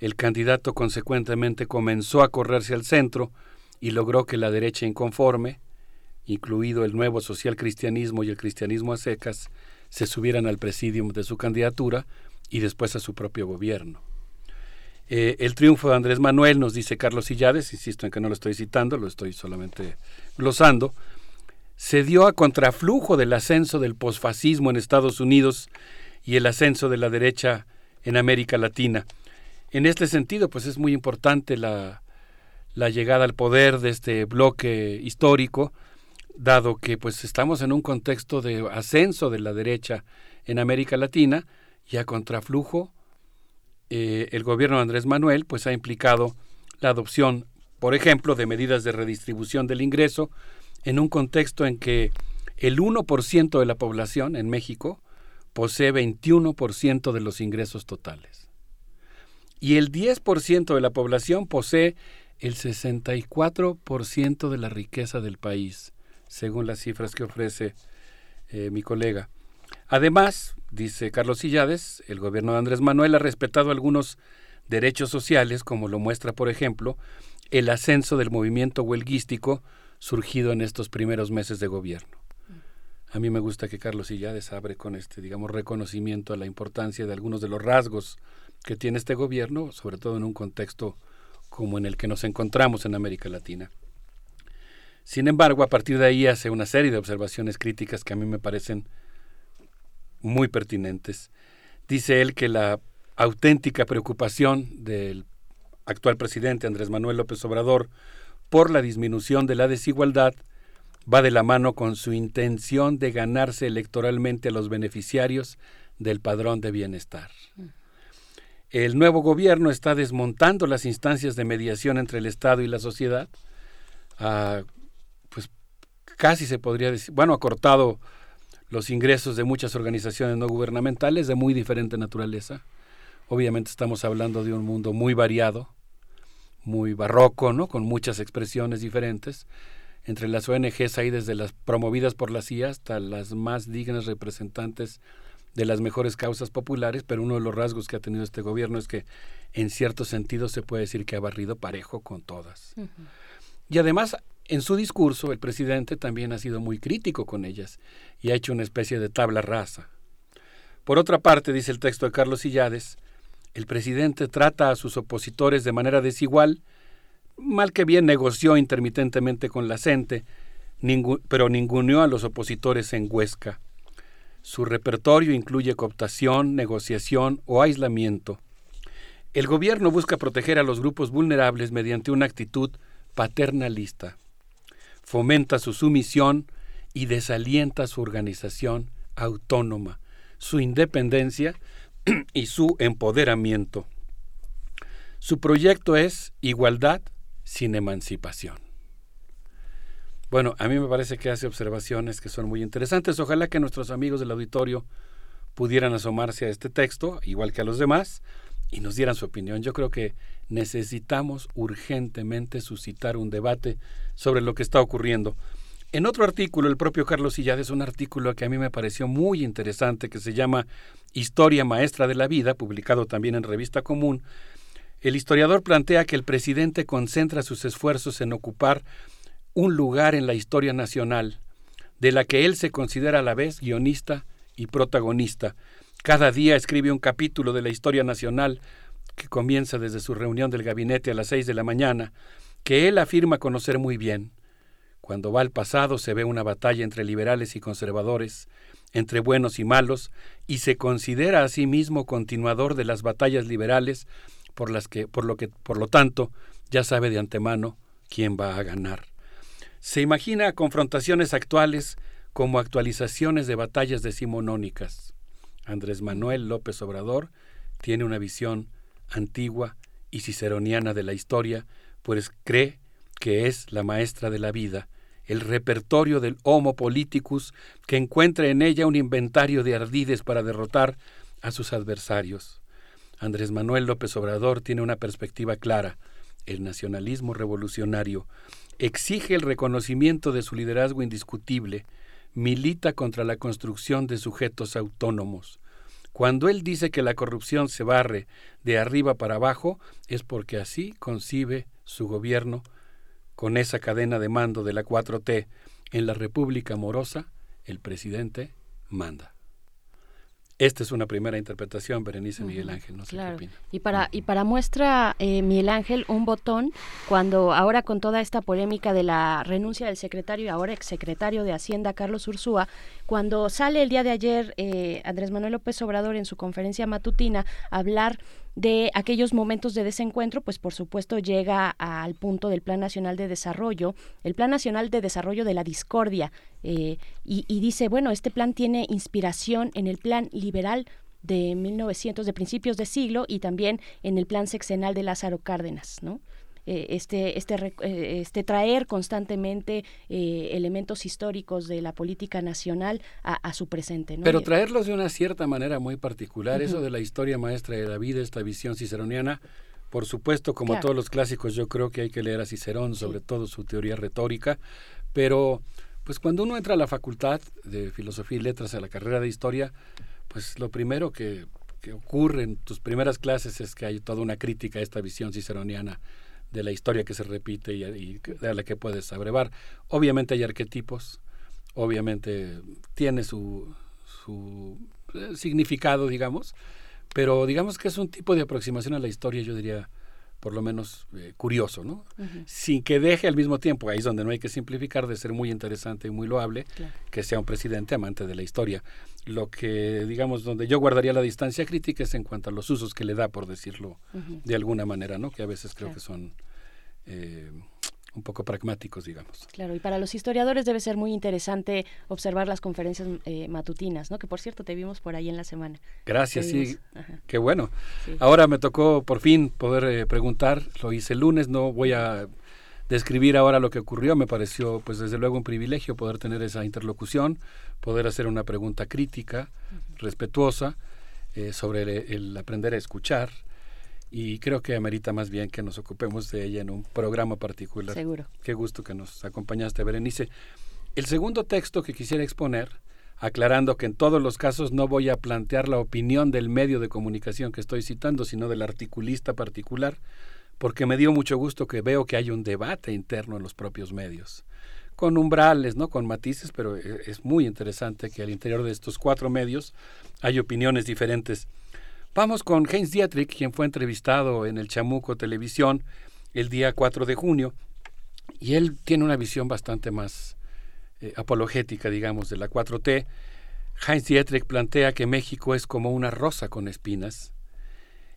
El candidato consecuentemente comenzó a correrse al centro y logró que la derecha inconforme, incluido el nuevo social cristianismo y el cristianismo a secas, se subieran al presidium de su candidatura y después a su propio gobierno. Eh, el triunfo de Andrés Manuel, nos dice Carlos Sillades, insisto en que no lo estoy citando, lo estoy solamente glosando, se dio a contraflujo del ascenso del posfascismo en Estados Unidos y el ascenso de la derecha en América Latina. En este sentido, pues es muy importante la, llegada al poder de este bloque histórico, dado que pues estamos en un contexto de ascenso de la derecha en América Latina y a contraflujo eh, el gobierno de Andrés Manuel pues ha implicado la adopción, por ejemplo, de medidas de redistribución del ingreso en un contexto en que el 1% de la población en México posee 21% de los ingresos totales. Y el 10% de la población posee el 64% de la riqueza del país, según las cifras que ofrece eh, mi colega. Además, dice Carlos Sillades, el gobierno de Andrés Manuel ha respetado algunos derechos sociales, como lo muestra, por ejemplo, el ascenso del movimiento huelguístico surgido en estos primeros meses de gobierno. A mí me gusta que Carlos Sillades abre con este, digamos, reconocimiento a la importancia de algunos de los rasgos que tiene este gobierno, sobre todo en un contexto como en el que nos encontramos en América Latina. Sin embargo, a partir de ahí hace una serie de observaciones críticas que a mí me parecen muy pertinentes. Dice él que la auténtica preocupación del actual presidente Andrés Manuel López Obrador por la disminución de la desigualdad va de la mano con su intención de ganarse electoralmente a los beneficiarios del padrón de bienestar. El nuevo gobierno está desmontando las instancias de mediación entre el Estado y la sociedad. Ah, pues casi se podría decir, bueno, ha cortado los ingresos de muchas organizaciones no gubernamentales de muy diferente naturaleza. Obviamente estamos hablando de un mundo muy variado, muy barroco, ¿no? con muchas expresiones diferentes. Entre las ONGs hay desde las promovidas por la CIA hasta las más dignas representantes de las mejores causas populares, pero uno de los rasgos que ha tenido este gobierno es que en cierto sentido se puede decir que ha barrido parejo con todas. Y además en su discurso, el presidente también ha sido muy crítico con ellas y ha hecho una especie de tabla rasa. Por otra parte, dice el texto de Carlos Sillades, el presidente trata a sus opositores de manera desigual, mal que bien negoció intermitentemente con la gente, pero ninguneó a los opositores en Huesca. Su repertorio incluye cooptación, negociación o aislamiento. El gobierno busca proteger a los grupos vulnerables mediante una actitud paternalista fomenta su sumisión y desalienta su organización autónoma, su independencia y su empoderamiento. Su proyecto es igualdad sin emancipación. Bueno, a mí me parece que hace observaciones que son muy interesantes. Ojalá que nuestros amigos del auditorio pudieran asomarse a este texto, igual que a los demás, y nos dieran su opinión. Yo creo que necesitamos urgentemente suscitar un debate sobre lo que está ocurriendo. En otro artículo, el propio Carlos Sillades, un artículo que a mí me pareció muy interesante, que se llama Historia Maestra de la Vida, publicado también en Revista Común, el historiador plantea que el presidente concentra sus esfuerzos en ocupar un lugar en la historia nacional, de la que él se considera a la vez guionista y protagonista, cada día escribe un capítulo de la historia nacional que comienza desde su reunión del gabinete a las seis de la mañana, que él afirma conocer muy bien. Cuando va al pasado se ve una batalla entre liberales y conservadores, entre buenos y malos, y se considera a sí mismo continuador de las batallas liberales, por las que, por lo que, por lo tanto, ya sabe de antemano quién va a ganar. Se imagina confrontaciones actuales como actualizaciones de batallas decimonónicas. Andrés Manuel López Obrador tiene una visión antigua y ciceroniana de la historia, pues cree que es la maestra de la vida, el repertorio del Homo politicus que encuentra en ella un inventario de ardides para derrotar a sus adversarios. Andrés Manuel López Obrador tiene una perspectiva clara. El nacionalismo revolucionario exige el reconocimiento de su liderazgo indiscutible, milita contra la construcción de sujetos autónomos. Cuando él dice que la corrupción se barre de arriba para abajo, es porque así concibe su gobierno con esa cadena de mando de la 4T. En la República Morosa, el presidente manda. Esta es una primera interpretación, Berenice Miguel Ángel, no sé qué opina. Y para, y para muestra, eh, Miguel Ángel, un botón, cuando ahora con toda esta polémica de la renuncia del secretario y ahora exsecretario de Hacienda, Carlos Ursúa, cuando sale el día de ayer eh, Andrés Manuel López Obrador en su conferencia matutina a hablar de aquellos momentos de desencuentro, pues por supuesto llega al punto del Plan Nacional de Desarrollo, el Plan Nacional de Desarrollo de la Discordia, eh, y, dice, bueno, este plan tiene inspiración en el Plan Liberal de 1900, de principios de siglo, y también en el Plan Sexenal de Lázaro Cárdenas, ¿no? Eh, este, este, eh, este traer constantemente eh, elementos históricos de la política nacional a, su presente. Pero traerlos de una cierta manera muy particular, eso de la historia maestra de la vida, esta visión ciceroniana, por supuesto, como todos los clásicos, yo creo que hay que leer a Cicerón, sobre todo su teoría retórica, pero pues cuando uno entra a la facultad de filosofía y letras, a la carrera de historia, pues lo primero que, que ocurre en tus primeras clases es que hay toda una crítica a esta visión ciceroniana de la historia que se repite y, de la que puedes abrevar. Obviamente hay arquetipos, obviamente tiene su, su eh, significado, digamos, pero digamos que es un tipo de aproximación a la historia, yo diría, por lo menos eh, curioso, ¿no? Sin que deje al mismo tiempo, ahí es donde no hay que simplificar, de ser muy interesante y muy loable, que sea un presidente amante de la historia. Lo que, digamos, donde yo guardaría la distancia crítica es en cuanto a los usos que le da, por decirlo de alguna manera, ¿no? Que a veces creo que son eh, un poco pragmáticos, digamos. Claro, y para los historiadores debe ser muy interesante observar las conferencias eh, matutinas, ¿no? Que por cierto te vimos por ahí en la semana. Gracias, sí. Qué bueno. Ahora me tocó por fin poder eh, preguntar, lo hice el lunes, no voy a describir ahora lo que ocurrió, me pareció pues desde luego un privilegio poder tener esa interlocución, poder hacer una pregunta crítica, respetuosa, sobre el aprender a escuchar, y creo que amerita más bien que nos ocupemos de ella en un programa particular. Seguro. Qué gusto que nos acompañaste, Berenice. El segundo texto que quisiera exponer, aclarando que en todos los casos no voy a plantear la opinión del medio de comunicación que estoy citando, sino del articulista particular, porque me dio mucho gusto que veo que hay un debate interno en los propios medios, con umbrales, ¿no? con matices, pero eh, es muy interesante que al interior de estos cuatro medios hay opiniones diferentes Vamos con Heinz Dietrich, quien fue entrevistado en el Chamuco Televisión el día 4 de junio, y él tiene una visión bastante más eh, apologética, digamos, de la 4T. Heinz Dietrich plantea que México es como una rosa con espinas.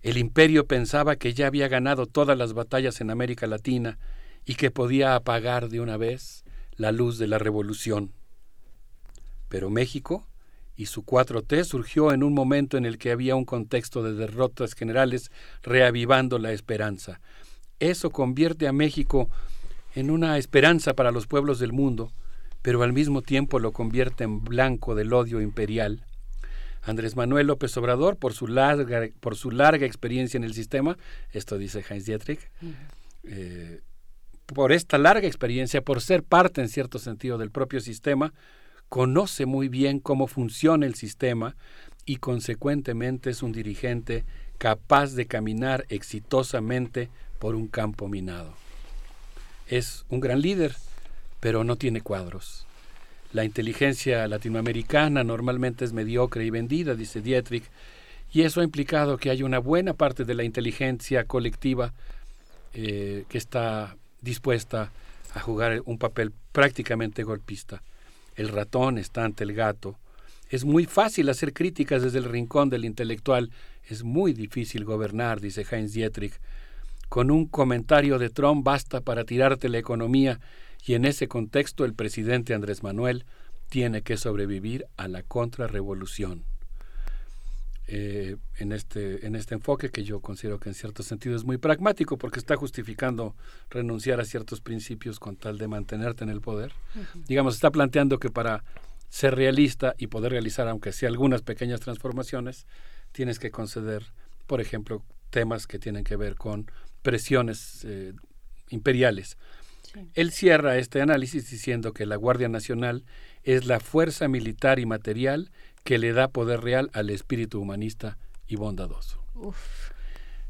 El imperio pensaba que ya había ganado todas las batallas en América Latina y que podía apagar de una vez la luz de la revolución. Pero México y su 4T surgió en un momento en el que había un contexto de derrotas generales reavivando la esperanza. Eso convierte a México en una esperanza para los pueblos del mundo, pero al mismo tiempo lo convierte en blanco del odio imperial. Andrés Manuel López Obrador, por su larga, por su larga experiencia en el sistema, esto dice Heinz Dietrich, eh, por esta larga experiencia, por ser parte en cierto sentido del propio sistema, conoce muy bien cómo funciona el sistema y consecuentemente es un dirigente capaz de caminar exitosamente por un campo minado. Es un gran líder, pero no tiene cuadros. La inteligencia latinoamericana normalmente es mediocre y vendida, dice Dietrich, y eso ha implicado que hay una buena parte de la inteligencia colectiva eh, que está dispuesta a jugar un papel prácticamente golpista el ratón está ante el gato. Es muy fácil hacer críticas desde el rincón del intelectual, es muy difícil gobernar, dice Heinz Dietrich. con un comentario de Trump basta para tirarte la economía y en ese contexto el presidente Andrés Manuel tiene que sobrevivir a la contrarrevolución. Eh, en, este, en este enfoque que yo considero que en cierto sentido es muy pragmático porque está justificando renunciar a ciertos principios con tal de mantenerte en el poder. Digamos, está planteando que para ser realista y poder realizar, aunque sea algunas pequeñas transformaciones, tienes que conceder, por ejemplo, temas que tienen que ver con presiones eh, imperiales. Él cierra este análisis diciendo que la Guardia Nacional es la fuerza militar y material que le da poder real al espíritu humanista y bondadoso.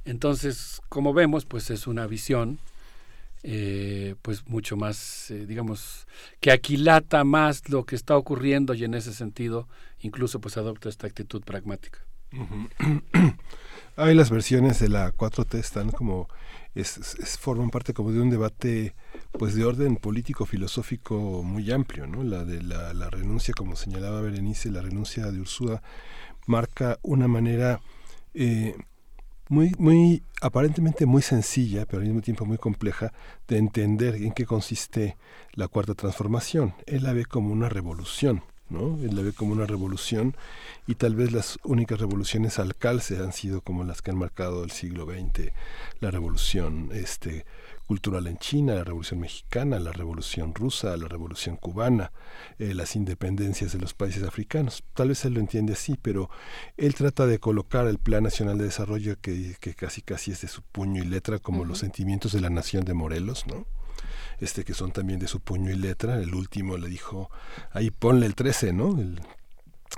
Entonces, como vemos, pues es una visión eh, pues mucho más, eh, digamos, que aquilata más lo que está ocurriendo y en ese sentido incluso pues adopta esta actitud pragmática. Hay las versiones de la 4T están como es, forman parte como de un debate pues de orden político filosófico muy amplio no la de la, la renuncia como señalaba Berenice la renuncia de Ursúa marca una manera eh, muy muy aparentemente muy sencilla pero al mismo tiempo muy compleja de entender en qué consiste la cuarta transformación. Él la ve como una revolución ¿no? Él la ve como una revolución y tal vez las únicas revoluciones al calce han sido como las que han marcado el siglo XX, la revolución este, cultural en China, la revolución mexicana, la revolución rusa, la revolución cubana, eh, las independencias de los países africanos. Tal vez él lo entiende así, pero él trata de colocar el Plan Nacional de Desarrollo que, que casi casi es de su puño y letra, como los sentimientos de la nación de Morelos, ¿no? Este que son también de su puño y letra. El último le dijo, ahí ponle el 13, ¿no? El,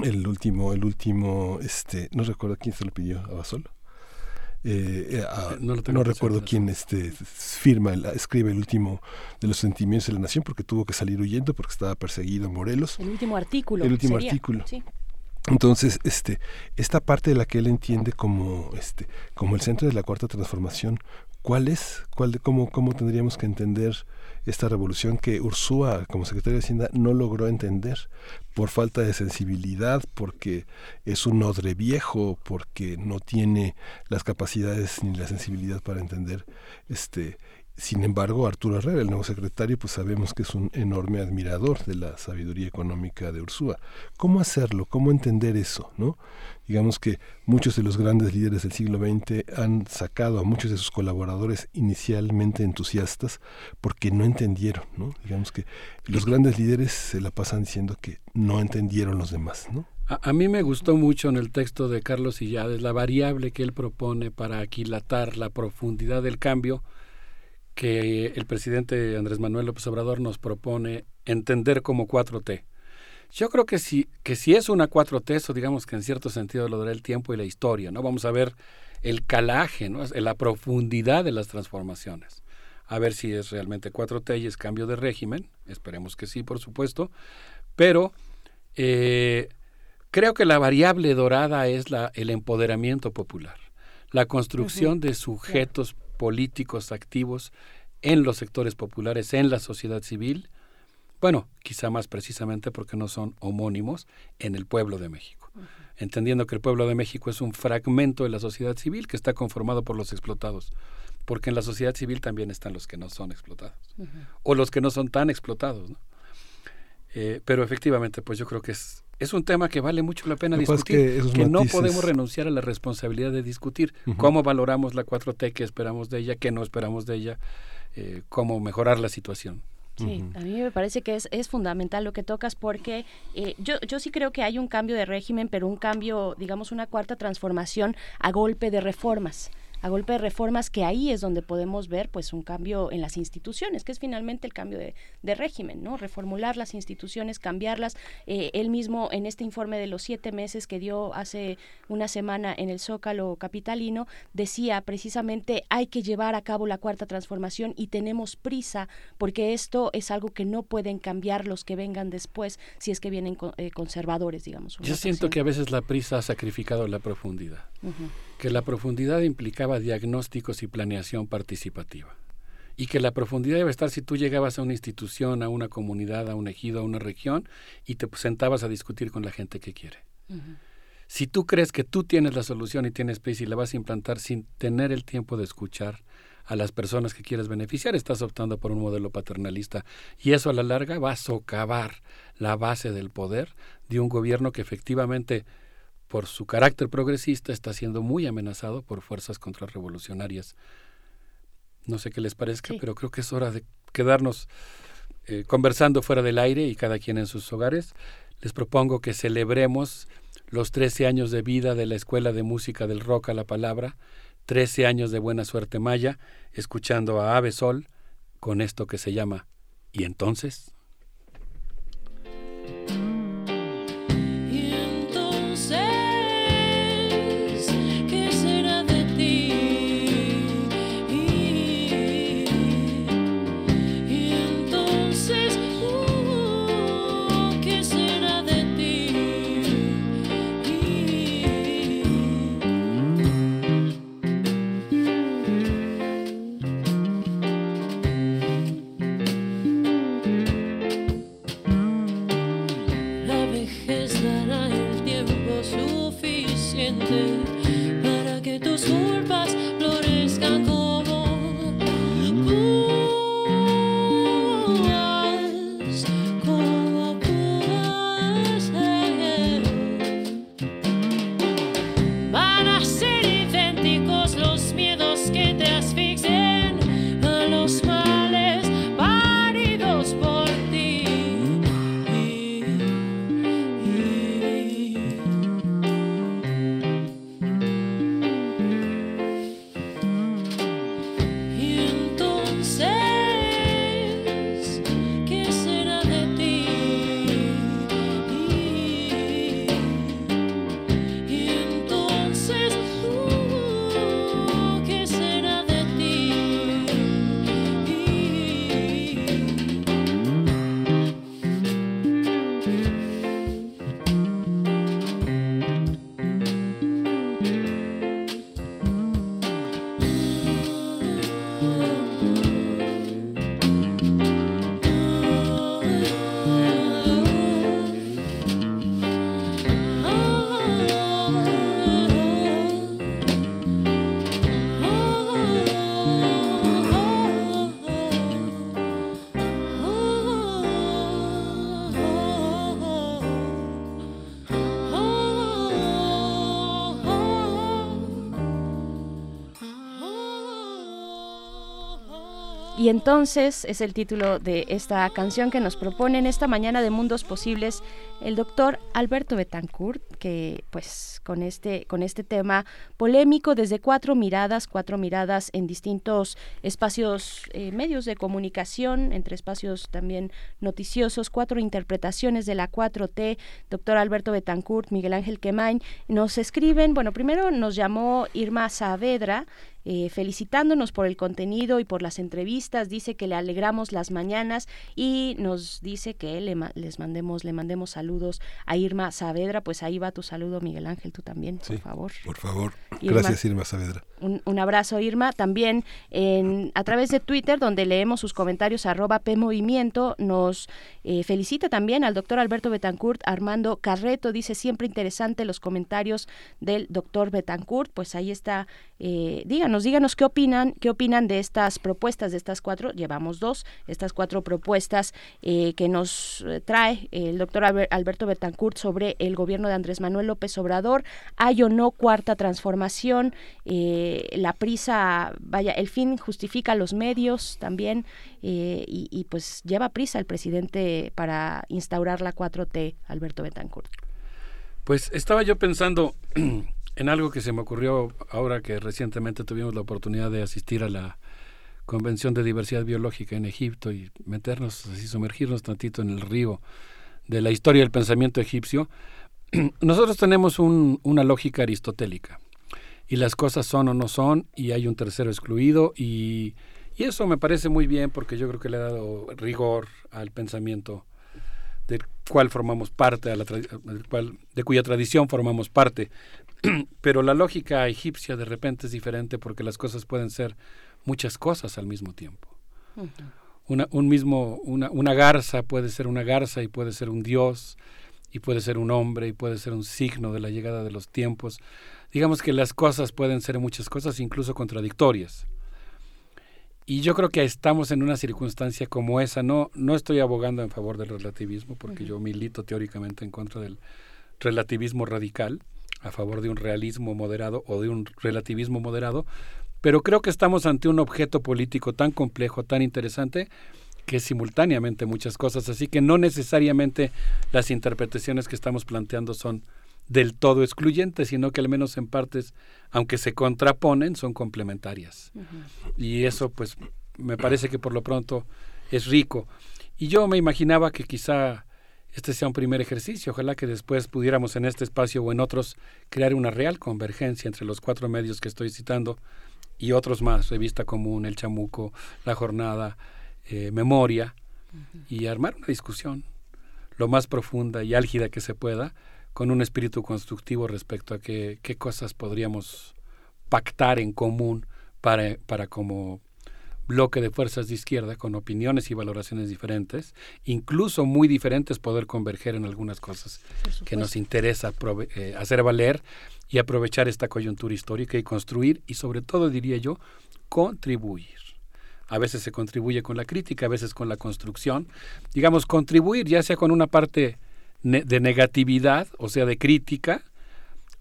el último, el último, este, no recuerdo quién se lo pidió, a Basolo. Eh, eh, no, recuerdo quién este firma escribe el último de los sentimientos de la nación porque tuvo que salir huyendo porque estaba perseguido en Morelos el último artículo el último artículo entonces este esta parte de la que él entiende como este como el centro de la cuarta transformación cuál es cuál cómo cómo tendríamos que entender esta revolución que Ursúa, como secretario de Hacienda, no logró entender por falta de sensibilidad, porque es un odre viejo, porque no tiene las capacidades ni la sensibilidad para entender este sin embargo, Arturo Herrera, el nuevo secretario, pues sabemos que es un enorme admirador de la sabiduría económica de Ursúa. ¿Cómo hacerlo? ¿Cómo entender eso? ¿no? Digamos que muchos de los grandes líderes del siglo XX han sacado a muchos de sus colaboradores inicialmente entusiastas porque no entendieron. ¿no? Digamos que los grandes líderes se la pasan diciendo que no entendieron los demás. ¿no? A, mí me gustó mucho en el texto de Carlos Illades la variable que él propone para aquilatar la profundidad del cambio que el presidente Andrés Manuel López Obrador nos propone entender como 4T. Yo creo que si, que si es una 4T, eso digamos que en cierto sentido lo dará el tiempo y la historia, ¿no? Vamos a ver el calaje, ¿no? la profundidad de las transformaciones. A ver si es realmente 4T y es cambio de régimen, esperemos que sí, por supuesto, pero eh, creo que la variable dorada es la, el empoderamiento popular, la construcción de sujetos políticos activos en los sectores populares, en la sociedad civil, bueno, quizá más precisamente porque no son homónimos en el pueblo de México, entendiendo que el pueblo de México es un fragmento de la sociedad civil que está conformado por los explotados, porque en la sociedad civil también están los que no son explotados, o los que no son tan explotados. Eh, pero efectivamente, pues yo creo que es es un tema que vale mucho la pena discutir, que, no podemos renunciar a la responsabilidad de discutir. Cómo valoramos la 4T, qué esperamos de ella, qué no esperamos de ella, eh, cómo mejorar la situación. Sí, a mí me parece que es, es fundamental lo que tocas porque eh, yo, yo sí creo que hay un cambio de régimen, pero un cambio, digamos, una cuarta transformación a golpe de reformas a golpe de reformas que ahí es donde podemos ver pues un cambio en las instituciones, que es finalmente el cambio de, régimen, ¿no? Reformular las instituciones, cambiarlas. Eh, él mismo en este informe de los siete meses que dio hace una semana en el Zócalo Capitalino, decía precisamente hay que llevar a cabo la cuarta transformación y tenemos prisa porque esto es algo que no pueden cambiar los que vengan después si es que vienen eh, conservadores, digamos. Yo siento que a veces la prisa ha sacrificado la profundidad que la profundidad implicaba diagnósticos y planeación participativa. Y que la profundidad debe estar si tú llegabas a una institución, a una comunidad, a un ejido, a una región y te sentabas a discutir con la gente que quiere. Si tú crees que tú tienes la solución y tienes prisa y la vas a implantar sin tener el tiempo de escuchar a las personas que quieres beneficiar, estás optando por un modelo paternalista y eso a la larga va a socavar la base del poder de un gobierno que efectivamente por su carácter progresista está siendo muy amenazado por fuerzas contrarrevolucionarias. No sé qué les parezca, pero creo que es hora de quedarnos eh, conversando fuera del aire y cada quien en sus hogares. Les propongo que celebremos los 13 años de vida de la Escuela de Música del Rock a la Palabra, 13 años de buena suerte maya, escuchando a Ave Sol con esto que se llama ¿Y entonces? Y entonces es el título de esta canción que nos propone en esta mañana de Mundos Posibles el doctor Alberto Betancourt, que pues con este, con este tema polémico desde cuatro miradas, cuatro miradas en distintos espacios, eh, medios de comunicación, entre espacios también noticiosos, cuatro interpretaciones de la 4T, doctor Alberto Betancourt, Miguel Ángel Quemain, nos escriben, bueno, primero nos llamó Irma Saavedra, eh, felicitándonos por el contenido y por las entrevistas. Dice que le alegramos las mañanas y nos dice que le les mandemos, le mandemos saludos a Irma Saavedra. Pues ahí va tu saludo, Miguel Ángel, tú también, por favor. Por favor. Gracias, Irma Saavedra. Un, abrazo, Irma. También en, a través de Twitter, donde leemos sus comentarios, arroba PMovimiento, nos eh, felicita también al doctor Alberto Betancourt, Armando Carreto, dice siempre interesante los comentarios del doctor Betancourt. Pues ahí está, eh, díganos, díganos qué opinan, qué opinan de estas propuestas, de estas cuatro, llevamos dos, estas cuatro propuestas eh, que nos trae el doctor Alberto Betancourt sobre el gobierno de Andrés Manuel López Obrador. Hay o no cuarta transformación. Eh, la prisa, vaya, el fin justifica los medios también eh, y, pues lleva prisa el presidente para instaurar la 4T, Alberto Betancourt. Pues estaba yo pensando en algo que se me ocurrió ahora que recientemente tuvimos la oportunidad de asistir a la Convención de Diversidad Biológica en Egipto y meternos, así sumergirnos tantito en el río de la historia del pensamiento egipcio. Nosotros tenemos una lógica aristotélica y las cosas son o no son y hay un tercero excluido y, eso me parece muy bien porque yo creo que le ha dado rigor al pensamiento del cual formamos parte, a la cual, de cuya tradición formamos parte. Pero la lógica egipcia de repente es diferente porque las cosas pueden ser muchas cosas al mismo tiempo. una, un mismo, una, una garza puede ser una garza y puede ser un dios y puede ser un hombre y puede ser un signo de la llegada de los tiempos digamos que las cosas pueden ser muchas cosas, incluso contradictorias. Y yo creo que estamos en una circunstancia como esa. No, no estoy abogando en favor del relativismo, porque yo milito teóricamente en contra del relativismo radical, a favor de un realismo moderado o de un relativismo moderado, pero creo que estamos ante un objeto político tan complejo, tan interesante, que es simultáneamente muchas cosas, así que no necesariamente las interpretaciones que estamos planteando son del todo excluyentes, sino que al menos en partes, aunque se contraponen, son complementarias. Y eso pues me parece que por lo pronto es rico. Y yo me imaginaba que quizá este sea un primer ejercicio, ojalá que después pudiéramos en este espacio o en otros crear una real convergencia entre los cuatro medios que estoy citando y otros más, Revista Común, El Chamuco, La Jornada, eh, Memoria, y armar una discusión lo más profunda y álgida que se pueda, con un espíritu constructivo respecto a qué, qué cosas podríamos pactar en común para, para como bloque de fuerzas de izquierda con opiniones y valoraciones diferentes, incluso muy diferentes, poder converger en algunas cosas que nos interesa eh, hacer valer y aprovechar esta coyuntura histórica y construir y sobre todo, diría yo, contribuir. A veces se contribuye con la crítica, a veces con la construcción. Digamos, contribuir ya sea con una parte de negatividad, o sea, de crítica,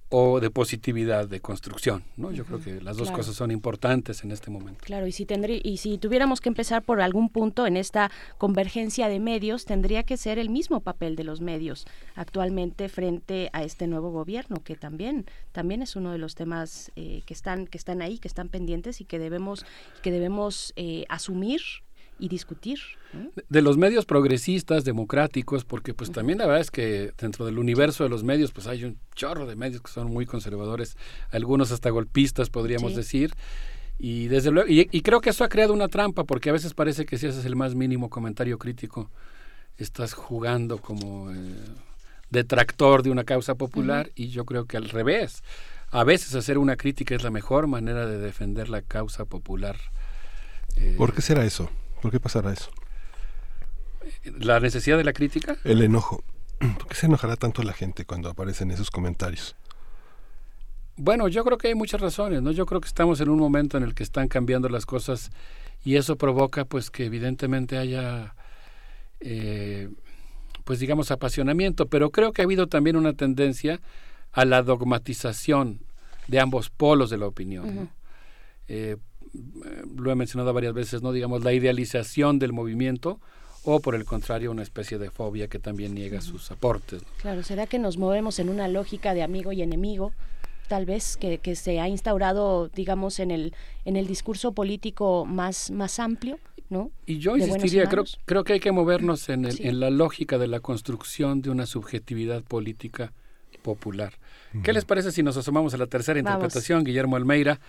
o de positividad de construcción, ¿no? Yo creo que las dos cosas son importantes en este momento. Claro, y si tendrí, y si tuviéramos que empezar por algún punto en esta convergencia de medios, tendría que ser el mismo papel de los medios actualmente frente a este nuevo gobierno, que también también es uno de los temas eh, que están que están ahí, que están pendientes y que debemos que debemos eh, asumir y discutir. De los medios progresistas, democráticos, porque pues también la verdad es que dentro del universo de los medios pues hay un chorro de medios que son muy conservadores, algunos hasta golpistas podríamos decir. Y desde luego, y, creo que eso ha creado una trampa, porque a veces parece que si haces el más mínimo comentario crítico, estás jugando como eh, detractor de una causa popular, y yo creo que al revés. A veces hacer una crítica es la mejor manera de defender la causa popular. ¿Por qué será eso? ¿Por qué pasará eso? ¿La necesidad de la crítica? El enojo. ¿Por qué se enojará tanto la gente cuando aparecen esos comentarios? Bueno, yo creo que hay muchas razones, ¿no? Yo creo que estamos en un momento en el que están cambiando las cosas y eso provoca, pues, que evidentemente haya, eh, pues, digamos, apasionamiento. Pero creo que ha habido también una tendencia a la dogmatización de ambos polos de la opinión. Eh, lo he mencionado varias veces, no digamos la idealización del movimiento o por el contrario una especie de fobia que también niega sus aportes. Claro, ¿será que nos movemos en una lógica de amigo y enemigo? Tal vez que, que se ha instaurado, digamos, en el, en el discurso político más, más amplio. ¿No? Y yo insistiría, creo, creo que hay que movernos en, en la lógica de la construcción de una subjetividad política popular. ¿Qué les parece si nos asomamos a la tercera interpretación, Guillermo Almeida?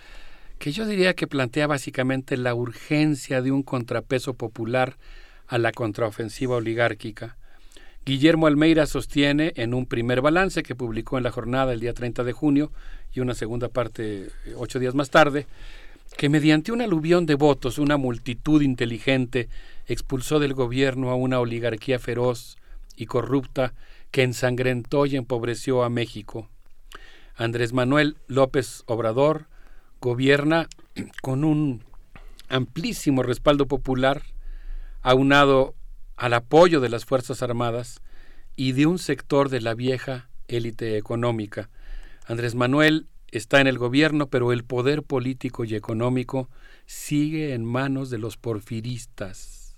Que yo diría que plantea básicamente la urgencia de un contrapeso popular a la contraofensiva oligárquica. Guillermo Almeida sostiene en un primer balance que publicó en la jornada el día 30 de junio y una segunda parte eh, ocho días más tarde, que mediante un aluvión de votos una multitud inteligente expulsó del gobierno a una oligarquía feroz y corrupta que ensangrentó y empobreció a México. Andrés Manuel López Obrador, gobierna con un amplísimo respaldo popular, aunado al apoyo de las Fuerzas Armadas y de un sector de la vieja élite económica. Andrés Manuel está en el gobierno, pero el poder político y económico sigue en manos de los porfiristas.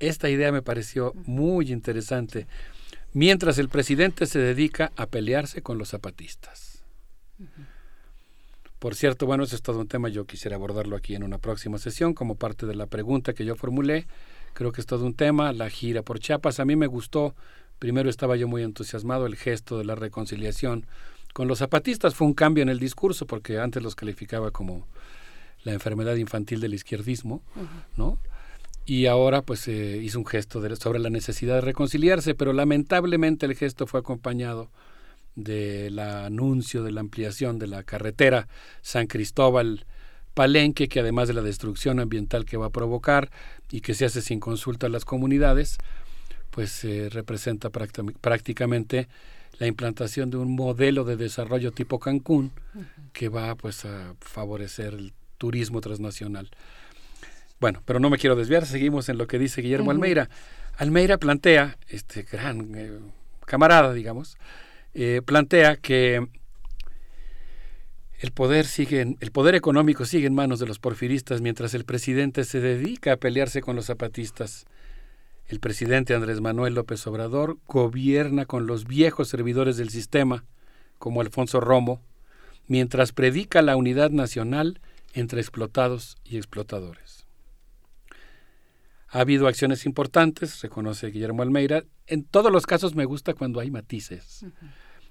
Esta idea me pareció muy interesante, mientras el presidente se dedica a pelearse con los zapatistas. Por cierto, bueno, ese es todo un tema, yo quisiera abordarlo aquí en una próxima sesión como parte de la pregunta que yo formulé. Creo que es todo un tema, la gira por Chiapas. A mí me gustó, primero estaba yo muy entusiasmado, el gesto de la reconciliación con los zapatistas. Fue un cambio en el discurso porque antes los calificaba como la enfermedad infantil del izquierdismo, ¿no? Y ahora pues eh, hizo un gesto sobre la necesidad de reconciliarse, pero lamentablemente el gesto fue acompañado del anuncio de la ampliación de la carretera San Cristóbal Palenque, que además de la destrucción ambiental que va a provocar y que se hace sin consulta a las comunidades, pues eh, representa prácticamente la implantación de un modelo de desarrollo tipo Cancún que va pues a favorecer el turismo transnacional. Bueno, pero no me quiero desviar, seguimos en lo que dice Guillermo Almeida. Almeida plantea, este gran eh, camarada, digamos, eh, plantea que el poder sigue, el poder económico sigue en manos de los porfiristas mientras el presidente se dedica a pelearse con los zapatistas. El presidente Andrés Manuel López Obrador gobierna con los viejos servidores del sistema, como Alfonso Romo, mientras predica la unidad nacional entre explotados y explotadores. Ha habido acciones importantes, reconoce Guillermo Almeida. En todos los casos me gusta cuando hay matices.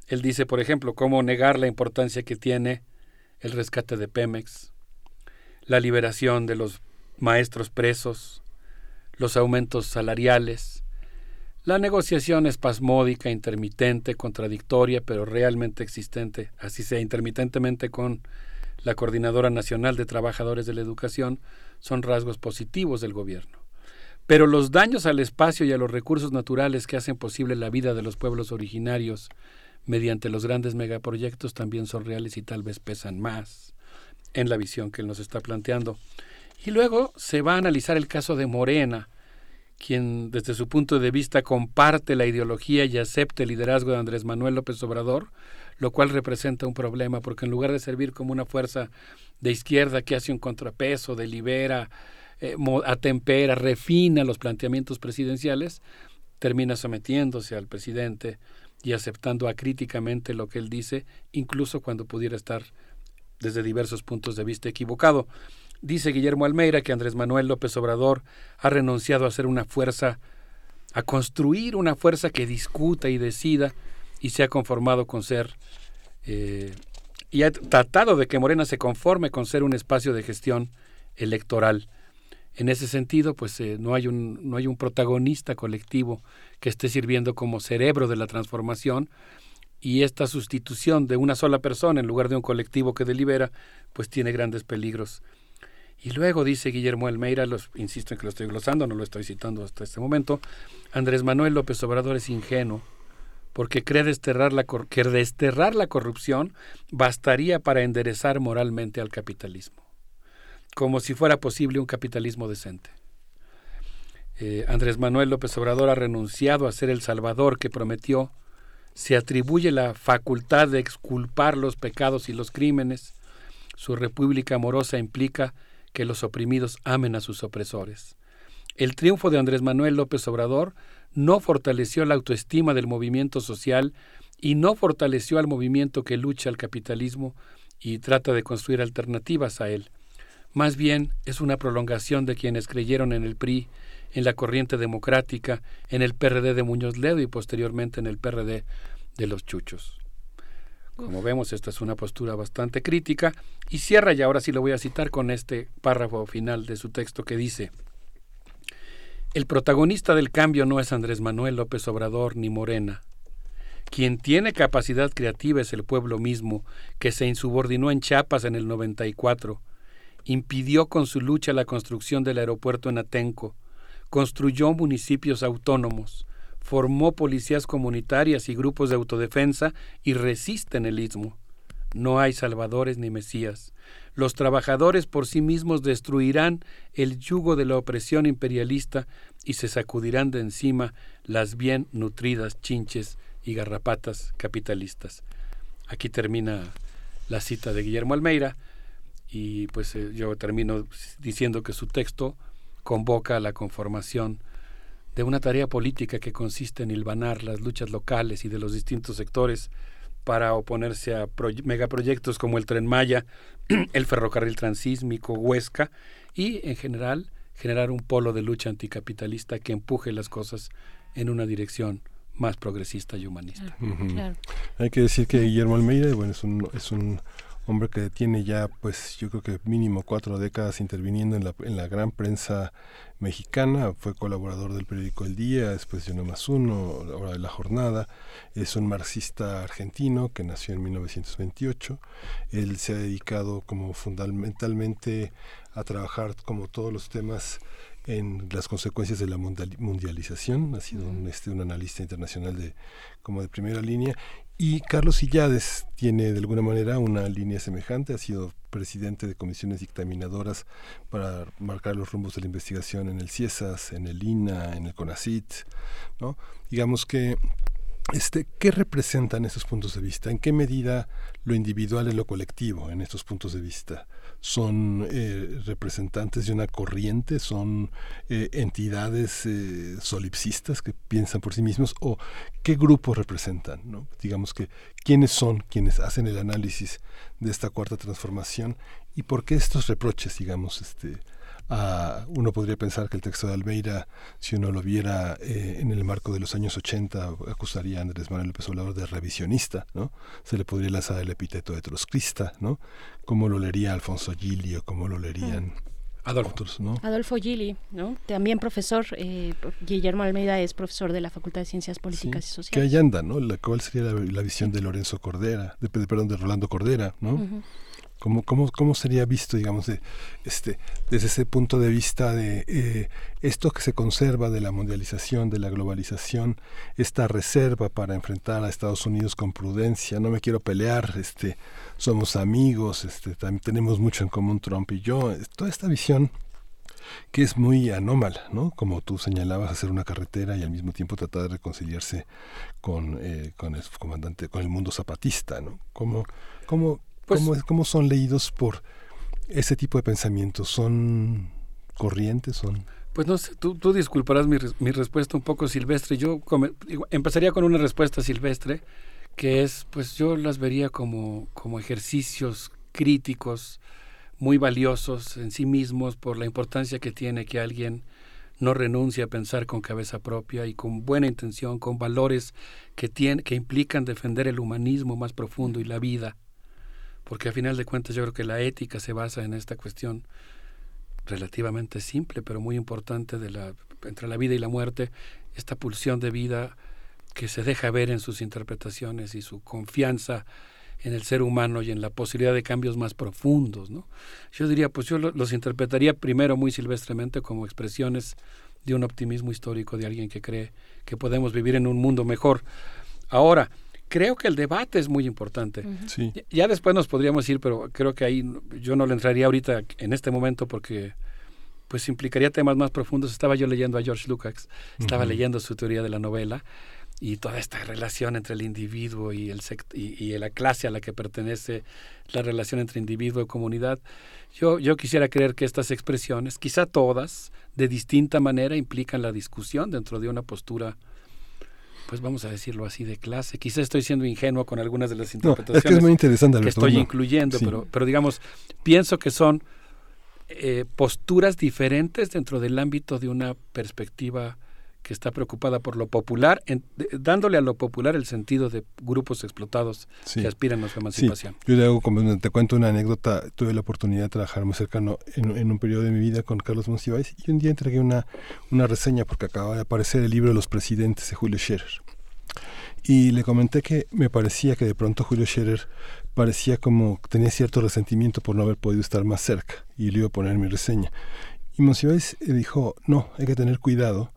Él dice, por ejemplo, cómo negar la importancia que tiene el rescate de Pemex, la liberación de los maestros presos, los aumentos salariales, la negociación espasmódica, intermitente, contradictoria, pero realmente existente, así sea intermitentemente con la Coordinadora Nacional de Trabajadores de la Educación, son rasgos positivos del gobierno. Pero los daños al espacio y a los recursos naturales que hacen posible la vida de los pueblos originarios mediante los grandes megaproyectos también son reales y tal vez pesan más en la visión que él nos está planteando. Y luego se va a analizar el caso de Morena, quien desde su punto de vista comparte la ideología y acepta el liderazgo de Andrés Manuel López Obrador, lo cual representa un problema, porque en lugar de servir como una fuerza de izquierda que hace un contrapeso, delibera, eh, atempera, refina los planteamientos presidenciales, termina sometiéndose al presidente y aceptando acríticamente lo que él dice, incluso cuando pudiera estar desde diversos puntos de vista equivocado. Dice Guillermo Almeida que Andrés Manuel López Obrador ha renunciado a ser una fuerza, a construir una fuerza que discuta y decida, y se ha conformado con ser, eh, y ha tratado de que Morena se conforme con ser un espacio de gestión electoral. En ese sentido, pues eh, no, hay un, no hay un protagonista colectivo que esté sirviendo como cerebro de la transformación, y esta sustitución de una sola persona en lugar de un colectivo que delibera, pues tiene grandes peligros. Y luego dice Guillermo Almeida, los, insisto en que lo estoy glosando, no lo estoy citando hasta este momento, Andrés Manuel López Obrador es ingenuo, porque cree desterrar la, que desterrar la corrupción bastaría para enderezar moralmente al capitalismo, como si fuera posible un capitalismo decente. Eh, Andrés Manuel López Obrador ha renunciado a ser el salvador que prometió, se atribuye la facultad de exculpar los pecados y los crímenes, su república amorosa implica que los oprimidos amen a sus opresores. El triunfo de Andrés Manuel López Obrador no fortaleció la autoestima del movimiento social y no fortaleció al movimiento que lucha al capitalismo y trata de construir alternativas a él. Más bien es una prolongación de quienes creyeron en el PRI, en la corriente democrática, en el PRD de Muñoz Ledo y posteriormente en el PRD de los Chuchos. Como vemos, esta es una postura bastante crítica y cierra, y ahora sí lo voy a citar con este párrafo final de su texto que dice, el protagonista del cambio no es Andrés Manuel López Obrador ni Morena. Quien tiene capacidad creativa es el pueblo mismo, que se insubordinó en Chiapas en el 94, impidió con su lucha la construcción del aeropuerto en Atenco, construyó municipios autónomos, formó policías comunitarias y grupos de autodefensa y resisten el istmo. No hay salvadores ni mesías. Los trabajadores por sí mismos destruirán el yugo de la opresión imperialista y se sacudirán de encima las bien nutridas chinches y garrapatas capitalistas. Aquí termina la cita de Guillermo Almeida y pues eh, yo termino diciendo que su texto convoca a la conformación de una tarea política que consiste en hilvanar las luchas locales y de los distintos sectores para oponerse a megaproyectos como el Tren Maya, el ferrocarril transísmico, Huesca y en general generar un polo de lucha anticapitalista que empuje las cosas en una dirección más progresista y humanista. Hay que decir que Guillermo Almeida bueno, es un, es un hombre que tiene ya, pues yo creo que mínimo cuatro décadas interviniendo en la, en la gran prensa mexicana, fue colaborador del periódico El Día, después de Uno más Uno, ahora de La Jornada, es un marxista argentino que nació en 1928, él se ha dedicado como fundamentalmente a trabajar como todos los temas en las consecuencias de la mundialización, ha sido un, este, un analista internacional de como de primera línea y Carlos Illades tiene de alguna manera una línea semejante, ha sido presidente de comisiones dictaminadoras para marcar los rumbos de la investigación en el CIESAS, en el INA, en el CONACIT, ¿no? Digamos que este, ¿Qué representan esos puntos de vista? ¿En qué medida lo individual y lo colectivo en estos puntos de vista? ¿Son eh, representantes de una corriente? ¿Son eh, entidades eh, solipsistas que piensan por sí mismos? ¿O qué grupos representan? ¿no? Digamos que, ¿quiénes son quienes hacen el análisis de esta cuarta transformación? ¿Y por qué estos reproches, digamos, este, uno podría pensar que el texto de Almeida, si uno lo viera eh, en el marco de los años 80, acusaría a Andrés Manuel López Obrador de revisionista, ¿no? Se le podría lanzar el epíteto de trotskista, ¿no? ¿Cómo lo leería Alfonso Gili o cómo lo leerían... Mm. Adolfo. Otros, ¿no? Adolfo Gili, ¿no? También profesor, eh, Guillermo Almeida es profesor de la Facultad de Ciencias Políticas y Sociales. Que ahí anda, ¿no? La, ¿Cuál sería la, visión de Lorenzo Cordera, de, perdón, de Rolando Cordera, ¿no? ¿Cómo, cómo, cómo sería visto, digamos, este, desde ese punto de vista de eh, esto que se conserva de la mundialización, de la globalización, esta reserva para enfrentar a Estados Unidos con prudencia? No me quiero pelear, este, somos amigos, este, también tenemos mucho en común Trump y yo. Toda esta visión que es muy anómala, ¿no? Como tú señalabas, hacer una carretera y al mismo tiempo tratar de reconciliarse con, eh, con el comandante, con el mundo zapatista, ¿no? ¿Cómo, cómo, pues ¿Cómo, son leídos por ese tipo de pensamientos? ¿Son corrientes? ¿Son...? Pues no sé, tú, tú disculparás mi, mi, respuesta un poco silvestre. Yo empezaría con una respuesta silvestre, que es, pues yo las vería como, como ejercicios críticos muy valiosos en sí mismos por la importancia que tiene que alguien no renuncie a pensar con cabeza propia y con buena intención, con valores que, tiene, que implican defender el humanismo más profundo y la vida porque a final de cuentas yo creo que la ética se basa en esta cuestión relativamente simple, pero muy importante de la entre la vida y la muerte, esta pulsión de vida que se deja ver en sus interpretaciones y su confianza en el ser humano y en la posibilidad de cambios más profundos, ¿no? Yo diría, pues yo los interpretaría primero muy silvestremente como expresiones de un optimismo histórico de alguien que cree que podemos vivir en un mundo mejor. Ahora, creo que el debate es muy importante. Ya después nos podríamos ir, pero creo que ahí yo no le entraría ahorita en este momento porque pues implicaría temas más profundos. Estaba yo leyendo a George Lukács, estaba leyendo su teoría de la novela y toda esta relación entre el individuo y, el y, la clase a la que pertenece, la relación entre individuo y comunidad. Yo, yo quisiera creer que estas expresiones, quizá todas, de distinta manera, implican la discusión dentro de una postura pues vamos a decirlo así, de clase. Quizá estoy siendo ingenuo con algunas de las interpretaciones es que, es muy interesante, que estoy incluyendo, pero, pero digamos, pienso que son eh, posturas diferentes dentro del ámbito de una perspectiva que está preocupada por lo popular, dándole a lo popular el sentido de grupos explotados que aspiran a su emancipación. Yo le hago te cuento una anécdota, tuve la oportunidad de trabajar muy cercano en, un periodo de mi vida con Carlos Monsiváis y un día entregué una, una reseña porque acababa de aparecer el libro de los presidentes de Julio Scherer. Y le comenté que me parecía que de pronto Julio Scherer parecía como tenía cierto resentimiento por no haber podido estar más cerca y le iba a poner mi reseña. Y Monsiváis dijo, no, hay que tener cuidado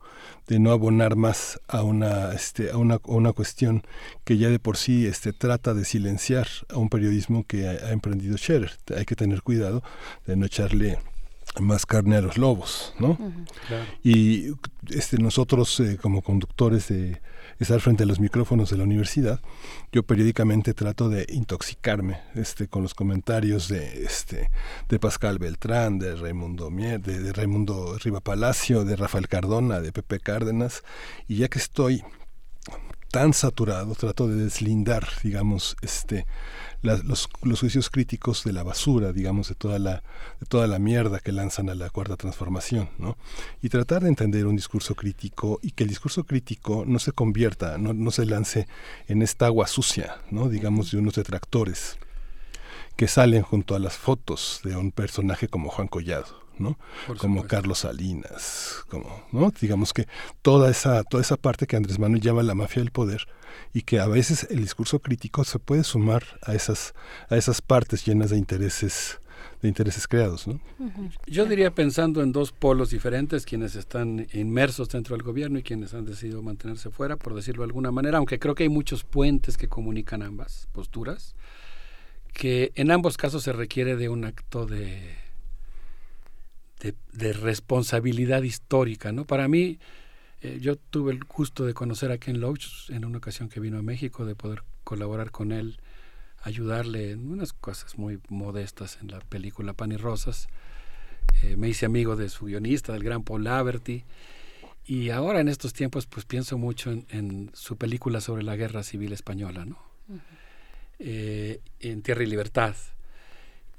de no abonar más a una, este, a una, una cuestión que ya de por sí este, trata de silenciar a un periodismo que ha, emprendido Scherer. Hay que tener cuidado de no echarle más carne a los lobos, ¿no? Y este, nosotros eh, como conductores de estar frente a los micrófonos de la universidad, yo periódicamente trato de intoxicarme este, con los comentarios de, este, de Pascal Beltrán, de Raimundo Mier, de, de Riva Palacio, de Rafael Cardona, de Pepe Cárdenas, y ya que estoy tan saturado, trato de deslindar, digamos, este, los, los, juicios críticos de la basura, digamos, de toda la, de toda la mierda que lanzan a la cuarta transformación, ¿no? Y tratar de entender un discurso crítico y que el discurso crítico no se convierta, no, no se lance en esta agua sucia, ¿no? Digamos, de unos detractores que salen junto a las fotos de un personaje como Juan Collado. ¿No? como Carlos Salinas, como, ¿no? Digamos que toda esa, toda esa parte que Andrés Manuel llama la mafia del poder, y que a veces el discurso crítico se puede sumar a esas, a esas partes llenas de intereses de intereses creados. ¿no? Yo diría pensando en dos polos diferentes, quienes están inmersos dentro del gobierno y quienes han decidido mantenerse fuera, por decirlo de alguna manera, aunque creo que hay muchos puentes que comunican ambas posturas, que en ambos casos se requiere de un acto de, de, responsabilidad histórica. ¿no? Para mí, eh, yo tuve el gusto de conocer a Ken Loach en una ocasión que vino a México, de poder colaborar con él ayudarle en unas cosas muy modestas en la película Pan y Rosas. Eh, me hice amigo de su guionista, del gran Paul Laverty. Y ahora en estos tiempos pues pienso mucho en, su película sobre la guerra civil española, ¿no? Eh, en Tierra y Libertad.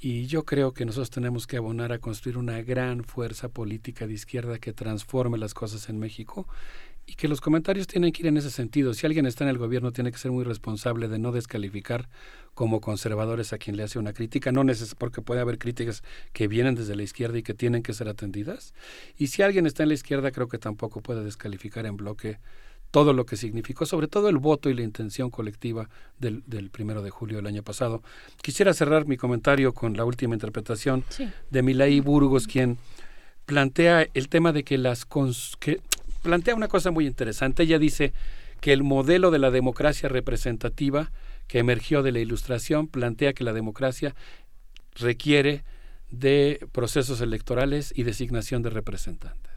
Y yo creo que nosotros tenemos que abonar a construir una gran fuerza política de izquierda que transforme las cosas en México y que los comentarios tienen que ir en ese sentido. Si alguien está en el gobierno, tiene que ser muy responsable de no descalificar como conservadores a quien le hace una crítica, no necesariamente porque puede haber críticas que vienen desde la izquierda y que tienen que ser atendidas. Y si alguien está en la izquierda, creo que tampoco puede descalificar en bloque todo lo que significó, sobre todo el voto y la intención colectiva del, del primero de julio del año pasado. Quisiera cerrar mi comentario con la última interpretación de Milay Burgos, quien plantea el tema de que las que plantea una cosa muy interesante. Ella dice que el modelo de la democracia representativa que emergió de la Ilustración plantea que la democracia requiere de procesos electorales y designación de representantes.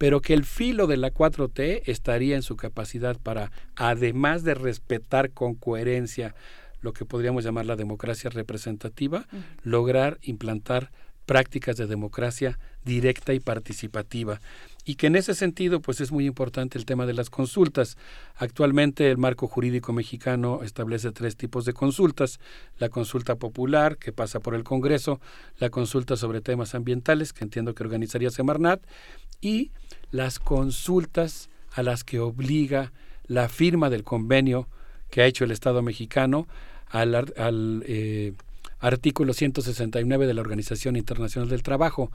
Pero que el filo de la 4T estaría en su capacidad para, además de respetar con coherencia lo que podríamos llamar la democracia representativa, lograr implantar prácticas de democracia directa y participativa. Y que en ese sentido pues es muy importante el tema de las consultas. Actualmente el marco jurídico mexicano establece tres tipos de consultas, la consulta popular que pasa por el Congreso, la consulta sobre temas ambientales que entiendo que organizaría Semarnat. Y las consultas a las que obliga la firma del convenio que ha hecho el Estado mexicano al, al eh, artículo 169 de la Organización Internacional del Trabajo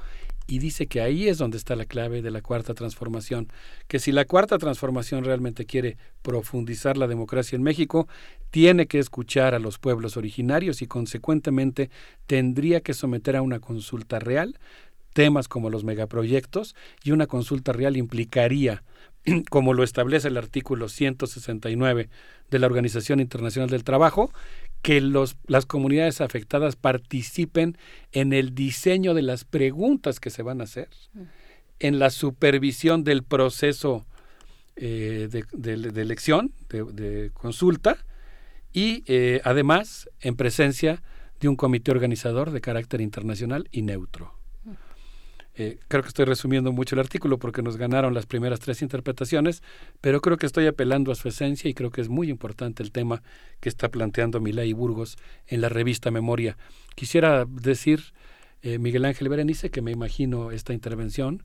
y dice que ahí es donde está la clave de la cuarta transformación, que si la cuarta transformación realmente quiere profundizar la democracia en México, tiene que escuchar a los pueblos originarios y consecuentemente tendría que someter a una consulta real temas como los megaproyectos y una consulta real implicaría, como lo establece el artículo 169 de la Organización Internacional del Trabajo, que los, las comunidades afectadas participen en el diseño de las preguntas que se van a hacer, en la supervisión del proceso eh, de, elección, de, consulta, y eh, además en presencia de un comité organizador de carácter internacional y neutro. Eh, creo que estoy resumiendo mucho el artículo porque nos ganaron las primeras tres interpretaciones, pero creo que estoy apelando a su esencia y creo que es muy importante el tema que está planteando Milay Burgos en la revista Memoria. Quisiera decir, eh, Miguel Ángel Berenice, que me imagino esta intervención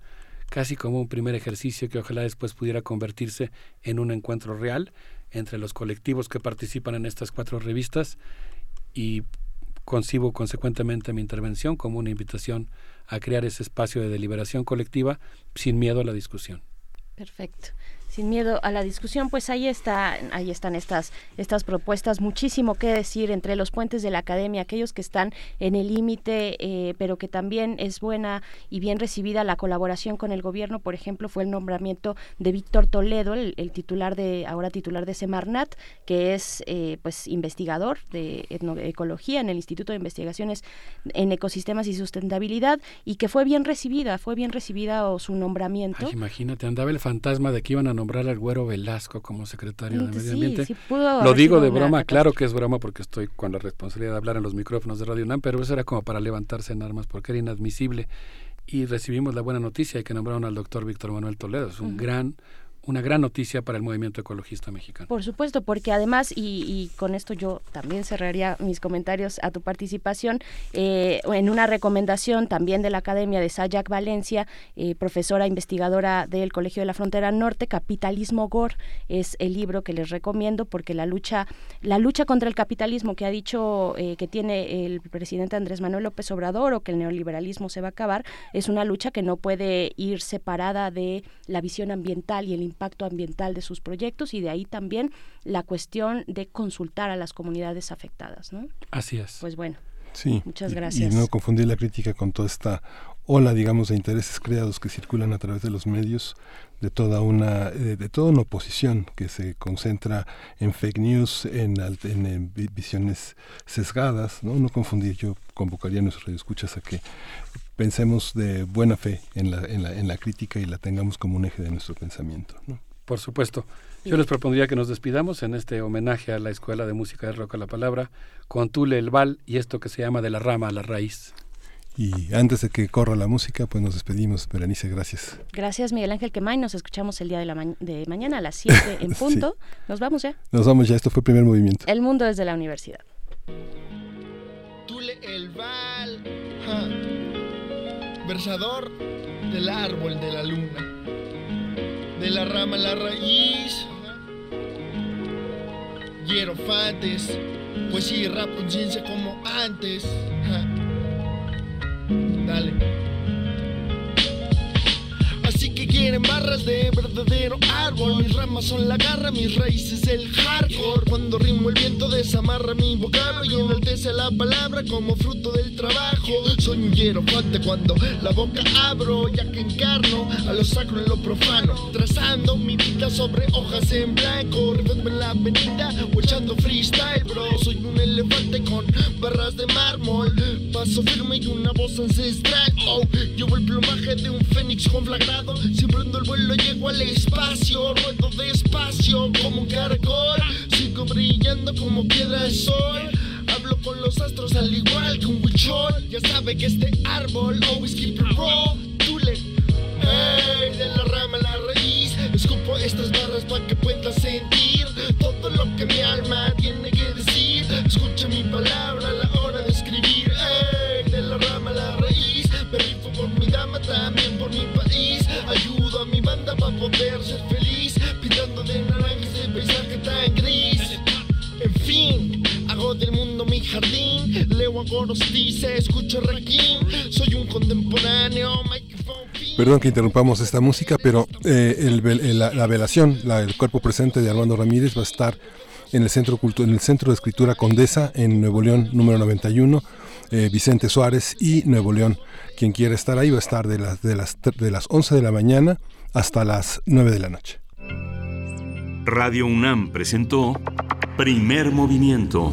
casi como un primer ejercicio que ojalá después pudiera convertirse en un encuentro real entre los colectivos que participan en estas cuatro revistas y concibo consecuentemente mi intervención como una invitación a crear ese espacio de deliberación colectiva sin miedo a la discusión. Perfecto sin miedo a la discusión, pues ahí está, ahí están estas, estas propuestas, muchísimo que decir entre los puentes de la academia, aquellos que están en el límite, eh, pero que también es buena y bien recibida la colaboración con el gobierno, por ejemplo, fue el nombramiento de Víctor Toledo, el, titular de, ahora titular de Semarnat, que es eh, pues investigador de ecología en el Instituto de Investigaciones en Ecosistemas y Sustentabilidad, y que fue bien recibida, fue bien recibida su nombramiento. imagínate, andaba el fantasma de que iban a nombrar al Güero Velasco como secretario de Medio Ambiente. Lo digo de broma, claro que es broma porque estoy con la responsabilidad de hablar en los micrófonos de Radio UNAM, pero eso era como para levantarse en armas porque era inadmisible. Y recibimos la buena noticia de que nombraron al doctor Víctor Manuel Toledo. Es un gran una gran noticia para el movimiento ecologista mexicano. Por supuesto, porque además, y, con esto yo también cerraría mis comentarios a tu participación, eh, en una recomendación también de la Academia de Sayak Valencia, eh, profesora investigadora del Colegio de la Frontera Norte, Capitalismo GOR, es el libro que les recomiendo porque la lucha, la lucha contra el capitalismo que ha dicho eh, que tiene el presidente Andrés Manuel López Obrador o que el neoliberalismo se va a acabar, es una lucha que no puede ir separada de la visión ambiental y el impacto ambiental de sus proyectos y de ahí también la cuestión de consultar a las comunidades afectadas, ¿no? Así es. Pues bueno, Sí. Muchas gracias. Y, no confundir la crítica con toda esta ola, digamos, de intereses creados que circulan a través de los medios, de toda una, eh, de, toda una oposición que se concentra en fake news, en, en, visiones sesgadas, ¿no? No confundir, yo convocaría a nuestros radioescuchas a que pensemos de buena fe en la, en la, en la crítica y la tengamos como un eje de nuestro pensamiento, ¿no? Por supuesto. Yo les propondría que nos despidamos en este homenaje a la Escuela de Música de Rock a la Palabra con Tule el Val y esto que se llama De la Rama a la Raíz. Y antes de que corra la música, pues nos despedimos. Berenice, gracias. Gracias, Miguel Ángel Quemay. Nos escuchamos el día de, la de mañana a las 7 en punto. Nos vamos ya. Nos vamos ya. Esto fue el primer movimiento. El mundo desde la universidad. Tule el Val, del árbol de la luna de la rama a la raíz. Hierofantes, poesía y rap como antes. Dale. Quieren barras de verdadero árbol. Mis ramas son la garra, mis raíces el hardcore. Cuando rimo el viento desamarra mi vocablo y enaltece la palabra como fruto del trabajo. Soy un cuando la boca abro, ya que encarno a lo sacro en lo profano. Trazando mi vida sobre hojas en blanco. En la avenida o echando freestyle, bro. Soy un elefante con barras de mármol. Paso firme y una voz ancestral. Oh, llevo el plumaje de un fénix conflagrado prendo el vuelo llego al espacio Ruedo despacio como un caracol Sigo brillando como piedra de sol. Hablo con los astros al igual que un huichol. Ya sabe que este árbol always keep it raw Tule, hey, de la rama a la raíz Escupo estas barras para que puedas sentir. Todo lo que mi alma tiene que decir Escucha mi palabra la mi jardín Leo a dice, escucho requiem Soy un contemporáneo, Perdón que interrumpamos esta música, pero eh, el, la, velación, la, el cuerpo presente de Armando Ramírez va a estar en el Centro, en el Centro de Escritura Condesa en Nuevo León número 91 eh, Vicente Suárez y Nuevo León. Quien quiera estar ahí va a estar de las, de, las, de las 11 de la mañana hasta las 9 de la noche. Radio UNAM presentó Primer Movimiento.